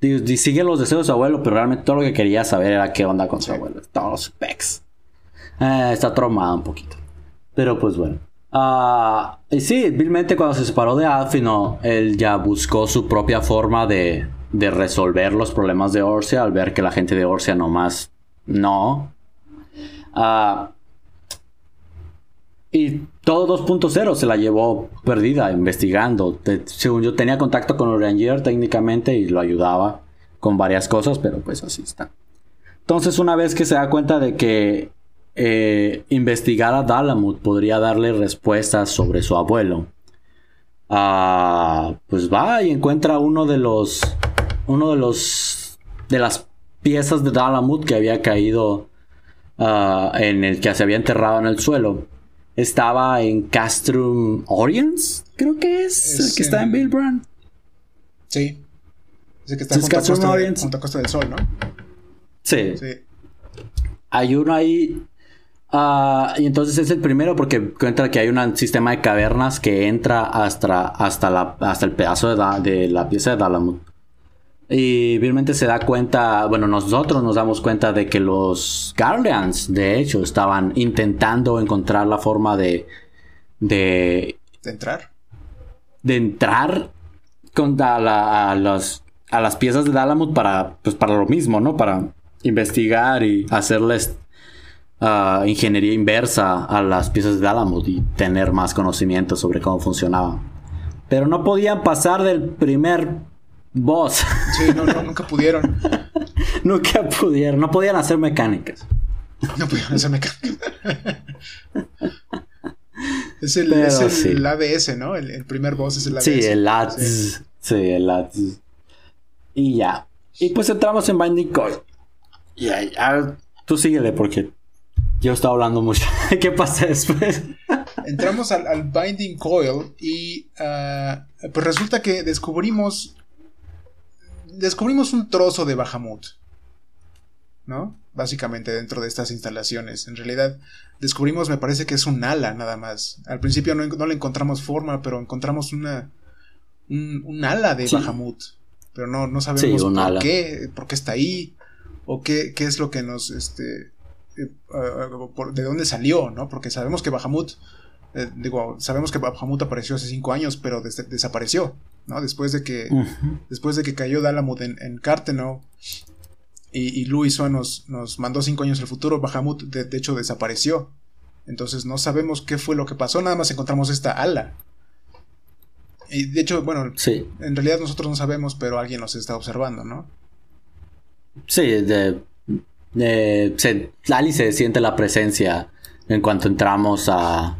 S1: Sigue los deseos de su abuelo, pero realmente todo lo que quería saber era qué onda con su abuelo. Todos los pecs. Eh, está traumado un poquito. Pero pues bueno. Ah, y sí, vilmente cuando se separó de Alfino, él ya buscó su propia forma de, de resolver los problemas de Orsia al ver que la gente de Orsia nomás no. Ah, y todo 2.0 se la llevó perdida investigando. según yo tenía contacto con Oranger técnicamente y lo ayudaba con varias cosas, pero pues así está. Entonces una vez que se da cuenta de que eh, investigar a Dalamut podría darle respuestas sobre su abuelo, ah, pues va y encuentra uno de los uno de los de las piezas de Dalamut que había caído ah, en el que se había enterrado en el suelo estaba en Castrum Orients, creo que es, el que está en Billbrand.
S2: Sí. Es el que está junto, a Costa de, junto, Costa del Sol, ¿no?
S1: Sí. sí. Hay uno ahí. Uh, y entonces es el primero porque cuenta que hay un sistema de cavernas que entra hasta, hasta, la, hasta el pedazo de, de la pieza de Dalamut. Y realmente se da cuenta, bueno, nosotros nos damos cuenta de que los Guardians, de hecho, estaban intentando encontrar la forma de...
S2: De, ¿De entrar.
S1: De entrar con a, a, las piezas de Dalamut para, pues, para lo mismo, ¿no? Para investigar y hacerles uh, ingeniería inversa a las piezas de Dalamut y tener más conocimiento sobre cómo funcionaban. Pero no podían pasar del primer Boss.
S2: Sí, no, no, nunca pudieron.
S1: nunca pudieron, no podían hacer mecánicas.
S2: No podían hacer mecánicas. es el, es el ADS, ¿no? El, primer boss es el ADS.
S1: Sí, el ADS. Sí. el ADS. Y ya. Y pues entramos en Binding Coil. Y ya, tú síguele porque yo estaba hablando mucho. ¿Qué pasa después?
S2: Entramos al, Binding Coil y ah, pues resulta que descubrimos descubrimos un trozo de Bahamut. ¿No? Básicamente dentro de estas instalaciones. En realidad, descubrimos, me parece que es un ala nada más. Al principio no, le encontramos forma, pero encontramos una. un, ala de Bahamut. Pero no, no sabemos por qué, por qué está ahí. O qué, qué es lo que nos. este. Eh, uh, de dónde salió, ¿no? Porque sabemos que Bahamut. Eh, digo, sabemos que Bahamut apareció hace cinco años, pero desapareció. ¿No? Después de que, después de que cayó Dalamut en, en y, y Luis nos, nos mandó cinco años al futuro, Bahamut de, hecho desapareció. Entonces no sabemos qué fue lo que pasó, nada más encontramos esta ala. Y de hecho, bueno, en realidad nosotros no sabemos, pero alguien nos está observando, ¿no?
S1: Sí, de, de se, se siente la presencia en cuanto entramos a,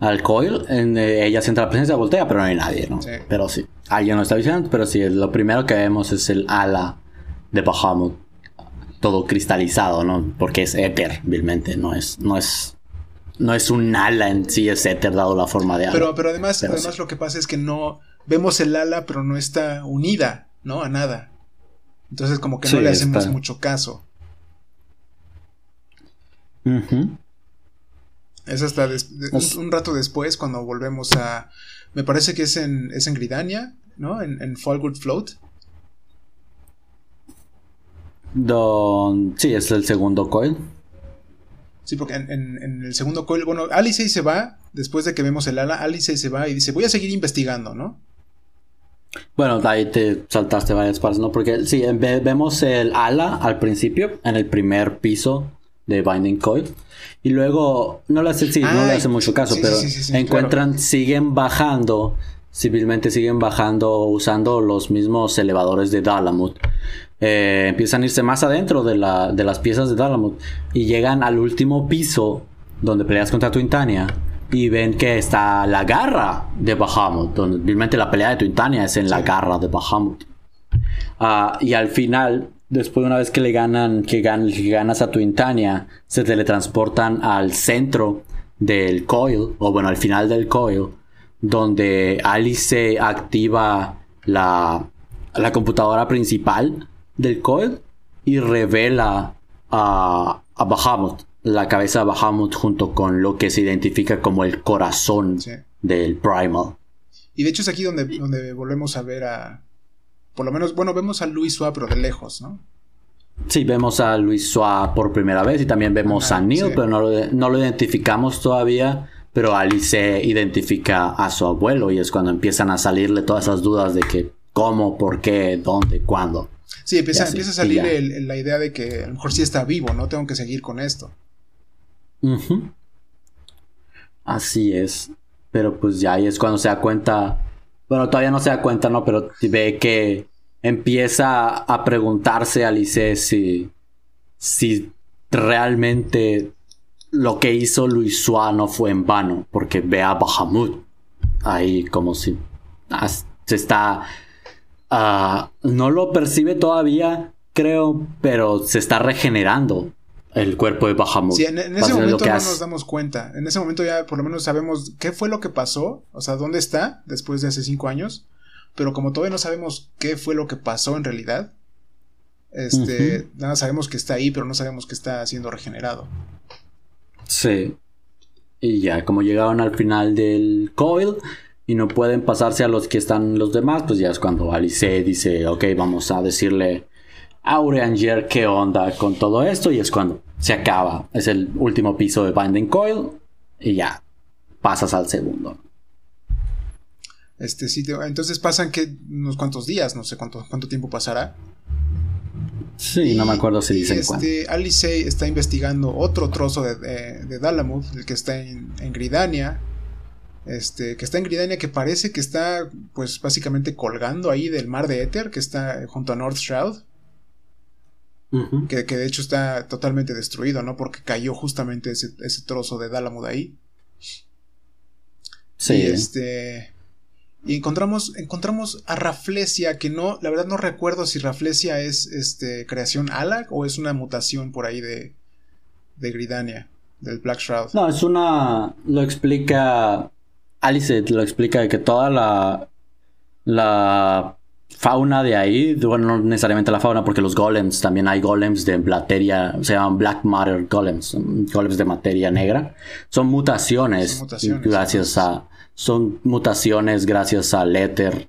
S1: al coil, en, eh, ella siente la presencia, voltea, pero no hay nadie, ¿no? Pero sí, alguien lo está diciendo, pero sí, lo primero que vemos es el ala de Bahamut, todo cristalizado, ¿no? Porque es éter, vilmente, no es, no es, no es un ala en sí, es éter dado la forma de ala.
S2: Pero, pero además, además lo que pasa es que no, vemos el ala, pero no está unida, ¿no? A nada. Entonces como que no le hacemos mucho caso. Es hasta un, rato después cuando volvemos a... Me parece que es en, es en Gridania, ¿no? En, en Float.
S1: Don... Sí, es el segundo coil.
S2: Sí, porque en, el segundo coil, bueno, Alice se va, después de que vemos el ala, Alice se va y dice, voy a seguir investigando, ¿no?
S1: Bueno, ahí te saltaste varias partes, ¿no? Porque sí, vemos el ala al principio, en el primer piso de Binding Coil. Y luego, no le hace, no le hace mucho caso, pero encuentran, siguen bajando, civilmente siguen bajando usando los mismos elevadores de Dalamut. Eh, empiezan a irse más adentro de, la, de las piezas de Dalamut y llegan al último piso donde peleas contra Twintania y ven que está la garra de Bahamut, donde realmente la pelea de Twintania es en la garra de Bahamut. Ah, y al final, después de una vez que le ganan, que, ganas a Twintania, se teletransportan al centro del coil, o bueno, al final del coil, donde Alice activa la, la computadora principal del coil y revela a, a Bahamut, la cabeza de Bahamut junto con lo que se identifica como el corazón del Primal.
S2: Y de hecho es aquí donde, donde volvemos a ver a, por lo menos, bueno, vemos a Luis Suá, pero de lejos, ¿no?
S1: Sí, vemos a Luis Suá por primera vez y también vemos a Neil, pero no lo, no lo identificamos todavía. Pero Alice identifica a su abuelo y es cuando empiezan a salirle todas esas dudas de que cómo, por qué, dónde, cuándo.
S2: Sí, empieza, empieza a salirle la idea de que a lo mejor sí está vivo, ¿no? Tengo que seguir con esto.
S1: Así es. Pero pues ya ahí es cuando se da cuenta bueno, todavía no se da cuenta, ¿no? Pero ve que empieza a preguntarse a Alice si, si realmente lo que hizo Luis no fue en vano, porque ve a Bahamut ahí como si se está... Ah, no lo percibe todavía, creo, pero se está regenerando el cuerpo de Bahamut.
S2: Sí, en, ese momento no nos damos cuenta. En ese momento ya por lo menos sabemos qué fue lo que pasó, o sea, dónde está después de hace cinco años. Pero como todavía no sabemos qué fue lo que pasó en realidad, este, nada sabemos que está ahí, pero no sabemos que está siendo regenerado.
S1: Sí. Y ya, como llegaron al final del coil y no pueden pasarse a los que están los demás, pues ya es cuando Alice dice, ok, vamos a decirle Aureanger qué onda con todo esto y es cuando se acaba. Es el último piso de Binding Coil y ya pasas al segundo.
S2: Este sí, entonces pasan que unos cuantos días, no sé cuánto, cuánto tiempo pasará.
S1: Sí, no me acuerdo si dicen
S2: este, Alice está investigando otro trozo de, de, Dalamuth, el que está en, en, Gridania. Este, que está en Gridania, que parece que está, pues, básicamente colgando ahí del mar de Éter, que está junto a North Shroud que, de hecho está totalmente destruido, ¿no? Porque cayó justamente ese, trozo de Dalamud ahí. Sí. Y este. Y encontramos, encontramos a Raflesia, que no, la verdad no recuerdo si Raflesia es este, creación Alag o es una mutación por ahí de, de Gridania, del Black Shroud.
S1: No, es una. Lo explica. Alice lo explica de que toda la. La fauna de ahí, bueno, no necesariamente la fauna, porque los golems, también hay golems de materia, se llaman black matter golems, golems de materia negra. Son mutaciones, gracias a, son mutaciones gracias al éter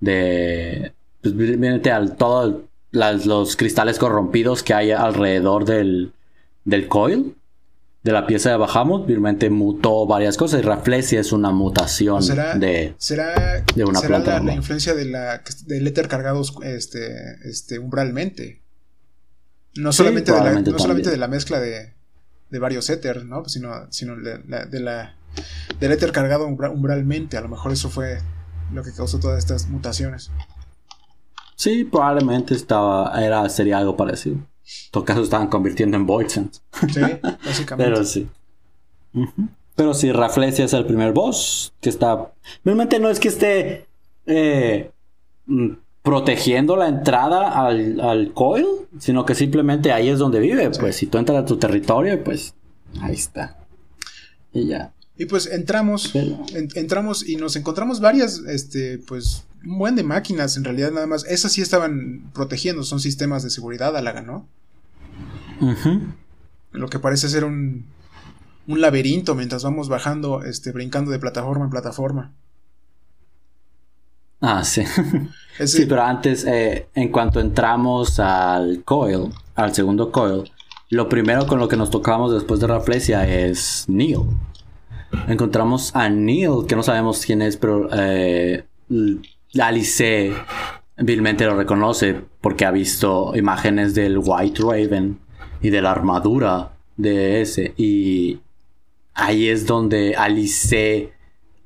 S1: de, pues, al todo, los cristales corrompidos que hay alrededor del, del coil de la pieza de Bahamut, realmente mutó varias cosas y Raflesia es una mutación de,
S2: ¿será, de una ¿será planta. La, influencia de la, del éter cargado este, este, umbralmente. No, solamente, de la, no solamente de la mezcla de, de varios éter, ¿no? sino, sino de, la, del éter cargado umbralmente. A lo mejor eso fue lo que causó todas estas mutaciones.
S1: Sí, probablemente estaba, era, sería algo parecido todo caso estaban convirtiendo en Void Sí, básicamente. Pero sí. Pero sí, Raflesia es el primer boss que está. Realmente no es que esté eh, mm, protegiendo la entrada al, coil, sino que simplemente ahí es donde vive. Pues si tú entras a tu territorio, pues ahí está. Y ya.
S2: Y pues entramos, entramos y nos encontramos varias, este, pues, un buen de máquinas en realidad nada más. Esas sí estaban protegiendo, son sistemas de seguridad, Alaga, ¿no? Lo que parece ser un, un laberinto mientras vamos bajando, este, brincando de plataforma en plataforma.
S1: Ah, sí. sí, pero antes, eh, en cuanto entramos al coil, al segundo coil, lo primero con lo que nos tocamos después de Raflesia es Neil. Encontramos a Neil, que no sabemos quién es, pero eh, Alice vilmente lo reconoce porque ha visto imágenes del White Raven y de la armadura de ese. Y ahí es donde Alice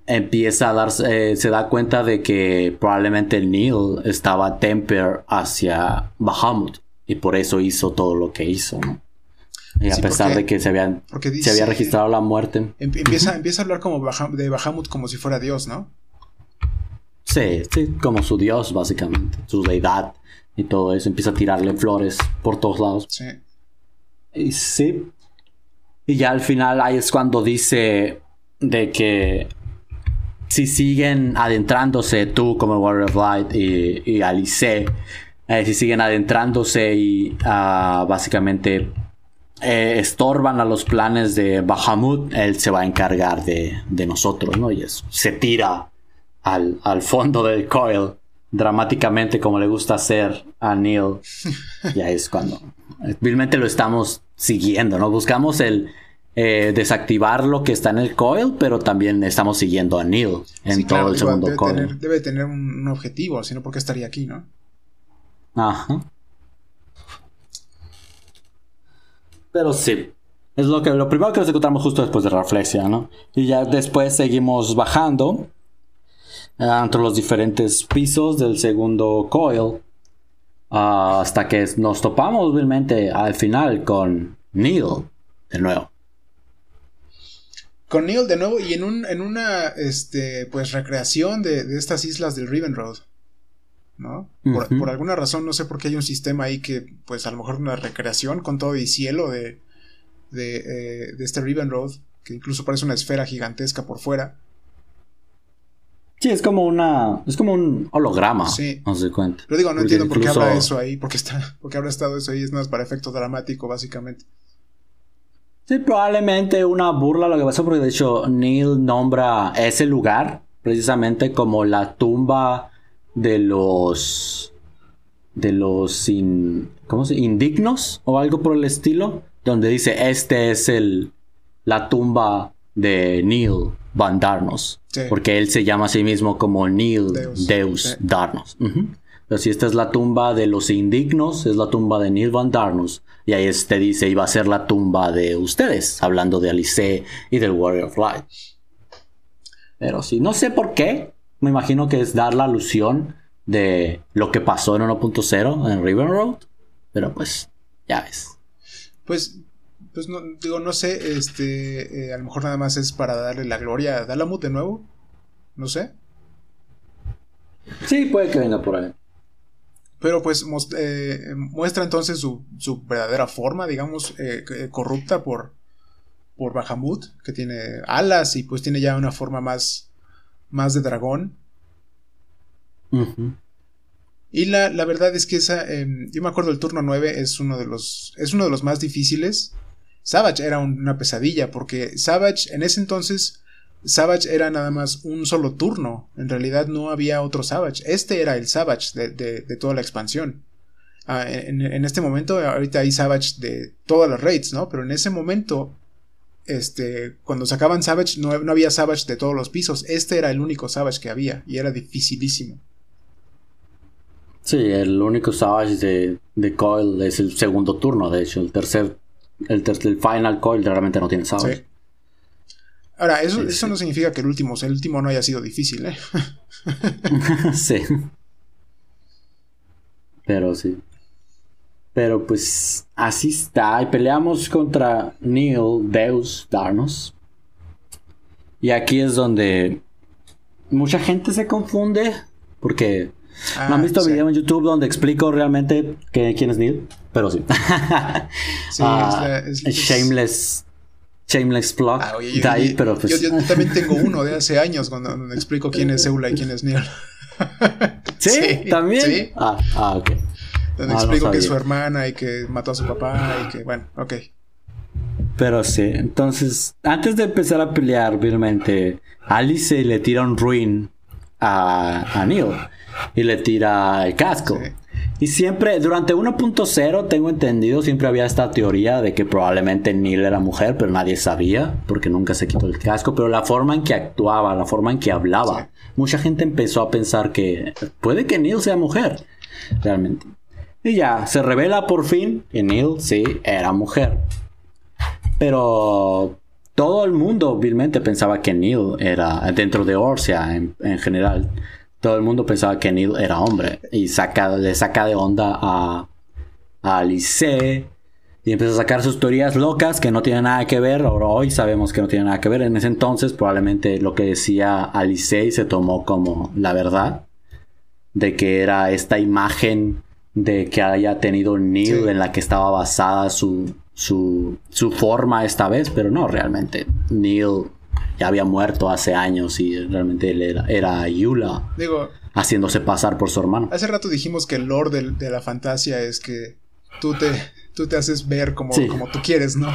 S1: empieza a darse, eh, se da cuenta de que probablemente Neil estaba temper hacia Bahamut y por eso hizo todo lo que hizo, Y a pesar de que se, habían, se había registrado la muerte.
S2: Em, empieza, empieza a hablar como de Bahamut como si fuera Dios, ¿no?
S1: Sí, sí, como su dios, básicamente. Su deidad y todo eso. Empieza a tirarle flores por todos lados.
S2: Sí.
S1: Y sí. Y ya al final ahí es cuando dice de que si siguen adentrándose tú como Warrior of Light y, y Alice, eh, si siguen adentrándose y ah, básicamente eh, estorban a los planes de Bahamut, él se va a encargar de, de nosotros, ¿no? Y eso, se tira al, al fondo del coil dramáticamente como le gusta hacer a Neil. ya es cuando realmente lo estamos siguiendo, ¿no? Buscamos el eh, desactivar lo que está en el coil, pero también estamos siguiendo a Neil en todo el segundo
S2: debe
S1: coil.
S2: Tener, debe tener un objetivo, si no, ¿por qué estaría aquí, no?
S1: Ajá. Pero sí. Es lo que lo primero que nos encontramos justo después de Reflexia, ¿no? Y ya después seguimos bajando eh, entre los diferentes pisos del segundo coil. Hasta que nos topamos realmente al final con Neil de nuevo.
S2: Con Neil de nuevo y en, un, en una este, pues recreación de, de estas islas del Riven Road. ¿no? Por alguna razón, no sé por qué hay un sistema ahí que, pues a lo mejor una recreación con todo y cielo de, de, eh, de este Riven Road, que incluso parece una esfera gigantesca por fuera.
S1: Sí, es como una. Es como un holograma.
S2: Sí.
S1: No se cuenta.
S2: Pero digo, no
S1: Porque
S2: entiendo por qué
S1: incluso-
S2: habla eso ahí, porque está, porque habrá estado eso ahí, es más para efecto dramático, básicamente.
S1: Sí, probablemente una burla lo que pasó, porque de hecho Neil nombra ese lugar precisamente como la tumba de los. de los in- ¿cómo se indignos o algo por el estilo, donde dice este es el la tumba de Neil Van Darnos,
S2: Sí.
S1: porque él se llama a sí mismo como Neil
S2: Deus.
S1: Deus,
S2: Sí.
S1: Darnos. Ujú. Pero si esta es la tumba de los indignos, es la tumba de Neil Van Darnos. Y ahí te dice, iba a ser la tumba de ustedes, hablando de Alice y del Warrior of Light. Pero sí, no sé por qué. Me imagino que es dar la alusión de lo que pasó en 1.0 en River Road. Pero pues, ya ves.
S2: Pues, pues no, digo, no sé, este, eh, a lo mejor nada más es para darle la gloria a Dalamut de nuevo. No sé.
S1: Sí, puede que venga por ahí.
S2: Pero pues eh, muestra entonces su, su verdadera forma, digamos, eh, eh, corrupta por, por Bahamut, que tiene alas y pues tiene ya una forma más, más de dragón.
S1: Ujú.
S2: Y la, la verdad es que esa, eh, yo me acuerdo el turno 9 es uno de los, es uno de los más difíciles. Savage era un- una pesadilla, porque Savage, en ese entonces, Savage era nada más un solo turno. En realidad no había otro Savage. Este era el Savage de, de- de toda la expansión. Ah, en, en este momento, ahorita hay Savage de todas las raids, ¿no? Pero en ese momento, este, cuando sacaban Savage, no, no había Savage de todos los pisos. Este era el único Savage que había, y era dificilísimo.
S1: Sí, el único Savage de, de Coil es el segundo turno, de hecho. El tercer, el, final Coil realmente no tiene Savage.
S2: Sí. Ahora, eso,
S1: Sí,
S2: eso
S1: sí.
S2: no significa que el último, el último no haya sido difícil, ¿eh?
S1: sí. Pero sí. Pero pues así está. Y peleamos contra Neil Deus Darnos. Y aquí es donde mucha gente se confunde. Porque no han
S2: Ah,
S1: visto
S2: sí.
S1: video en YouTube donde explico realmente que- quién es Neil. Pero sí.
S2: Sí,
S1: Ah,
S2: es es-
S1: shameless. Shameless plug.
S2: Ah, oye, yo,
S1: pero pues.
S2: yo- yo también tengo uno de hace años cuando, explico quién es Eula y quién es Neil.
S1: ¿Sí?
S2: sí,
S1: ¿También?
S2: sí.
S1: Ah, ah, ok.
S2: Donde
S1: Ah, no
S2: explico que es su hermana y que mató a su papá y que, bueno, ok.
S1: Pero sí, entonces, antes de empezar a pelear, realmente, Alice le tira un ruin a, a Neil y le tira el casco.
S2: Sí.
S1: Y siempre, durante 1.0, tengo entendido, siempre había esta teoría de que probablemente Neil era mujer, pero nadie sabía, porque nunca se quitó el casco. Pero la forma en que actuaba, la forma en que hablaba,
S2: Sí.
S1: mucha gente empezó a pensar que puede que Neil sea mujer, realmente. Y ya, se revela por fin que Neil sí era mujer. Pero todo el mundo vilmente pensaba que Neil era, dentro de Orsia en, en general, todo el mundo pensaba que Neil era hombre. Y saca, le saca de onda a, a Alice. Y empieza a sacar sus teorías locas que no tienen nada que ver. Ahora hoy sabemos que no tienen nada que ver. En ese entonces probablemente lo que decía Alicey se tomó como la verdad. De que era esta imagen de que haya tenido Neil en la que estaba basada su, su, su forma esta vez. Pero no, realmente Neil ya había muerto hace años y realmente él era, era Yula.
S2: Digo,
S1: haciéndose pasar por su hermano.
S2: Hace rato dijimos que el lore de, de la fantasía es que tú te, tú te haces ver como, como tú quieres, ¿no?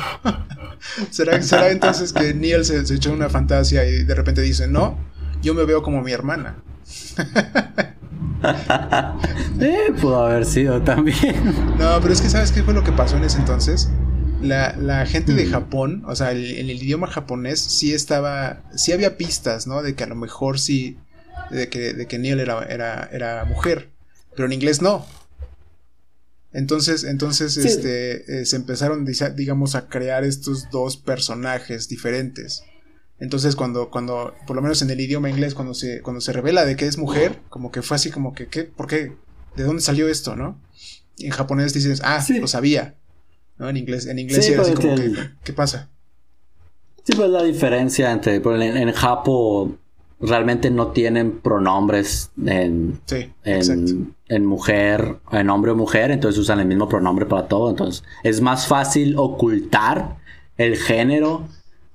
S2: ¿Será, ¿Será, entonces que Neil se, echó una fantasía y de repente dice, no, yo me veo como mi hermana?
S1: eh, pudo haber sido también.
S2: No, pero es que ¿sabes qué fue lo que pasó en ese entonces? La, la gente de. Japón, o sea, en el, idioma japonés sí estaba, sí había pistas, ¿no? De que a lo mejor sí, de que, de que Neil era, era, era mujer, pero en inglés no. Entonces, entonces este, eh, se empezaron, digamos, a crear estos dos personajes diferentes. Entonces, cuando, cuando, por lo menos en el idioma inglés, cuando se, cuando se revela de que es mujer, como que fue así como que, ¿qué? ¿Por qué? ¿De dónde salió esto, no? en japonés dices, ah, lo sabía. ¿No? En inglés, en inglés sí, así como que, ¿qué pasa?
S1: Sí, pues la diferencia entre, en, en Japón realmente no tienen pronombres en, en, mujer, en hombre o mujer, entonces usan el mismo pronombre para todo. Entonces es más fácil ocultar el género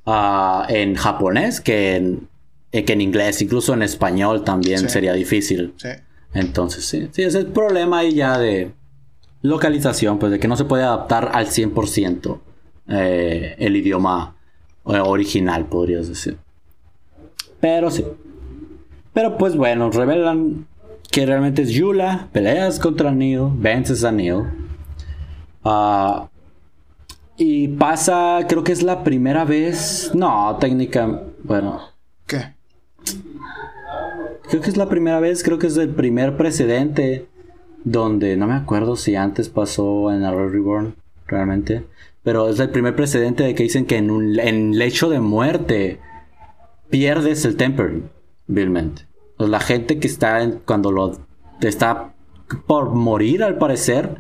S1: ah, en japonés que en, eh, que en inglés, incluso en español también sería difícil. Entonces, sí, sí, ese es el problema ahí ya de localización, pues de que no se puede adaptar al 100% eh, el idioma eh, original, podrías decir. Pero sí. Pero pues bueno, revelan que realmente es Yula, peleas contra Neil, vences a Neil. Ah, y pasa, creo que es la primera vez. No, técnica. Bueno.
S2: ¿Qué?
S1: Creo que es la primera vez, creo que es el primer precedente donde no me acuerdo si antes pasó en Arrow Reborn, realmente. Pero es el primer precedente de que dicen que en un en lecho de muerte pierdes el temper, vilmente. la gente que está en, cuando lo está por morir, al parecer,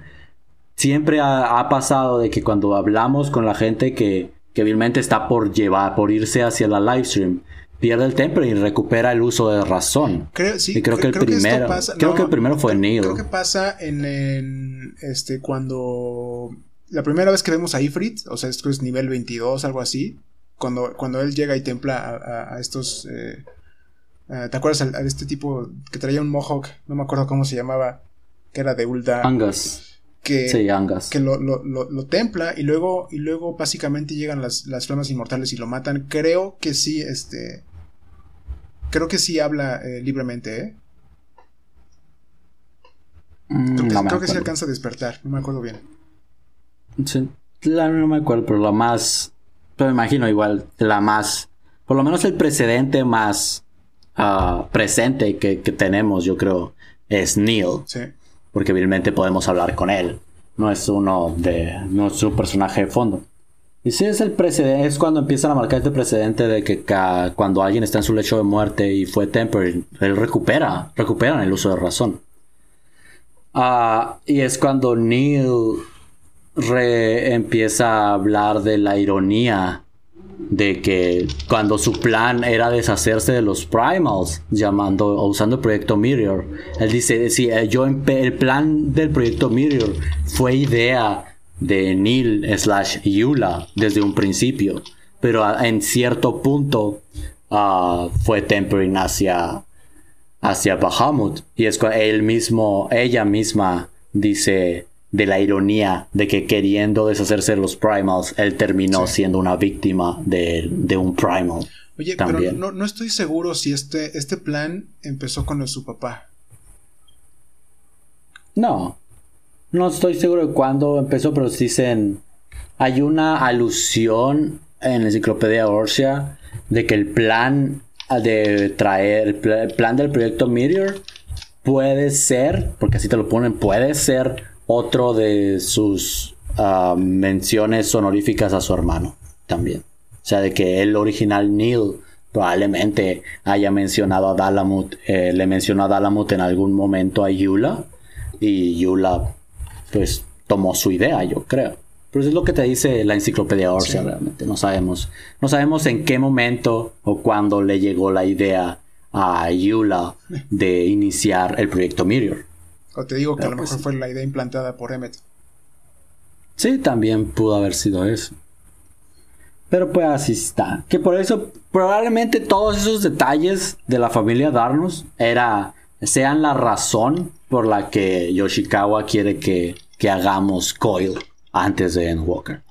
S1: siempre ha, pasado de que cuando hablamos con la gente que, que vilmente está por llevar, por irse hacia la live stream, pierde el temper y recupera el uso de razón.
S2: Creo, sí,
S1: y creo, que el primero, creo que el primero fue Neil.
S2: Creo que pasa en, este cuando la primera vez que vemos a Ifrit, o sea, esto es nivel 22, algo así, cuando, cuando él llega y templa a, estos... Eh, ¿Te acuerdas a, este tipo que traía un mohawk? No me acuerdo cómo se llamaba. Que era de Ulda.
S1: Angus.
S2: Que,
S1: sí, Angus.
S2: Que lo, lo, lo, templa y luego, y luego básicamente llegan las, las flamas inmortales y lo matan. Creo que sí, este... Creo que sí habla eh, libremente, ¿eh? Mm, creo que, creo que sí alcanza a despertar, no me acuerdo bien.
S1: Sí, no me acuerdo, pero lo más me imagino igual la más, por lo menos el precedente más ah, presente que, tenemos, yo creo, es Neil.
S2: Sí.
S1: Porque evidentemente podemos hablar con él. No es uno de, no es un personaje de fondo. Y si es el precedente, es cuando empiezan a marcar este precedente de que cuando alguien está en su lecho de muerte y fue temper, él recupera, recupera el uso de razón. Ah, y es cuando Neil re empieza a hablar de la ironía de que cuando su plan era deshacerse de los primals, llamando usando el proyecto Mirror, él dice, sí, eh, yo el plan del proyecto Mirror fue idea de Neil slash Yula desde un principio, pero en cierto punto ah, fue tempering hacia hacia Bahamut y es cuando él mismo, ella misma dice de la ironía de que queriendo deshacerse de los primals, él terminó siendo una víctima de, un primal.
S2: Oye, pero no, no, estoy seguro si este, este plan empezó con su papá.
S1: No, no estoy seguro de cuándo empezó, pero dicen, hay una alusión en la enciclopedia Orsia de que el plan de traer, el plan del proyecto Meteor puede ser, porque así te lo ponen, puede ser otro de sus ah, menciones honoríficas a su hermano también. O sea, de que el original Neil probablemente haya mencionado a Dalamut, eh, le mencionó a Dalamut en algún momento a Yula y Yula pues tomó su idea, yo creo. Pero eso es lo que te dice la enciclopedia Orsia realmente. No sabemos. No sabemos en qué momento o cuándo le llegó la idea a Yula de iniciar el proyecto Meteor.
S2: O te digo que a lo pues mejor fue la idea implantada por Emmet.
S1: Sí, también pudo haber sido eso. Pero pues así está. Que por eso probablemente todos esos detalles de la familia Darnos era, sean la razón por la que Yoshikawa quiere que, que hagamos Coil antes de Endwalker.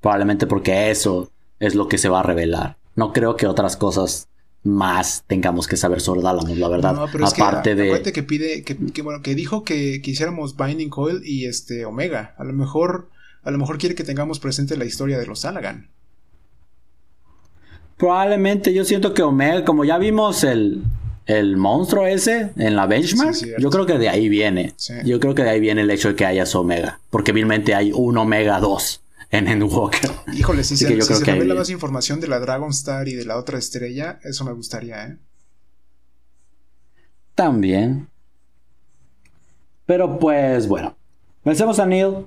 S1: Probablemente porque eso es lo que se va a revelar. No creo que otras cosas más tengamos que saber sobre Dalamud, la verdad. No, pero Aparte
S2: es que, de. que pide, que, bueno, que dijo que quisiéramos Binding Coil y este Omega. A lo mejor, a lo mejor quiere que tengamos presente la historia de los Salagan.
S1: Probablemente yo siento que Omega, como ya vimos el, el monstruo ese en la benchmark, yo creo que de ahí viene. Yo creo que de ahí viene el hecho de que haya Omega. Porque vilmente hay un Omega 2 en Endwalker.
S2: Híjole, si se, si se revela más información de la Dragon Star y de la otra estrella, eso me gustaría, ¿eh?
S1: También. Pero pues bueno. Vencemos a Neil.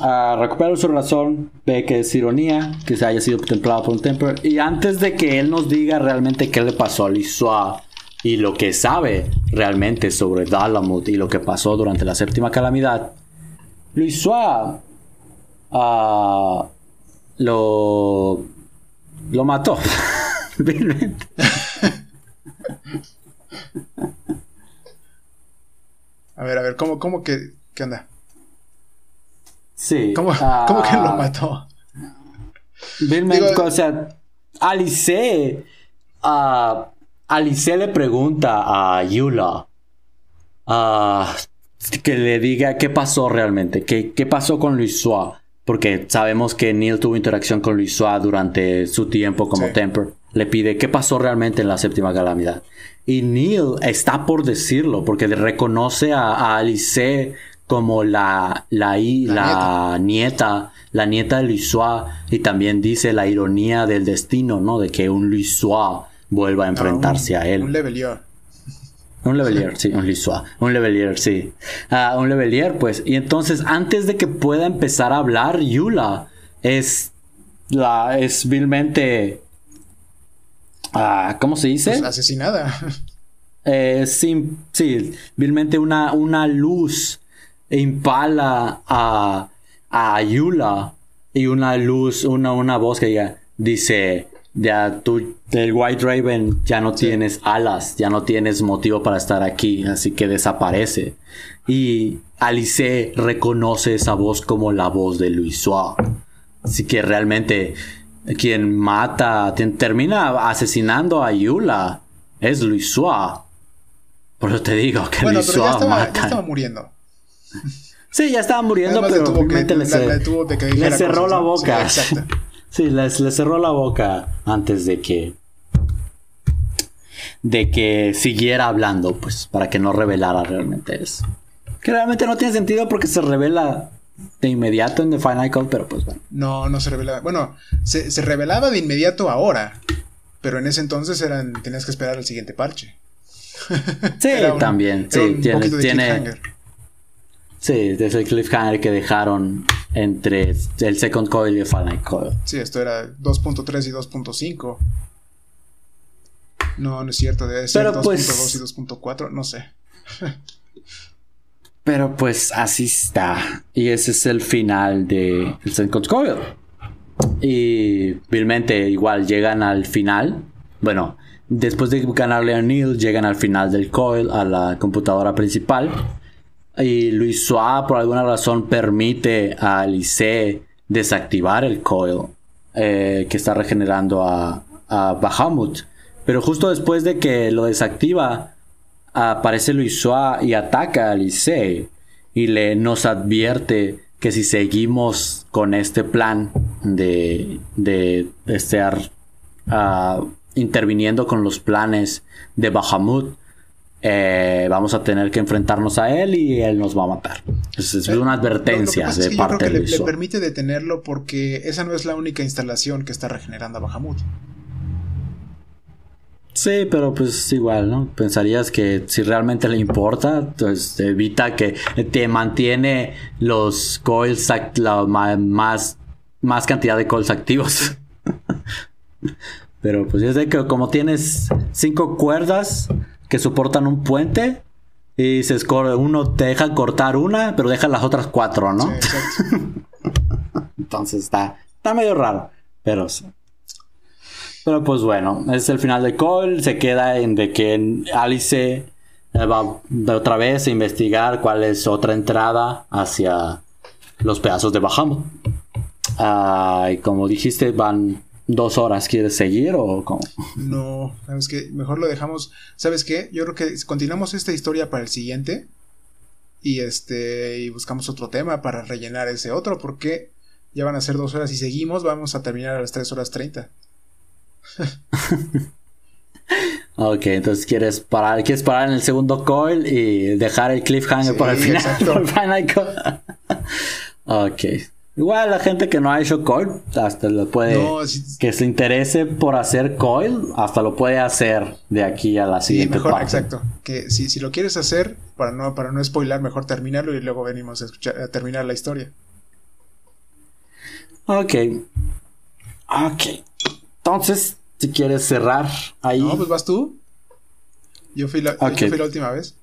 S1: Uh, recupera su razón, ve que es ironía que se haya sido contemplado por un Temper. Y antes de que él nos diga realmente qué le pasó a Lisua y lo que sabe realmente sobre Dalamut y lo que pasó durante la séptima calamidad, Lisua uh, lo, lo mató.
S2: a ver, a ver, ¿cómo, cómo que, qué onda?
S1: Sí.
S2: ¿Cómo, que lo mató?
S1: o sea, Alice. Uh, Alice le pregunta a Yula que le diga qué pasó realmente, qué, qué pasó con Luis Porque sabemos que Neil tuvo interacción con Luis durante su tiempo como Temper. Le pide qué pasó realmente en la séptima calamidad. Y Neil está por decirlo, porque reconoce a, a Alice como la, la, la, nieta. la nieta de Luisois, y también dice la ironía del destino, ¿no? De que un Luisois vuelva a enfrentarse a él.
S2: Un levelier.
S1: Un levelier, sí, un Luisois. Un levelier, sí. Ah, un levelier, pues. Y entonces, antes de que pueda empezar a hablar, Yula es la es vilmente ah, ¿cómo se dice? Pues
S2: asesinada.
S1: Eh, sí, sí, vilmente una, una luz impala a, a Ayula y una luz, una, una voz que dice, ya tú, el White Raven ya no tienes alas, ya no tienes motivo para estar aquí, así que desaparece. Y Alice reconoce esa voz como la voz de Luis Así que realmente quien mata, quien termina asesinando a Ayula es Luis Por eso te digo que Luis mata.
S2: estaba muriendo.
S1: Sí, ya estaba muriendo, pero obviamente le, cerró la boca. Sí, le, cerró la boca antes de que de que siguiera hablando, pues, para que no revelara realmente eso. Que realmente no tiene sentido porque se revela de inmediato en The Final Call, pero pues bueno.
S2: No, no se revela. Bueno, se, se revelaba de inmediato ahora, pero en ese entonces eran tenías que esperar el siguiente parche.
S1: Sí, también. Sí, tiene, tiene, Sí, es el cliffhanger que dejaron entre el Second Coil y el Final Coil.
S2: Sí, esto era 2.3 y 2.5. No, no es cierto, debe ser 2.2 pues, y 2.4, no sé.
S1: pero pues así está. Y ese es el final de el Second Coil. Y vilmente igual llegan al final. Bueno, después de ganarle a Neil, llegan al final del coil, a la computadora principal y Luis Suá por alguna razón permite a Alice desactivar el coil eh, que está regenerando a, a Bahamut. Pero justo después de que lo desactiva, aparece Luis Suá y ataca a Alice y le nos advierte que si seguimos con este plan de, de estar ah, interviniendo con los planes de Bahamut, eh, vamos a tener que enfrentarnos a él y él nos va a matar. Es, es una advertencia de parte
S2: yo creo que le, permite detenerlo porque esa no es la única instalación que está regenerando a Bahamut.
S1: Sí, pero pues igual, ¿no? Pensarías que si realmente le importa, pues evita que te mantiene los coils, la más, más cantidad de coils activos. pero pues es de que como tienes cinco cuerdas que soportan un puente y se uno te deja cortar una, pero deja las otras cuatro, ¿no? Entonces está, está medio raro, pero sí. Pero pues bueno, es el final de Cole. Se queda en de que Alice eh, va de otra vez a investigar cuál es otra entrada hacia los pedazos de Bahamut. Ah, y como dijiste, van dos horas. ¿Quieres seguir o cómo?
S2: No, sabes que mejor lo dejamos. ¿Sabes qué? Yo creo que continuamos esta historia para el siguiente. Y este. Y buscamos otro tema para rellenar ese otro. Porque ya van a ser dos horas y seguimos. Vamos a terminar a las tres horas treinta.
S1: ok, entonces quieres parar, quieres parar en el segundo coil y dejar el cliffhanger para el final. ok. Igual la gente que no ha hecho coil, hasta lo puede. Que se interese por hacer coil, hasta lo puede hacer de aquí a la siguiente
S2: mejor, Exacto. Que si, si lo quieres hacer, para no, para no spoilar, mejor terminarlo y luego venimos a, escuchar, a terminar la historia.
S1: Ok. Ok. Entonces, si quieres cerrar ahí.
S2: No, pues vas tú. Yo fui la, última vez.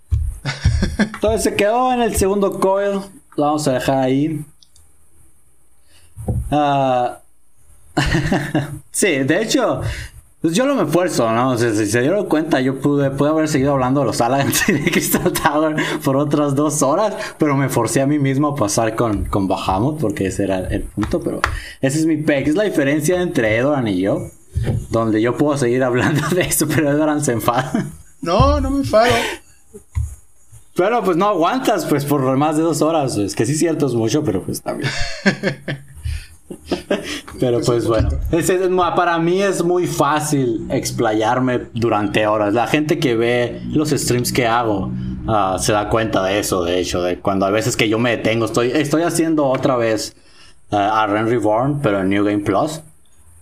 S1: Entonces se quedó en el segundo coil. Lo vamos a dejar ahí. Ah, sí, de hecho, pues yo lo me esfuerzo, ¿no? si se dieron cuenta, yo pude, pude haber seguido hablando de los Alliance de Crystal Tower por otras dos horas, pero me forcé a mí mismo a pasar con, con Bahamut, porque ese era el punto, pero ese es mi peg. Es la diferencia entre Edoran y yo donde yo puedo seguir hablando de eso, pero Edward se enfada.
S2: No, no me enfado.
S1: Pero pues no aguantas, pues por más de dos horas. Es que sí, cierto, es mucho, pero pues también. Pero pues, bueno, para mí es muy fácil explayarme durante horas. La gente que ve los streams que hago ah, se da cuenta de eso, de hecho, de cuando a veces que yo me detengo, estoy, estoy haciendo otra vez ah, a Ren Reborn, pero en New Game Plus.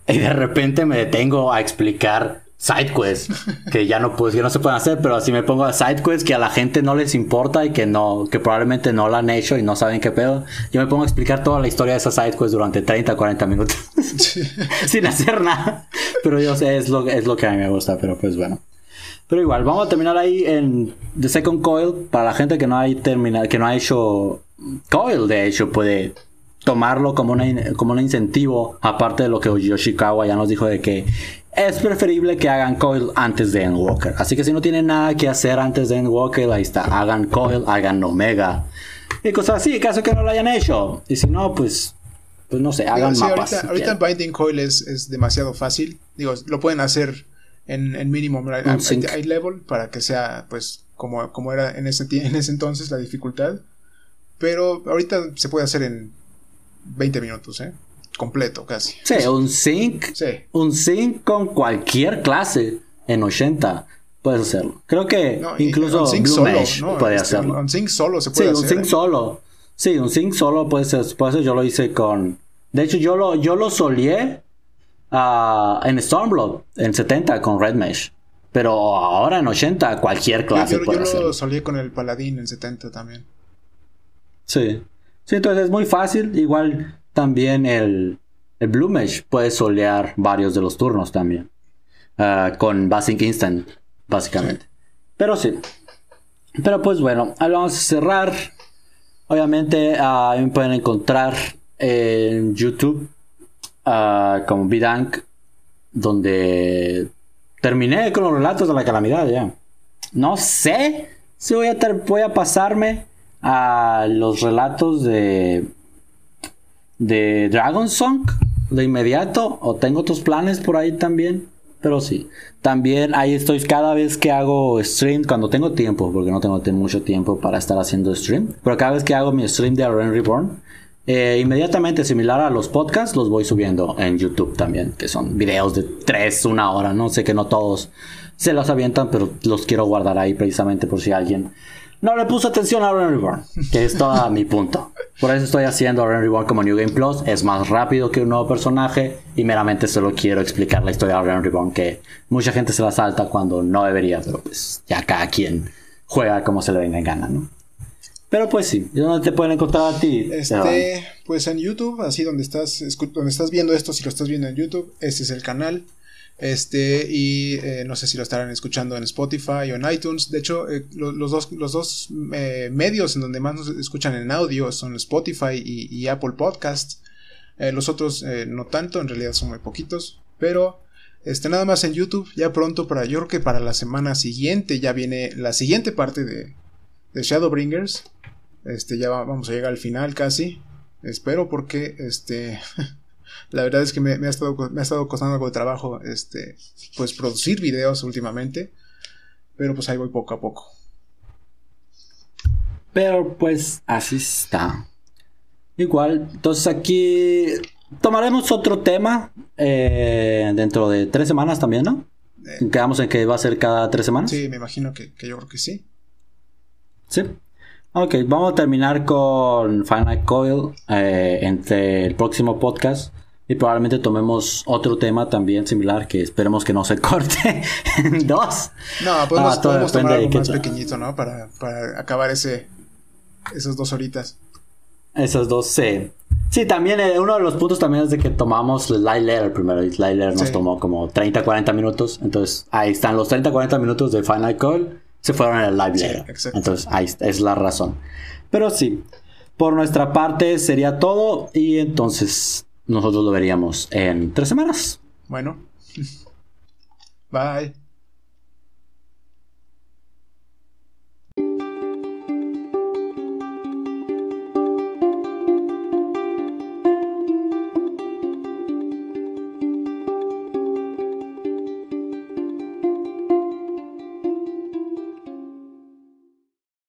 S1: Y de repente me detengo a explicar sidequests que ya no pues, no se pueden hacer, pero si me pongo a sidequests que a la gente no les importa y que no, que probablemente no la han hecho y no saben qué pedo, yo me pongo a explicar toda la historia de esas sidequests durante 30, 40 minutos sin hacer nada. Pero yo sé, es lo, es lo que a mí me gusta, pero pues bueno. Pero igual, vamos a terminar ahí en The Second Coil. Para la gente que no hay terminado, que no ha hecho Coil, de hecho, puede tomarlo como, como un incentivo, aparte de lo que Yoshikawa ya nos dijo de que es preferible que hagan coil antes de Endwalker. Así que si no tienen nada que hacer antes de Endwalker, ahí está, hagan coil, hagan Omega. Y cosas así, caso que no lo hayan hecho. Y si no, pues, pues no sé, hagan mapas.
S2: Ahorita, Binding Coil es, demasiado fácil. Digo, lo pueden hacer en, en mínimo high level para que sea, pues, como, como era en ese, en ese entonces la dificultad. Pero ahorita se puede hacer en 20 minutos, ¿eh? Completo, casi.
S1: Sí, un sync. Sí. Un sync con cualquier clase en 80 puedes hacerlo. Creo que incluso Blue solo, Mesh puede este, hacerlo.
S2: Un sync solo se puede
S1: hacer. Sí, un sync solo. Sí, un sync solo puede ser, puede ser. Yo lo hice con. De hecho, yo lo, yo lo solié uh, en Stormblood en 70 con Red Mesh. Pero ahora en 80 cualquier clase
S2: yo,
S1: puede
S2: yo
S1: hacerlo.
S2: lo solié con el Paladín en 70 también.
S1: Sí. Sí, entonces es muy fácil. Igual también el, el Blue puede solear varios de los turnos también. Ah, con Basic Instant, básicamente. Pero sí. Pero pues bueno, ahí vamos a cerrar. Obviamente uh, me pueden encontrar en YouTube uh, como Bidank, donde terminé con los relatos de la calamidad ya. No sé si voy a, voy a pasarme a los relatos de de Dragon Song de inmediato o tengo otros planes por ahí también pero sí. También ahí estoy cada vez que hago stream cuando tengo tiempo porque no tengo mucho tiempo para estar haciendo stream pero cada vez que hago mi stream de Aren Reborn eh, inmediatamente similar a los podcasts los voy subiendo en YouTube también que son videos de 3 una hora no sé que no todos se los avientan pero los quiero guardar ahí precisamente por si alguien no le puse atención a Realm Reborn, que es todo mi punto. Por eso estoy haciendo Realm Reborn como New Game Plus. Es más rápido que un nuevo personaje y meramente solo quiero explicar la historia de Realm Reborn, que mucha gente se la salta cuando no debería, pero pues ya cada quien juega como se le venga en gana, ¿no? Pero pues sí, ¿dónde te pueden encontrar a ti?
S2: Este, pues en YouTube, así donde estás, donde estás viendo esto, si lo estás viendo en YouTube, este es el canal. Este, y eh, no sé si lo estarán escuchando en Spotify o en iTunes. De hecho, eh, los dos, los dos eh, medios en donde más nos escuchan en audio son Spotify y, Apple Podcasts. los otros no tanto, en realidad son muy poquitos. Pero este, nada más en YouTube, ya pronto para, yo creo que para la semana siguiente ya viene la siguiente parte de, de Shadowbringers. Este, ya vamos a llegar al final casi. Espero porque, este, la verdad es que me, ha estado, me ha estado costando algo de trabajo, este, pues producir videos últimamente. Pero pues ahí voy poco a poco.
S1: Pero pues así está. Igual, entonces aquí tomaremos otro tema eh, dentro de tres semanas también, ¿no? Eh. Quedamos en que va a ser cada tres semanas.
S2: Sí, me imagino que, que yo creo que sí.
S1: Sí. Ok, vamos a terminar con Final Coil eh, entre el próximo podcast. Y probablemente tomemos otro tema también similar que esperemos que no se corte en dos.
S2: No, podemos, ah, tomar algo más pequeñito, ¿no? Para, para acabar ese, esas dos horitas.
S1: Esas dos, sí. Sí, también eh, uno de los puntos también es de que tomamos el Light Letter primero. El Light Letter nos tomó como 30, 40 minutos. Entonces ahí están los 30, 40 minutos de Final Call se fueron en el live Entonces, ahí es la razón. Pero sí, por nuestra parte sería todo y entonces nosotros lo veríamos en tres semanas.
S2: Bueno. Bye.